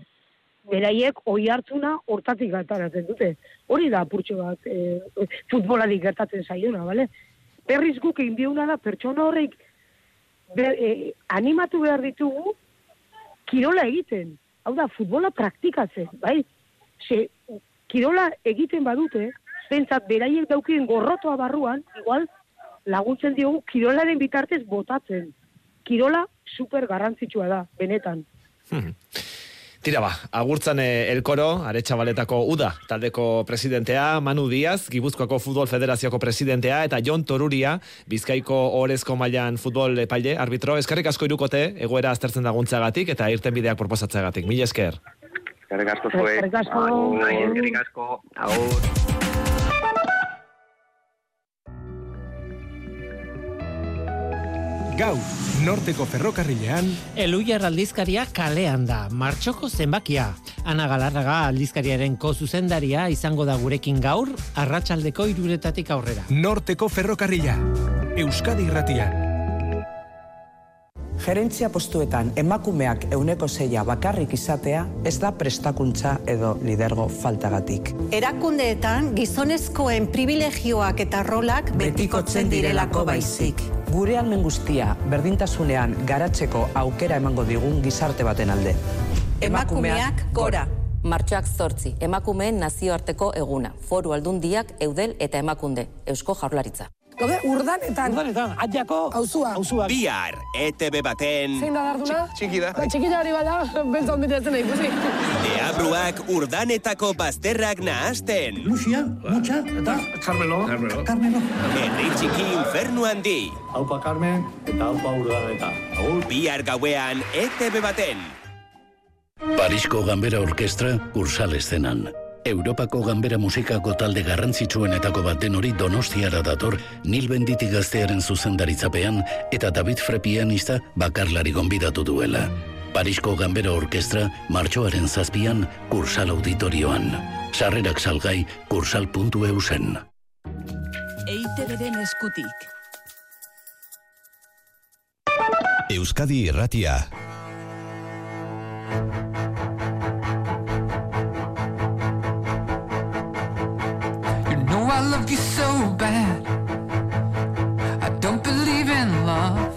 [SPEAKER 37] Beraiek oi hartzuna hortatik ataratzen dute. Hori da apurtxo bat e, futbolari gertatzen zaiona, bale? Berriz guk egin biuna da pertsona horrek be, e, animatu behar ditugu kirola egiten. Hau da, futbola praktikatzen, bai? Ze, kirola egiten badute, pentsat beraiek daukien gorrotoa barruan, igual laguntzen diogu kirolaren bitartez botatzen. Kirola super garrantzitsua da, benetan.
[SPEAKER 2] Tira ba, agurtzan eh, elkoro, aretsabaletako UDA, taldeko presidentea, Manu Diaz, Gipuzkoako Futbol Federazioko presidentea, eta Jon Toruria, Bizkaiko orezko mailan futbol epaile, arbitro, eskerrik asko irukote, egoera aztertzen daguntzagatik, eta irten bideak proposatzeagatik. Mila esker.
[SPEAKER 38] Eskerrik asko zuei.
[SPEAKER 37] Eskerrik asko.
[SPEAKER 34] Eskerrik asko. Agur.
[SPEAKER 39] Gau, norteko ferrokarrilean,
[SPEAKER 40] Eluiar aldizkaria kalean da, martxoko zenbakia. Ana Galarraga aldizkariaren ko zuzendaria izango da gurekin gaur, arratsaldeko iruretatik aurrera.
[SPEAKER 39] norteko ferrokarrila. Euskadi irratian.
[SPEAKER 41] Gerentzia postuetan emakumeak euneko zeia bakarrik izatea ez da prestakuntza edo lidergo faltagatik.
[SPEAKER 42] Erakundeetan gizonezkoen privilegioak eta rolak betikotzen direlako baizik.
[SPEAKER 41] Gure almen guztia berdintasunean garatzeko aukera emango digun gizarte baten alde.
[SPEAKER 42] Emakumeak gora.
[SPEAKER 43] Martxoak zortzi, emakumeen nazioarteko eguna. Foru aldundiak, eudel eta emakunde. Eusko jaurlaritza.
[SPEAKER 44] Gaude, urdanetan. Urdanetan, atiako. Hauzua. Hauzua.
[SPEAKER 23] Bihar, ETV baten...
[SPEAKER 44] Zein da darduna?
[SPEAKER 23] Txiki da.
[SPEAKER 44] Txikita hori bada, beltzon bitetzen nahi, ikusi.
[SPEAKER 23] Deabruak urdanetako bazterrak nahasten.
[SPEAKER 44] Lucia, Mutxa, eta... Carmelo. Carmelo. Carmelo.
[SPEAKER 23] Herri txiki infernu handi.
[SPEAKER 45] Haupa Carmen eta haupa urdaneta. Agur.
[SPEAKER 23] Bihar gauean, ETV baten.
[SPEAKER 46] Parisko Gambera Orkestra Kursal eszenan. Europako Gambera musikako talde garrantzitsuenetako bat den hori Donostiara dator Nil Benditi gaztearen zuzendaritzapean eta David Fre pianista bakarlari gonbidatu duela. Parisko Gambera Orkestra martxoaren zazpian Kursal Auditorioan. Sarrerak salgai kursal.eu zen.
[SPEAKER 47] EITB-den eskutik.
[SPEAKER 48] Euskadi Irratia.
[SPEAKER 49] I love you so bad. I don't believe in love.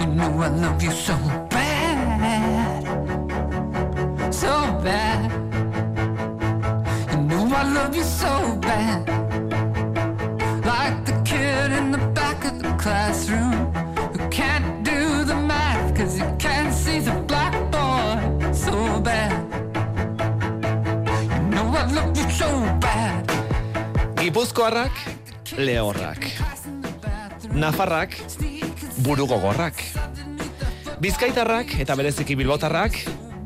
[SPEAKER 49] You know I love you so bad. So bad. You know I love you so bad. Like the kid in the back of the classroom
[SPEAKER 2] Gipuzkoarrak, lehorrak. Nafarrak, buru gogorrak. Bizkaitarrak eta bereziki bilbotarrak,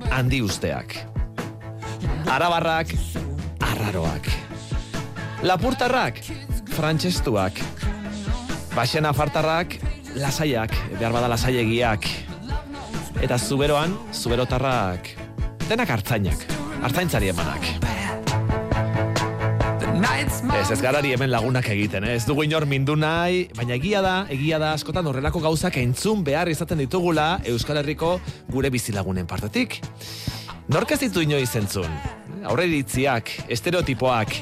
[SPEAKER 2] handi usteak. Arabarrak, arraroak. Lapurtarrak, frantsestuak. Baxen afartarrak, lasaiak, behar bada lasaiegiak. Eta zuberoan, zuberotarrak, denak hartzainak, hartzaintzari emanak. Ez ez garari hemen lagunak egiten, eh? ez dugu inor mindu nahi, baina egia da, egia da askotan horrelako gauzak entzun behar izaten ditugula Euskal Herriko gure bizilagunen partetik. Nork ez ditu inoiz entzun? Aurreritziak, estereotipoak.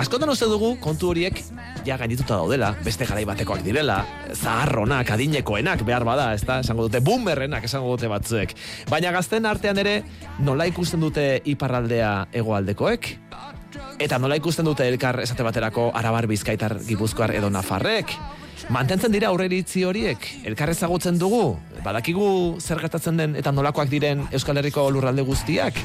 [SPEAKER 2] Askotan uste dugu kontu horiek ja gainituta daudela, beste garai batekoak direla, zaharronak, adinekoenak behar bada, ez da, esango dute, boomerrenak esango dute batzuek. Baina gazten artean ere, nola ikusten dute iparraldea hegoaldekoek? Eta nola ikusten dute elkar esate baterako arabar bizkaitar gipuzkoar edo nafarrek? Mantentzen dira aurreritzi horiek, elkar ezagutzen dugu, badakigu zer gertatzen den eta nolakoak diren Euskal Herriko lurralde guztiak.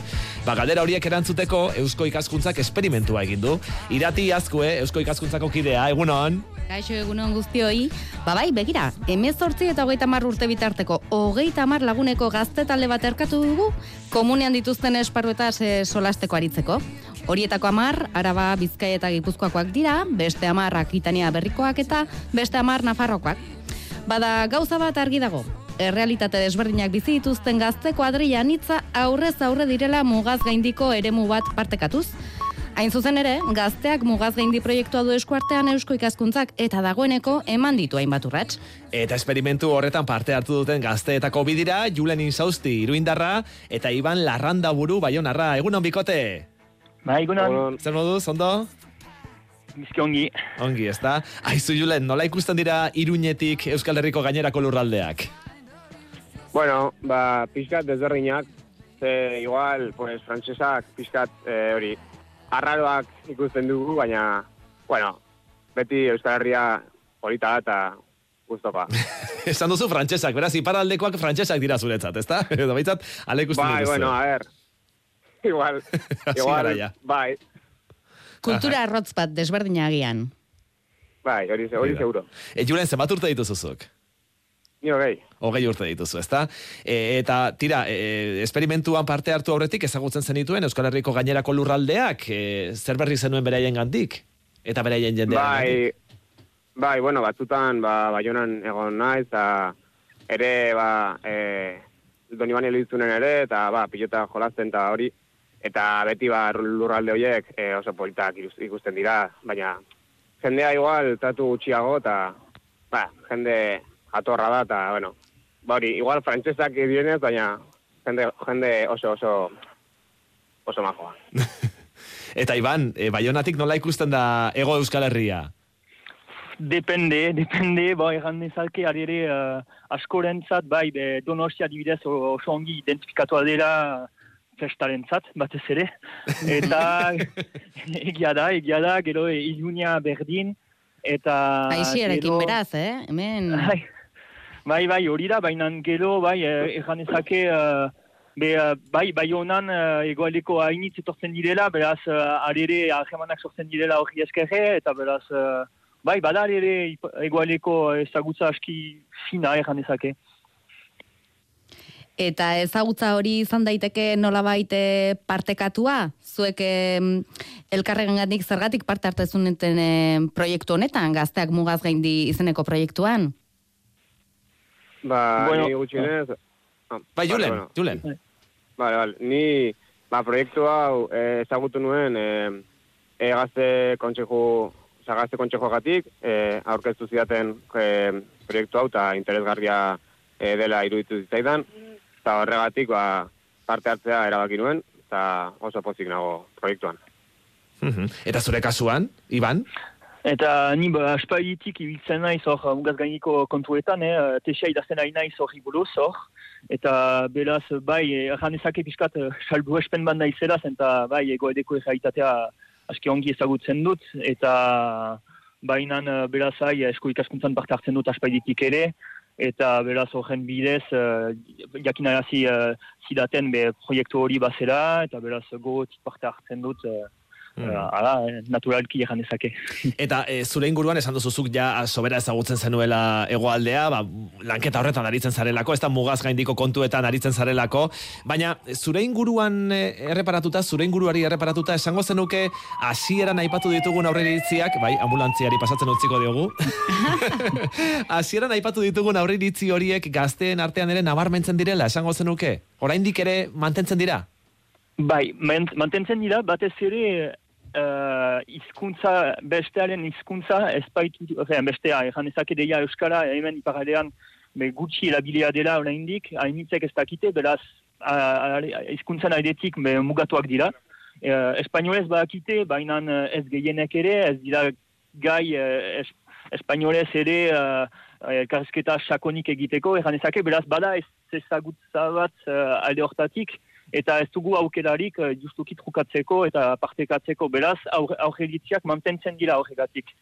[SPEAKER 2] Ba, galdera horiek erantzuteko Eusko ikaskuntzak esperimentua egin du. Irati azkue, Eusko ikaskuntzako kidea, egunon?
[SPEAKER 50] Kaixo egunon guztioi, ba bai, begira, emezortzi eta hogeita mar urte bitarteko, hogeita mar laguneko gazte talde bat erkatu dugu, komunean dituzten esparruetaz e, solasteko aritzeko. Horietako amar, araba, bizkai eta gipuzkoakoak dira, beste amar akitania berrikoak eta beste amar nafarrokoak. Bada gauza bat argi dago, errealitate desberdinak bizi dituzten gazte kuadrilla nitza aurrez aurre direla mugaz gaindiko eremu bat partekatuz. Hain zuzen ere, gazteak mugaz gaindi proiektua du eskuartean eusko ikaskuntzak eta dagoeneko eman ditu hainbat urrats.
[SPEAKER 2] Eta esperimentu horretan parte hartu duten gazteetako bidira, Julen Insausti iruindarra eta Iban Larranda buru baionarra. Egunon bikote?
[SPEAKER 51] Ba, egunon.
[SPEAKER 2] Zer moduz, ondo?
[SPEAKER 51] Bizki ongi.
[SPEAKER 2] Ongi, ez da? Aizu Julen, nola ikusten dira iruñetik Euskal Herriko gainerako lurraldeak?
[SPEAKER 52] Bueno, ba, pixkat desberdinak, ze igual, pues, frantsesak pixkat eh, hori, arraroak ikusten dugu, baina, bueno, beti Euskal Herria polita da eta guztopa. (laughs)
[SPEAKER 2] Esan duzu frantsesak, beraz, iparaldekoak frantsesak dira zuretzat, ez da? (laughs) Edo baitzat, ale ikusten
[SPEAKER 52] Bai,
[SPEAKER 2] dituzu.
[SPEAKER 52] bueno, a ver, (laughs) igual, (laughs) igual, bai,
[SPEAKER 50] Kultura arrotz bat desberdina agian.
[SPEAKER 52] bai, hori, hori seguro.
[SPEAKER 2] E, Julen, zenbat urte dituzuzuk?
[SPEAKER 52] Ni hogei.
[SPEAKER 2] Hogei urte dituzu, ezta? E, eta, tira, e, esperimentuan parte hartu aurretik ezagutzen zenituen Euskal Herriko gainerako lurraldeak, e, zer berri zenuen beraien gandik? Eta beraien jendean
[SPEAKER 52] Bai, bai, bueno, batzutan, ba, baionan egon naiz, eta ere, ba, e, Doni Bani elitzunen ere, eta, ba, pilota jolasten eta hori, eta beti, ba, lurralde horiek e, oso politak ikus- ikusten dira, baina jendea igual tratu gutxiago, eta, ba, jende atorra da, eta, bueno, ba, hori, igual frantsesak dienez, baina jende, jende oso, oso, oso majoa. (laughs)
[SPEAKER 2] Eta Iban, e, Baionatik nola ikusten da Ego Euskal Herria?
[SPEAKER 51] Depende, depende, bo, erran nezalke, ari ere, uh, askorentzat, bai, be, donostia dibidez o- oso ongi identifikatu dela festarentzat, batez ere. Eta (laughs) egia da, egia da, gero e, ilunia berdin, eta...
[SPEAKER 50] Aixiarekin
[SPEAKER 51] gero-
[SPEAKER 50] beraz, eh? Hemen...
[SPEAKER 51] Bai, bai, bai, hori da, baina gero, bai, eh, erran ezake, eh, be, eh, bai, bai honan uh, egoaldeko hainitz etortzen direla, beraz, uh, ari ere ahemanak sortzen direla hori eskerre, eta beraz, eh, bai, bada ari ere egoaldeko ezagutza aski fina erran ezake.
[SPEAKER 50] Eta ezagutza hori izan daiteke nolabait eh, partekatua? Zuek elkarregangatik zergatik parte hartezuneten eh, proiektu honetan, gazteak mugaz gaindi izeneko proiektuan?
[SPEAKER 52] Ba,
[SPEAKER 51] Bueno,
[SPEAKER 52] ni gutxienez... Ah,
[SPEAKER 2] Bai,
[SPEAKER 52] vale,
[SPEAKER 2] Julen,
[SPEAKER 52] bueno.
[SPEAKER 2] Julen.
[SPEAKER 52] Vale, vale. Ni, ba, proiektu hau eh, ezagutu nuen eh, e, gazte kontxeju, oza, gazte kontxejogatik, eh, aurkeztu zidaten eh, proiektu hau, eta interesgarria eh, dela iruditu zitzaidan, eta horregatik, ba, parte hartzea erabaki nuen, eta oso pozik nago proiektuan.
[SPEAKER 2] Mhm. Eta zure kasuan, Iban?
[SPEAKER 51] Eta ni ba, aspalditik ibiltzen naiz hor mugaz gainiko kontuetan, eh, tesia idazten ari naiz hori buruz hor. Eta beraz, bai, erran ezake pixkat eh, salbu espen bat naizela, eta bai, egoedeko errealitatea aski ongi ezagutzen dut, eta bainan eh, beraz, ai, esko ikaskuntzan parte hartzen dut aspalditik ere, eta beraz horren bidez, uh, jakinarazi uh, zidaten be proiektu hori bazera, eta beraz gogotik parte hartzen dut uh, Mm. ala, eh, naturalki egan dezake. (laughs)
[SPEAKER 2] Eta e, zure inguruan esan duzuzuk ja sobera ezagutzen zenuela hegoaldea, ba, lanketa horretan aritzen zarelako, ez da mugaz gaindiko kontuetan aritzen zarelako, baina zure inguruan e, erreparatuta, zure inguruari erreparatuta, esango zenuke hasieran aipatu ditugun aurreritziak, bai, ambulantziari pasatzen utziko diogu, (laughs) hasieran aipatu ditugun aurreritzi horiek gazteen artean ere nabarmentzen direla, esango zenuke, oraindik ere mantentzen dira?
[SPEAKER 51] Bai, mantentzen dira, batez ere uh, izkuntza, bestearen izkuntza, ez baitu, ozean, bestea, egan ezake deia Euskara, hemen iparalean, be, gutxi elabilea dela oraindik, hainitzek ez dakite, beraz, izkuntzan aidetik mugatuak dira. Uh, Espainolez badakite, baina ez gehienek ere, ez dira gai es, espainolez ere uh, elkarrizketa sakonik egiteko, egan ezake, beraz, bada ez ezagutza bat uh, alde hortatik, eta ez dugu aukerarik uh, justuki trukatzeko eta partekatzeko, beraz, aurreritziak mantentzen dira aurregatik.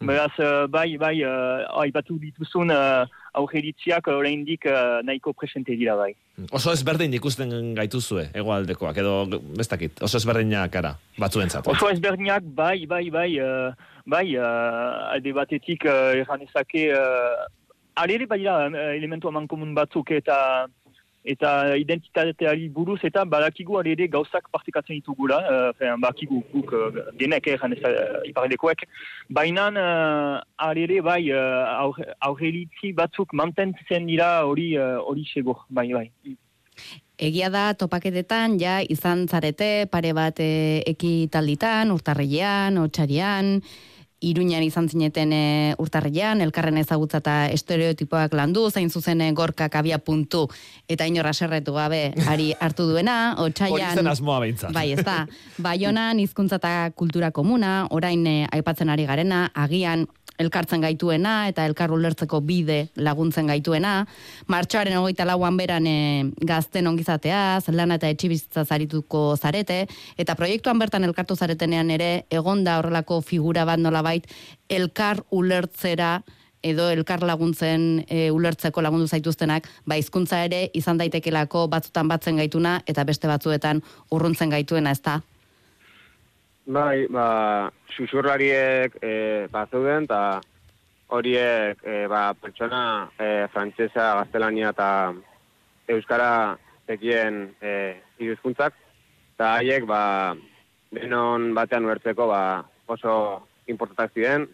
[SPEAKER 51] Hmm. Beraz, uh, bai, bai, uh, aipatu dituzun uh, aurreritziak oraindik uh, nahiko presente dira bai.
[SPEAKER 2] Oso ezberdin ikusten gaituzue, egoaldekoak, edo bestakit, oso ezberdinak ara, batzuentzat.
[SPEAKER 51] Oso ezberdinak, bai, bai, bai, uh, bai, uh, alde batetik uh, erran ezake, uh, alere bai da, elementu aman komun batzuk eta eta identitateari buruz eta badakigu ere gauzak partikatzen ditugula, uh, badakigu guk uh, denek egan ez uh, iparedekoek, baina uh, ere bai uh, aurrelitzi batzuk mantentzen dira hori hori uh, sego, bai, bai.
[SPEAKER 50] Egia da, topaketetan, ja, izan zarete, pare bat e, ekitalditan, urtarreian, otxarian, Iruñan izan zineten e, urtarrian, elkarren ezagutza eta estereotipoak landu, zain zuzen e, gorkak abia puntu, eta inorra serretu gabe, ari (laughs) hartu duena, otxaian...
[SPEAKER 2] Hori asmoa behintzat.
[SPEAKER 50] Bai, ez da. (laughs) Baionan, izkuntza eta kultura komuna, orain e, aipatzen ari garena, agian elkartzen gaituena eta elkar ulertzeko bide laguntzen gaituena. Martxoaren hogeita lauan beran e, gazten ongizatea, zelana eta etxibizitza zarituko zarete, eta proiektuan bertan elkartu zaretenean ere, egonda horrelako figura bat nolabait, elkar ulertzera, edo elkar laguntzen e, ulertzeko lagundu zaituztenak, ba hizkuntza ere izan daitekelako batzutan batzen gaituna eta beste batzuetan urruntzen gaituena, ezta?
[SPEAKER 52] Bai, ba, susurlariek e, ba, zeuden, eta horiek e, ba, pertsona e, frantzesa, gaztelania eta euskara tekien e, iruzkuntzak, eta haiek ba, denon batean uertzeko ba, oso importantak ziren,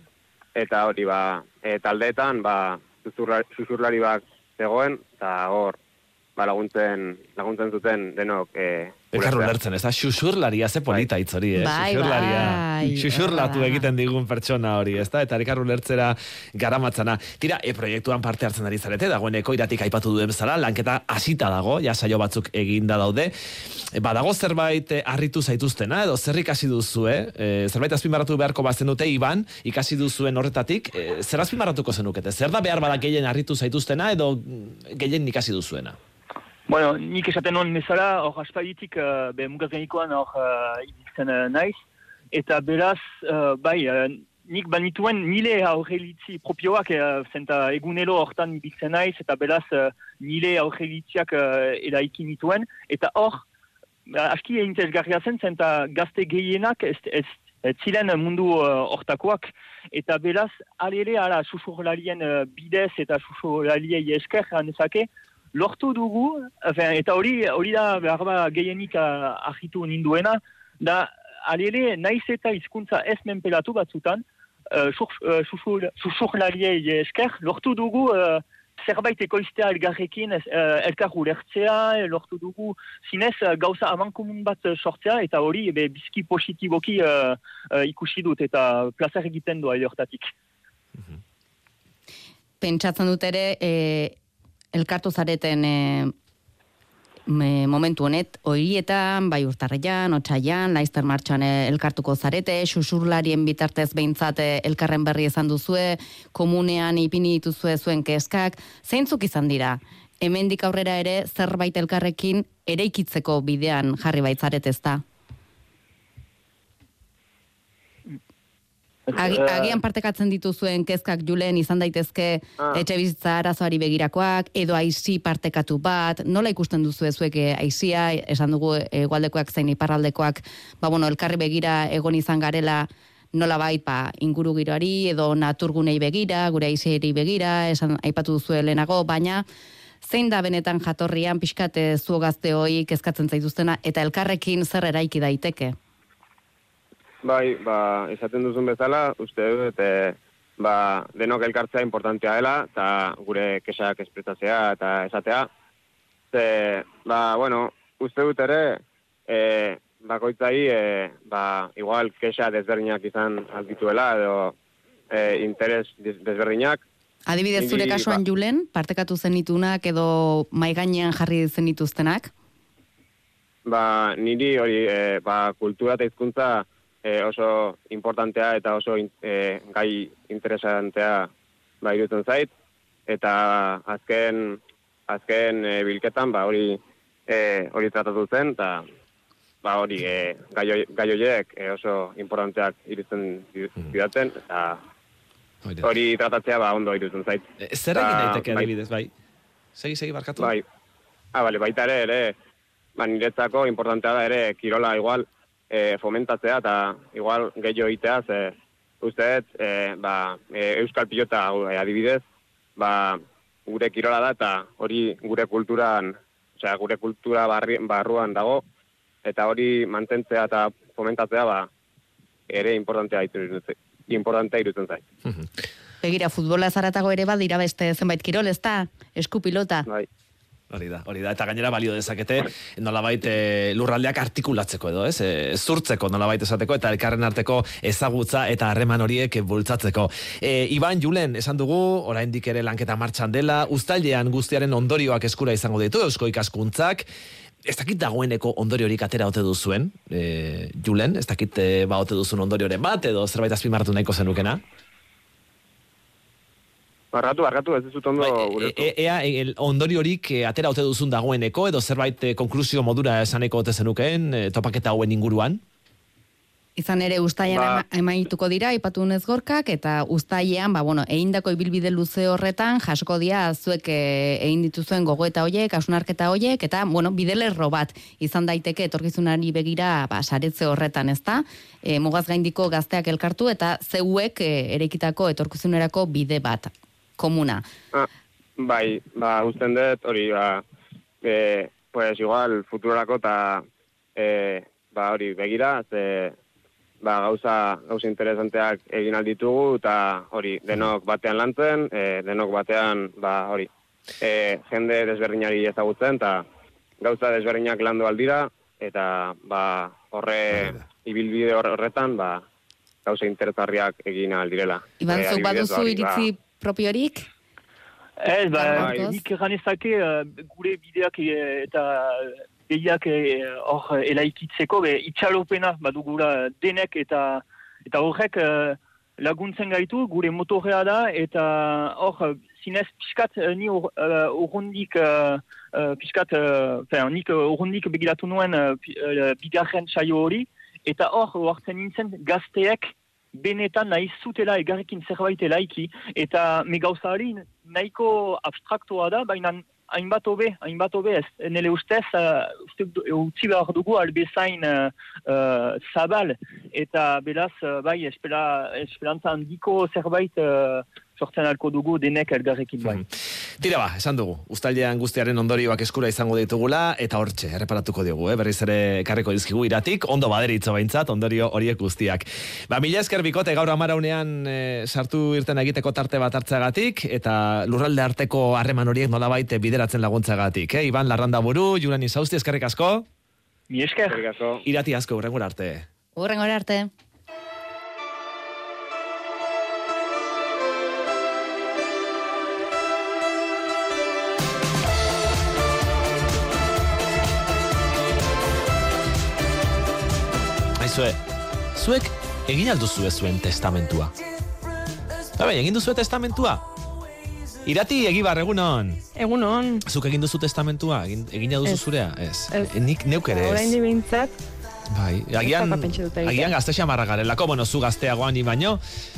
[SPEAKER 52] eta hori ba, e, taldeetan ba, susurlari bat zegoen, eta hor ba, laguntzen, laguntzen zuten denok e,
[SPEAKER 2] Elkarru lertzen, ez da, xuxurlaria ze polita hitz hori, eh?
[SPEAKER 50] Bai, bai.
[SPEAKER 2] Xuxurlatu egiten digun pertsona hori, ez da? Eta elkarru lertzera garamatzana. Tira, e proiektuan parte hartzen ari zarete, dagoeneko iratik aipatu duen bezala, lanketa hasita dago, ja saio batzuk eginda daude. E, badago zerbait eh, harritu zaituztena, edo zer ikasi duzu, eh? E, zerbait azpimarratu beharko bazen dute, Iban, ikasi duzuen horretatik, e, zer azpimarratuko zenukete? Zer da behar badak gehien harritu zaituztena, edo gehien ikasi duzuena?
[SPEAKER 51] Bueno, nik esaten nuen mesala, hor aspalditik, uh, be mugaz gainikoan hor uh, ibiltzen uh, naiz, eta beraz, uh, bai, uh, nik banituen nile aurrelitzi propioak, uh, zenta egunelo hortan ibiltzen naiz, eta beraz, uh, nile aurrelitziak uh, eraiki nituen, eta hor, uh, aski egin tezgarria zen, zenta gazte gehienak ez, ez, ez ziren mundu hortakoak, eta beraz, alere, ala, susurlarien uh, bidez eta susurlariei esker, hanezake, lortu dugu, eta hori hori da behar ba gehienik ahitu ninduena, da alele naiz eta hizkuntza ez menpelatu batzutan, uh, esker, lortu dugu uh, zerbait ekoiztea elgarrekin uh, elkar ulertzea, lortu dugu zinez gauza aman komun bat sortzea, eta hori be, bizki positiboki ikusi dut, eta plazer egiten doa hortatik.
[SPEAKER 50] Pentsatzen dut ere, elkartu zareten e, momentu honet, horietan, bai urtarrean, otxaian, laizter martxan eh, elkartuko zarete, susurlarien bitartez behintzate eh, elkarren berri ezan duzue, komunean ipini dituzue zuen keskak, zeintzuk izan dira? Hemendik aurrera ere zerbait elkarrekin eraikitzeko bidean jarri baitzaret ez da? Agi,
[SPEAKER 51] Eh,
[SPEAKER 50] agian partekatzen dituzuen kezkak julen izan daitezke
[SPEAKER 51] Ah.
[SPEAKER 50] etxe bizitza arazoari begirakoak, edo aizi partekatu bat, nola ikusten duzu zuek eh, aizia, esan dugu egualdekoak zein iparraldekoak, ba bueno, elkarri begira egon izan garela, nola bait, ba, inguru giroari, edo naturgunei begira, gure aiziari begira, esan aipatu duzu lehenago, baina zein da benetan jatorrian pixkate zu gazte hoi kezkatzen zaituztena, eta elkarrekin zer eraiki daiteke?
[SPEAKER 52] Bai, ba, esaten duzun bezala, uste dut, e, ba, denok elkartzea importantea dela, eta gure kesak espretatzea eta esatea. Ze, ba, bueno, uste dut ere, e, bakoitzai, e, ba, igual kexa desberdinak izan aldituela, edo e, interes des- desberdinak.
[SPEAKER 50] Adibidez, zure kasuan
[SPEAKER 52] ba-
[SPEAKER 50] julen, partekatu zenitunak edo mai gainean jarri zenituztenak?
[SPEAKER 52] Ba, niri hori, e, ba, kultura eta hizkuntza e, oso importantea eta oso in, e, gai interesantea ba, irutzen zait. Eta azken, azken e, bilketan, ba, hori e, hori tratatu zen, eta ba, hori e, gai horiek e, oso importanteak irutzen zidaten, eta hori tratatzea ba, ondo irutzen zait.
[SPEAKER 2] E, Zer egin daiteke
[SPEAKER 52] bai.
[SPEAKER 2] adibidez, bai? Segi, segi, barkatu.
[SPEAKER 52] Bai. Ah, bale, baita ere, ere, ba, niretzako importantea da ere, kirola igual e, fomentatzea eta igual gehiago egitea, ze uste dut, e, ba, e, euskal pilota e, adibidez, ba, gure kirola da eta hori gure kulturan, osea, gure kultura barri, barruan dago, eta hori mantentzea eta fomentatzea, ba, ere importantea irutzen, importantea irutzen zait.
[SPEAKER 50] Begira, futbola zaratago ere badira beste zenbait kirol, ez da? Eskupilota.
[SPEAKER 52] Bai.
[SPEAKER 2] Hori da, hori da. Eta gainera balio dezakete, nolabait e, lurraldeak artikulatzeko edo, ez? E, zurtzeko nolabait esateko, eta elkarren arteko ezagutza eta harreman horiek bultzatzeko. E, Iban, Julen, esan dugu, oraindik ere lanketa martxan dela, uztailean guztiaren ondorioak eskura izango ditu, eusko ikaskuntzak, ez dakit dagoeneko ondoriorik atera ote duzuen, e, Julen, ez dakit e, ba ote duzun ondorioren bat, edo zerbait azpimarratu nahiko zenukena?
[SPEAKER 52] Barkatu, barkatu, ez dizut ondo gure.
[SPEAKER 2] E, ea, el ondoriorik e, atera ote duzun dagoeneko, edo zerbait e, konklusio modura esaneko ote zenukeen, e, topaketa hauen inguruan?
[SPEAKER 50] Izan ere ustaian
[SPEAKER 2] Ba-
[SPEAKER 50] emaituko dira, ipatu unez gorkak, eta ustaian, ba, bueno, egindako ibilbide luze horretan, jasko dia zuek eh, egin dituzuen gogoeta hoiek, asunarketa hoiek, eta, bueno, bidelerro bat izan daiteke etorkizunari begira, ba, saretze horretan, ezta? E, mugaz gaindiko gazteak elkartu, eta zeuek e, erekitako etorkizunerako bide bat, komuna.
[SPEAKER 52] Ah, bai, ba, usten dut, hori, ba, e, pues igual, futurorako eta, e, ba, hori, begira, ze, ba, gauza, gauza interesanteak egin alditugu, eta hori, denok batean lantzen, e, denok batean, ba, hori, e, jende desberdinari ezagutzen, eta gauza desberdinak landu aldira, eta, ba, horre, ibilbide hor- horretan, ba, gauza interesgarriak egin aldirela.
[SPEAKER 50] Iban,
[SPEAKER 52] E,
[SPEAKER 50] zuk baduzu
[SPEAKER 52] ba,
[SPEAKER 50] iritzi propiorik?
[SPEAKER 51] Ez, ba, nik ganezake uh, gure bideak eh, eta behiak eh, hor eh, elaikitzeko, be, itxalopena badugula denek eta eta horrek eh, laguntzen gaitu, gure motorea da, eta hor, zinez pixkat eh, ni eh, urrundik, uh, pixkat, uh, fen, nik eh, urrundik begiratu nuen uh, eh, bigarren saio hori, eta hor, hartzen nintzen gazteek benetan nahi zutela egarrekin zerbait elaiki, eta me gauza hori nahiko abstraktoa da, baina hainbat hobe, hainbat hobe ez. Nele ustez, uh, uste utzi behar dugu albezain uh, uh, zabal, eta beraz, uh, bai, espera, esperantza handiko zerbait uh, sortzen alko dugu denek elgarrekin bai.
[SPEAKER 2] Tira ba, esan dugu, uztailean guztiaren ondorioak eskura izango ditugula, eta hortxe, erreparatuko diogu, eh? berriz ere ekarriko dizkigu iratik, ondo baderitzo behintzat, ondorio horiek guztiak. Ba, mila esker bikote gaur amaraunean e, sartu irten egiteko tarte bat hartzeagatik, eta lurralde arteko harreman horiek nolabait bideratzen laguntzagatik. Eh? Iban Larranda buru, Julen Izausti, eskerrik asko.
[SPEAKER 51] Mi esker.
[SPEAKER 2] Irati asko, urrengora arte.
[SPEAKER 50] Urrengora arte.
[SPEAKER 2] Aizue, zuek egin alduzu zuen testamentua. Ba, bai, egin duzu testamentua? Irati, egibar, egunon.
[SPEAKER 53] Egunon.
[SPEAKER 2] Zuk egin duzu testamentua? Egin, egin duzu zurea? Ez.
[SPEAKER 53] Ez.
[SPEAKER 2] Nik neuk ere ez.
[SPEAKER 53] Orain dibintzat,
[SPEAKER 2] Bai, agian, agian gazte xamarra garelako, bueno, zu gazteagoa ni baino,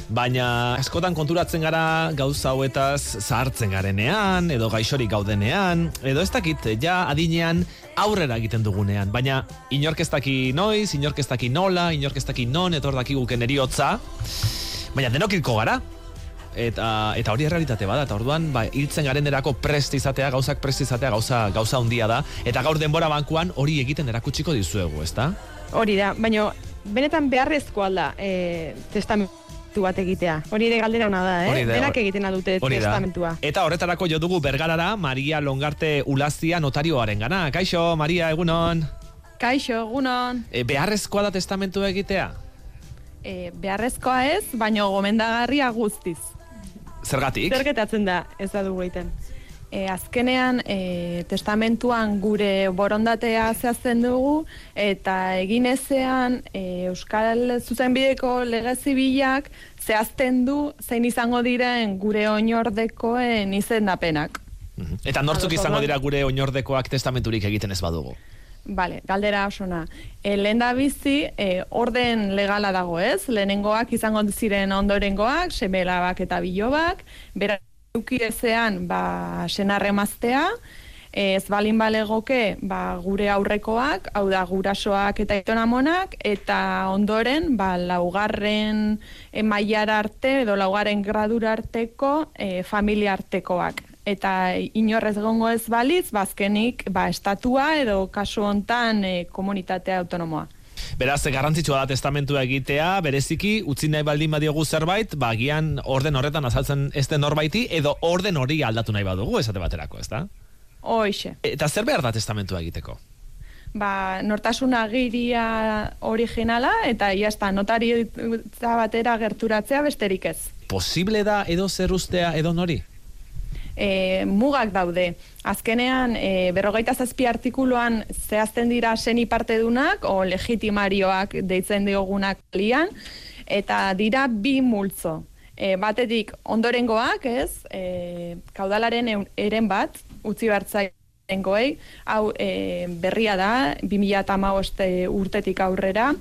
[SPEAKER 2] baina askotan konturatzen gara gauza hauetaz zahartzen garenean, edo gaixorik gaudenean, edo ez dakit, ja adinean aurrera egiten dugunean, baina inork ez daki noiz, inork ez daki nola, inork ez daki non, etor dakiguken eriotza, baina denok hilko gara, eta eta hori errealitate bada eta orduan ba hiltzen garenerako prest izatea gauzak prest izatea gauza gauza handia da. Eta gaur denbora bankuan hori egiten erakutsiko dizuegu ezta
[SPEAKER 53] Hori da, baina benetan beharrezkoa alda e, testamentu bat egitea. Hori ere galdera ona da, eh?
[SPEAKER 2] Da,
[SPEAKER 53] Denak egiten dute
[SPEAKER 2] hori da.
[SPEAKER 53] testamentua.
[SPEAKER 2] Eta horretarako jo dugu bergarara Maria Longarte Ulazia notarioaren gana. Kaixo, Maria, egunon.
[SPEAKER 53] Kaixo, egunon.
[SPEAKER 2] E, beharrezkoa da testamentua egitea?
[SPEAKER 53] E, beharrezkoa ez, baina gomendagarria guztiz.
[SPEAKER 2] Zergatik?
[SPEAKER 53] Zer gertatzen da, ez da dugu egiten. E, azkenean, e, testamentuan gure borondatea zehazten dugu, eta egin ezean e, Euskal Zuzenbideko lege zibilak zehazten du zein izango diren gure oinordekoen izendapenak.
[SPEAKER 2] Eta nortzuk izango dira gure oinordekoak testamenturik egiten ez badugu?
[SPEAKER 53] Bale, galdera osona. E, lehen da bizi, e, orden legala dago ez, lehenengoak izango ziren ondorengoak, semelabak eta bilobak, bera eduki ezean, ba, senarre maztea, ez balin balegoke, ba, gure aurrekoak, hau da gurasoak eta itonamonak, eta ondoren, ba, laugarren e, mailara arte, edo laugarren gradura arteko e, familia artekoak eta inorrez gongo ez balitz, bazkenik ba, estatua edo kasu hontan e, komunitatea autonomoa.
[SPEAKER 2] Beraz, garrantzitsua da testamentua egitea, bereziki, utzi nahi baldin badiogu zerbait, ba, agian orden horretan azaltzen ez den norbaiti, edo orden hori aldatu nahi badugu, esate baterako, ez da?
[SPEAKER 53] Hoixe.
[SPEAKER 2] Eta zer behar da testamentua egiteko?
[SPEAKER 53] Ba, nortasun agiria originala eta ia esta notaritza batera gerturatzea besterik ez.
[SPEAKER 2] Posible da edo zer ustea edo nori?
[SPEAKER 53] E, mugak daude. Azkenean, e, berrogeita zazpi artikuluan zehazten dira seni partedunak o legitimarioak deitzen diogunak lian, eta dira bi multzo. E, batetik ondorengoak, ez, e, kaudalaren eren bat, utzi bertzai goei, hau e, berria da, 2008 urtetik aurrera,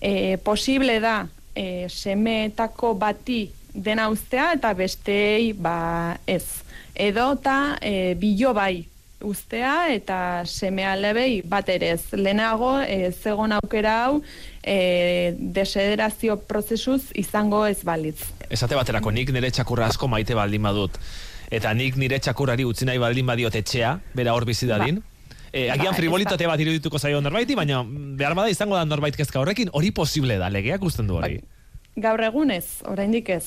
[SPEAKER 53] e, posible da e, semeetako bati dena ustea eta besteei ba ez. Edo eta e, bilo bai ustea eta semea lebei bat ere ez. Lehenago e, zegon aukera hau e, desederazio prozesuz izango ez balitz.
[SPEAKER 2] Esate baterako nik nire txakurra asko maite baldin badut. Eta nik nire txakurrari utzi nahi baldin badiot etxea, bera hor bizi dadin. E, agian
[SPEAKER 53] Ba,
[SPEAKER 2] frivolitote bat irudituko zaio norbaiti, baina mm, behar bada izango da norbait kezka horrekin, hori posible da, legeak usten du hori.
[SPEAKER 53] Gaur egunez, oraindik ez.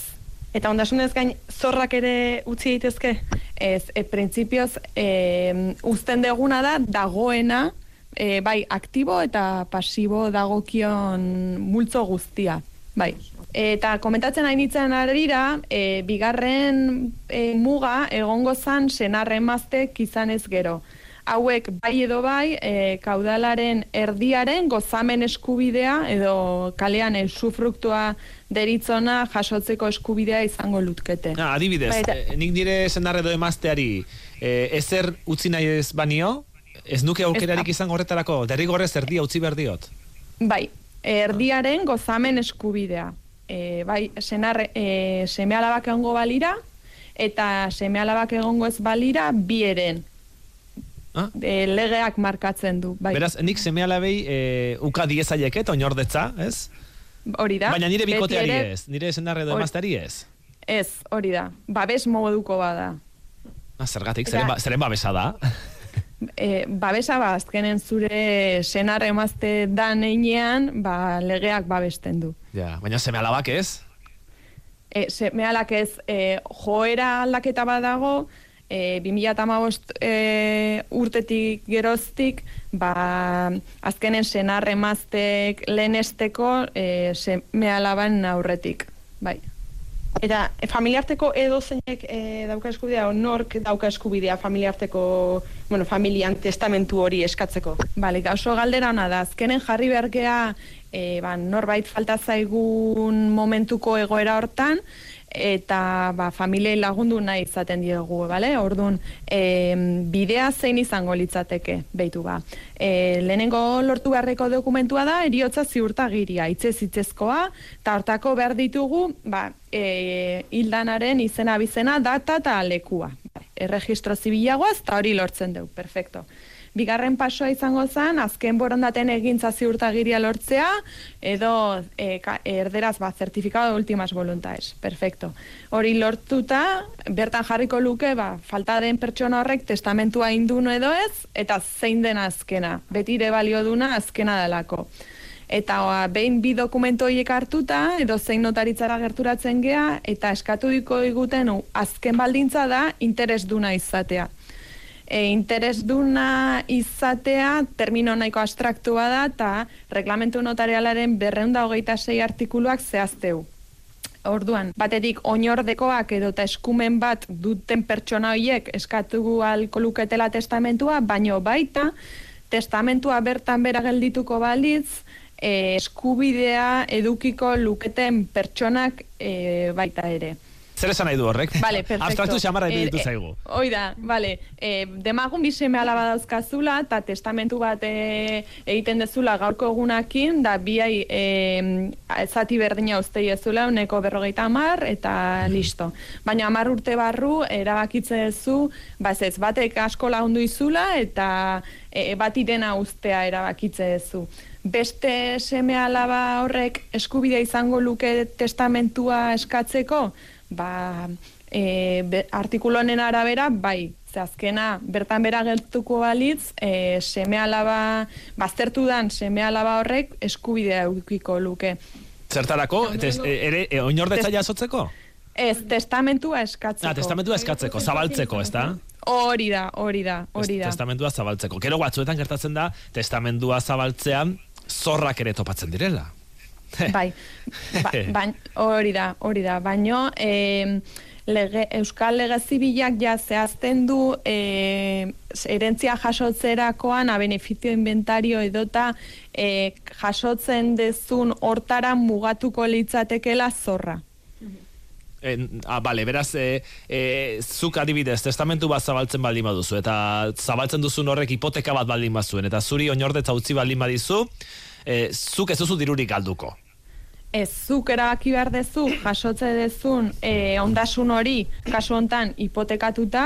[SPEAKER 53] Eta ondasunez gain zorrak ere utzi daitezke. Ez, e, printzipioz e, uzten deguna da dagoena e, bai aktibo eta pasibo dagokion multzo guztia. Bai. Eta komentatzen hainitzen arira, e, bigarren e, muga egongo zan senarre emaztek izan ez gero. Hauek bai edo bai, e, kaudalaren erdiaren gozamen eskubidea edo kalean sufruktua deritzona jasotzeko eskubidea izango lutkete.
[SPEAKER 2] Ah, adibidez,
[SPEAKER 53] Bai, eta-
[SPEAKER 2] eh, nik nire senarre edo emazteari eh, ezer utzi nahi ez banio, ez nuke aukerarik izango horretarako, derrigorrez erdia utzi behar diot.
[SPEAKER 53] Bai, erdiaren gozamen eskubidea. E, bai, senarre, e, seme alabak egongo balira, eta seme alabak egongo ez balira, bi eren.
[SPEAKER 2] Ah?
[SPEAKER 53] E, legeak markatzen du. Bai.
[SPEAKER 2] Beraz, nik seme alabei eh, uka diezaieket, oinordetza, ez?
[SPEAKER 53] Hori da.
[SPEAKER 2] Baina nire bikoteari
[SPEAKER 53] ere-
[SPEAKER 2] ez, nire senarre edo emazteari ez.
[SPEAKER 53] Ez, hori da. Babes moduko bada.
[SPEAKER 2] Ah, zergatik, zeren, ba, zeren babesa da. (laughs)
[SPEAKER 53] E, babesa ba, azkenen zure senar emazte dan einean, ba, legeak babesten du.
[SPEAKER 2] Ja, baina seme alabak ez?
[SPEAKER 53] E, semealak ez, e, joera aldaketa badago, e, 2008 e, urtetik geroztik, ba, azkenen senar emaztek lehenesteko e, semealaban aurretik. Bai. Eta e, familiarteko edo zeinek e, dauka eskubidea, nork dauka eskubidea familiarteko, bueno, familian testamentu hori eskatzeko. Bale, oso galdera ona da, azkenen jarri beharkea e, ba, norbait falta zaigun momentuko egoera hortan, eta ba, familiei lagundu nahi izaten diegu, bale? Orduan, e, bidea zein izango litzateke, beitu ba. E, lehenengo lortu beharreko dokumentua da, eriotza ziurtagiria, itzez itzezkoa, eta hortako behar ditugu, ba, e, hildanaren izena bizena, data eta lekua. Erregistro zibilagoaz, eta hori lortzen dugu, perfecto. Bigarren pasoa izango zen, azken borondaten egintza ziurtagiria lortzea, edo e, ka, erderaz bat, certificado de últimas voluntades. Perfecto. Hori lortuta, bertan jarriko luke, ba, falta den pertsona horrek testamentua indunu edo ez, eta zein den azkena. Betire balio duna azkena delako. Eta oa, behin bi dokumento horiek hartuta, edo zein notaritzara gerturatzen gea, eta eskatu diko eguten azken baldintza da interes duna izatea e, interesduna izatea termino nahiko abstraktua da eta reglamentu notarialaren berreunda hogeita sei artikuluak zehazteu. Orduan, batetik oinordekoak edo eta eskumen bat duten pertsona horiek eskatu alko luketela testamentua, baino baita testamentua bertan bera geldituko balitz, e, eskubidea edukiko luketen pertsonak e, baita ere.
[SPEAKER 2] Zer esan nahi du horrek?
[SPEAKER 53] Vale, (laughs) perfecto.
[SPEAKER 2] Abstraktu xamarra
[SPEAKER 53] Eh,
[SPEAKER 2] ditu
[SPEAKER 53] eh,
[SPEAKER 2] zaigu.
[SPEAKER 53] Hoi da, vale. E, demagun bizeme alaba dauzkazula, eta testamentu bat e, egiten dezula gaurko egunakin, da biai e, zati berdina uztei ezula, uneko berrogeita amar, eta listo. Baina amar urte barru, erabakitze duzu, ba ez batek asko lagundu izula, eta e, bat irena ustea erabakitze duzu. Beste seme alaba horrek eskubidea izango luke testamentua eskatzeko, ba, e, be, artikulu honen arabera, bai, ze azkena bertan bera geltuko balitz, e, seme alaba, baztertu dan seme alaba horrek eskubidea eukiko luke.
[SPEAKER 2] Zertarako? Tes, e, ere, e, oinordetza jasotzeko?
[SPEAKER 53] Ez, testamentua eskatzeko.
[SPEAKER 2] Ah, testamentua eskatzeko, zabaltzeko, ezta?
[SPEAKER 53] Hori da, hori da, hori da.
[SPEAKER 2] Testamentua zabaltzeko. Gero batzuetan gertatzen da, testamentua zabaltzean zorrak ere topatzen direla. (laughs)
[SPEAKER 53] bai, ba, bain, hori da, hori da, baino e, lege, Euskal Lege Zibilak ja zehazten du e, erentzia jasotzerakoan a benefizio inventario edota e, jasotzen dezun hortara mugatuko litzatekela zorra.
[SPEAKER 2] En, ah, bale, beraz, e, e, zuk adibidez, testamentu bat zabaltzen baldin baduzu, eta zabaltzen duzun horrek hipoteka bat baldin bazuen, eta zuri oinordetza utzi baldin badizu, e, zuk ez duzu dirurik galduko.
[SPEAKER 53] Ez zuk erabaki behar dezu, jasotze dezun e, ondasun hori, kasu hontan hipotekatuta,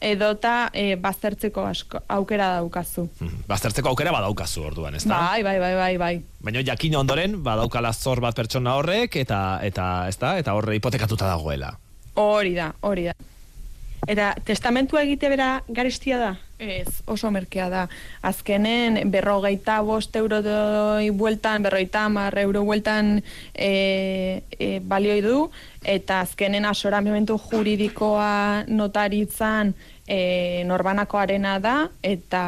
[SPEAKER 53] edota e, baztertzeko asko, aukera daukazu.
[SPEAKER 2] Baztertzeko aukera badaukazu orduan, ezta?
[SPEAKER 53] Bai, bai, bai, bai, bai.
[SPEAKER 2] Baina jakin ondoren, badaukala zor bat pertsona horrek, eta, eta, ezta? Eta horre hipotekatuta dagoela.
[SPEAKER 53] Hori da, hori da.
[SPEAKER 54] Eta testamentua egite bera garestia da?
[SPEAKER 53] Ez, oso merkea da. Azkenen berrogeita bost euro doi bueltan, berrogeita hamar euro bueltan e, e, balioi du, eta azkenen asoramentu juridikoa notaritzan e, norbanakoarena da, eta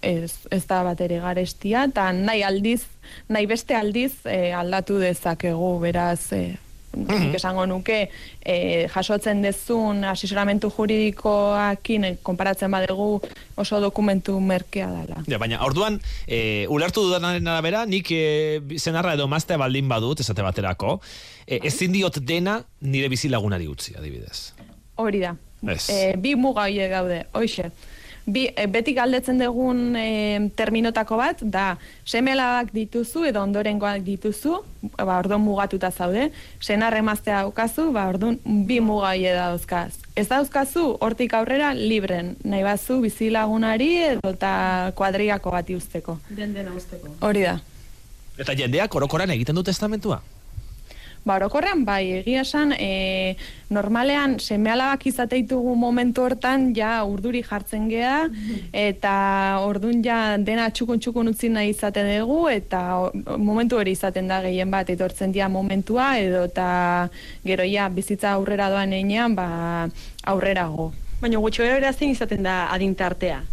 [SPEAKER 53] ez, ez da bat ere garestia, eta nahi aldiz, nahi beste aldiz e, aldatu dezakegu, beraz, e, nik esango nuke e, jasotzen dezun asesoramentu juridikoakin eh, konparatzen badegu oso dokumentu merkea dela.
[SPEAKER 2] Ja, baina, orduan, e, ulertu dudanaren arabera, nik e, zenarra edo maztea baldin badut, esate baterako, e, ezin diot dena nire bizilagunari utzi, adibidez.
[SPEAKER 53] Hori da.
[SPEAKER 2] Ez.
[SPEAKER 53] E, bi muga horiek gaude, hoxe. Bi, e, beti galdetzen dugun e, terminotako bat, da, semelabak dituzu edo ondorengoak dituzu, ba, orduan mugatuta zaude, senar emaztea daukazu, ba, orduan bi muga horiek dauzkaz. Ez dauzkazu, hortik aurrera, libren, nahi bazu bizilagunari edo eta kuadriako bati usteko.
[SPEAKER 54] Den dena usteko.
[SPEAKER 53] Hori da.
[SPEAKER 2] Eta jendeak orokoran egiten du testamentua?
[SPEAKER 53] Ba, orokorrean, bai, egia esan, e, normalean, semealabak izateitugu momentu hortan, ja, urduri jartzen gea, eta ordun ja, dena txukun txukun utzi nahi izaten dugu, eta momentu hori izaten da gehien bat, etortzen dia momentua, edo eta gero ja, bizitza aurrera doan einean, ba, aurrerago.
[SPEAKER 54] Baina gutxo era zein izaten da adintartea?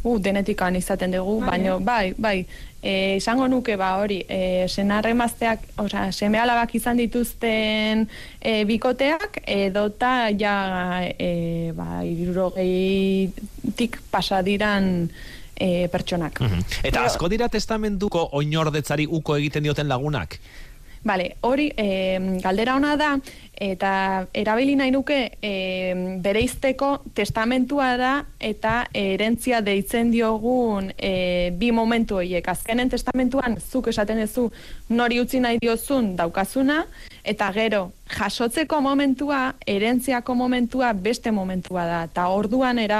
[SPEAKER 53] Uh, denetikan izaten dugu,
[SPEAKER 54] Bai,
[SPEAKER 53] baino,
[SPEAKER 54] eh?
[SPEAKER 53] bai, bai, e, izango nuke, ba, hori, e, senarre emazteak, osea, seme alabak izan dituzten e, bikoteak, edota, ja, e, ba, irurogeitik pasadiran e, pertsonak.
[SPEAKER 2] Eta asko dira testamentuko oinordetzari uko egiten dioten lagunak?
[SPEAKER 53] Bale, hori e, galdera ona da, eta erabili nahi nuke e, bereizteko testamentua da eta erentzia deitzen diogun e, bi momentu horiek. Azkenen testamentuan zuk esaten duzu nori utzi nahi diozun daukazuna, eta gero jasotzeko momentua, erentziako momentua beste momentua da. Eta orduan era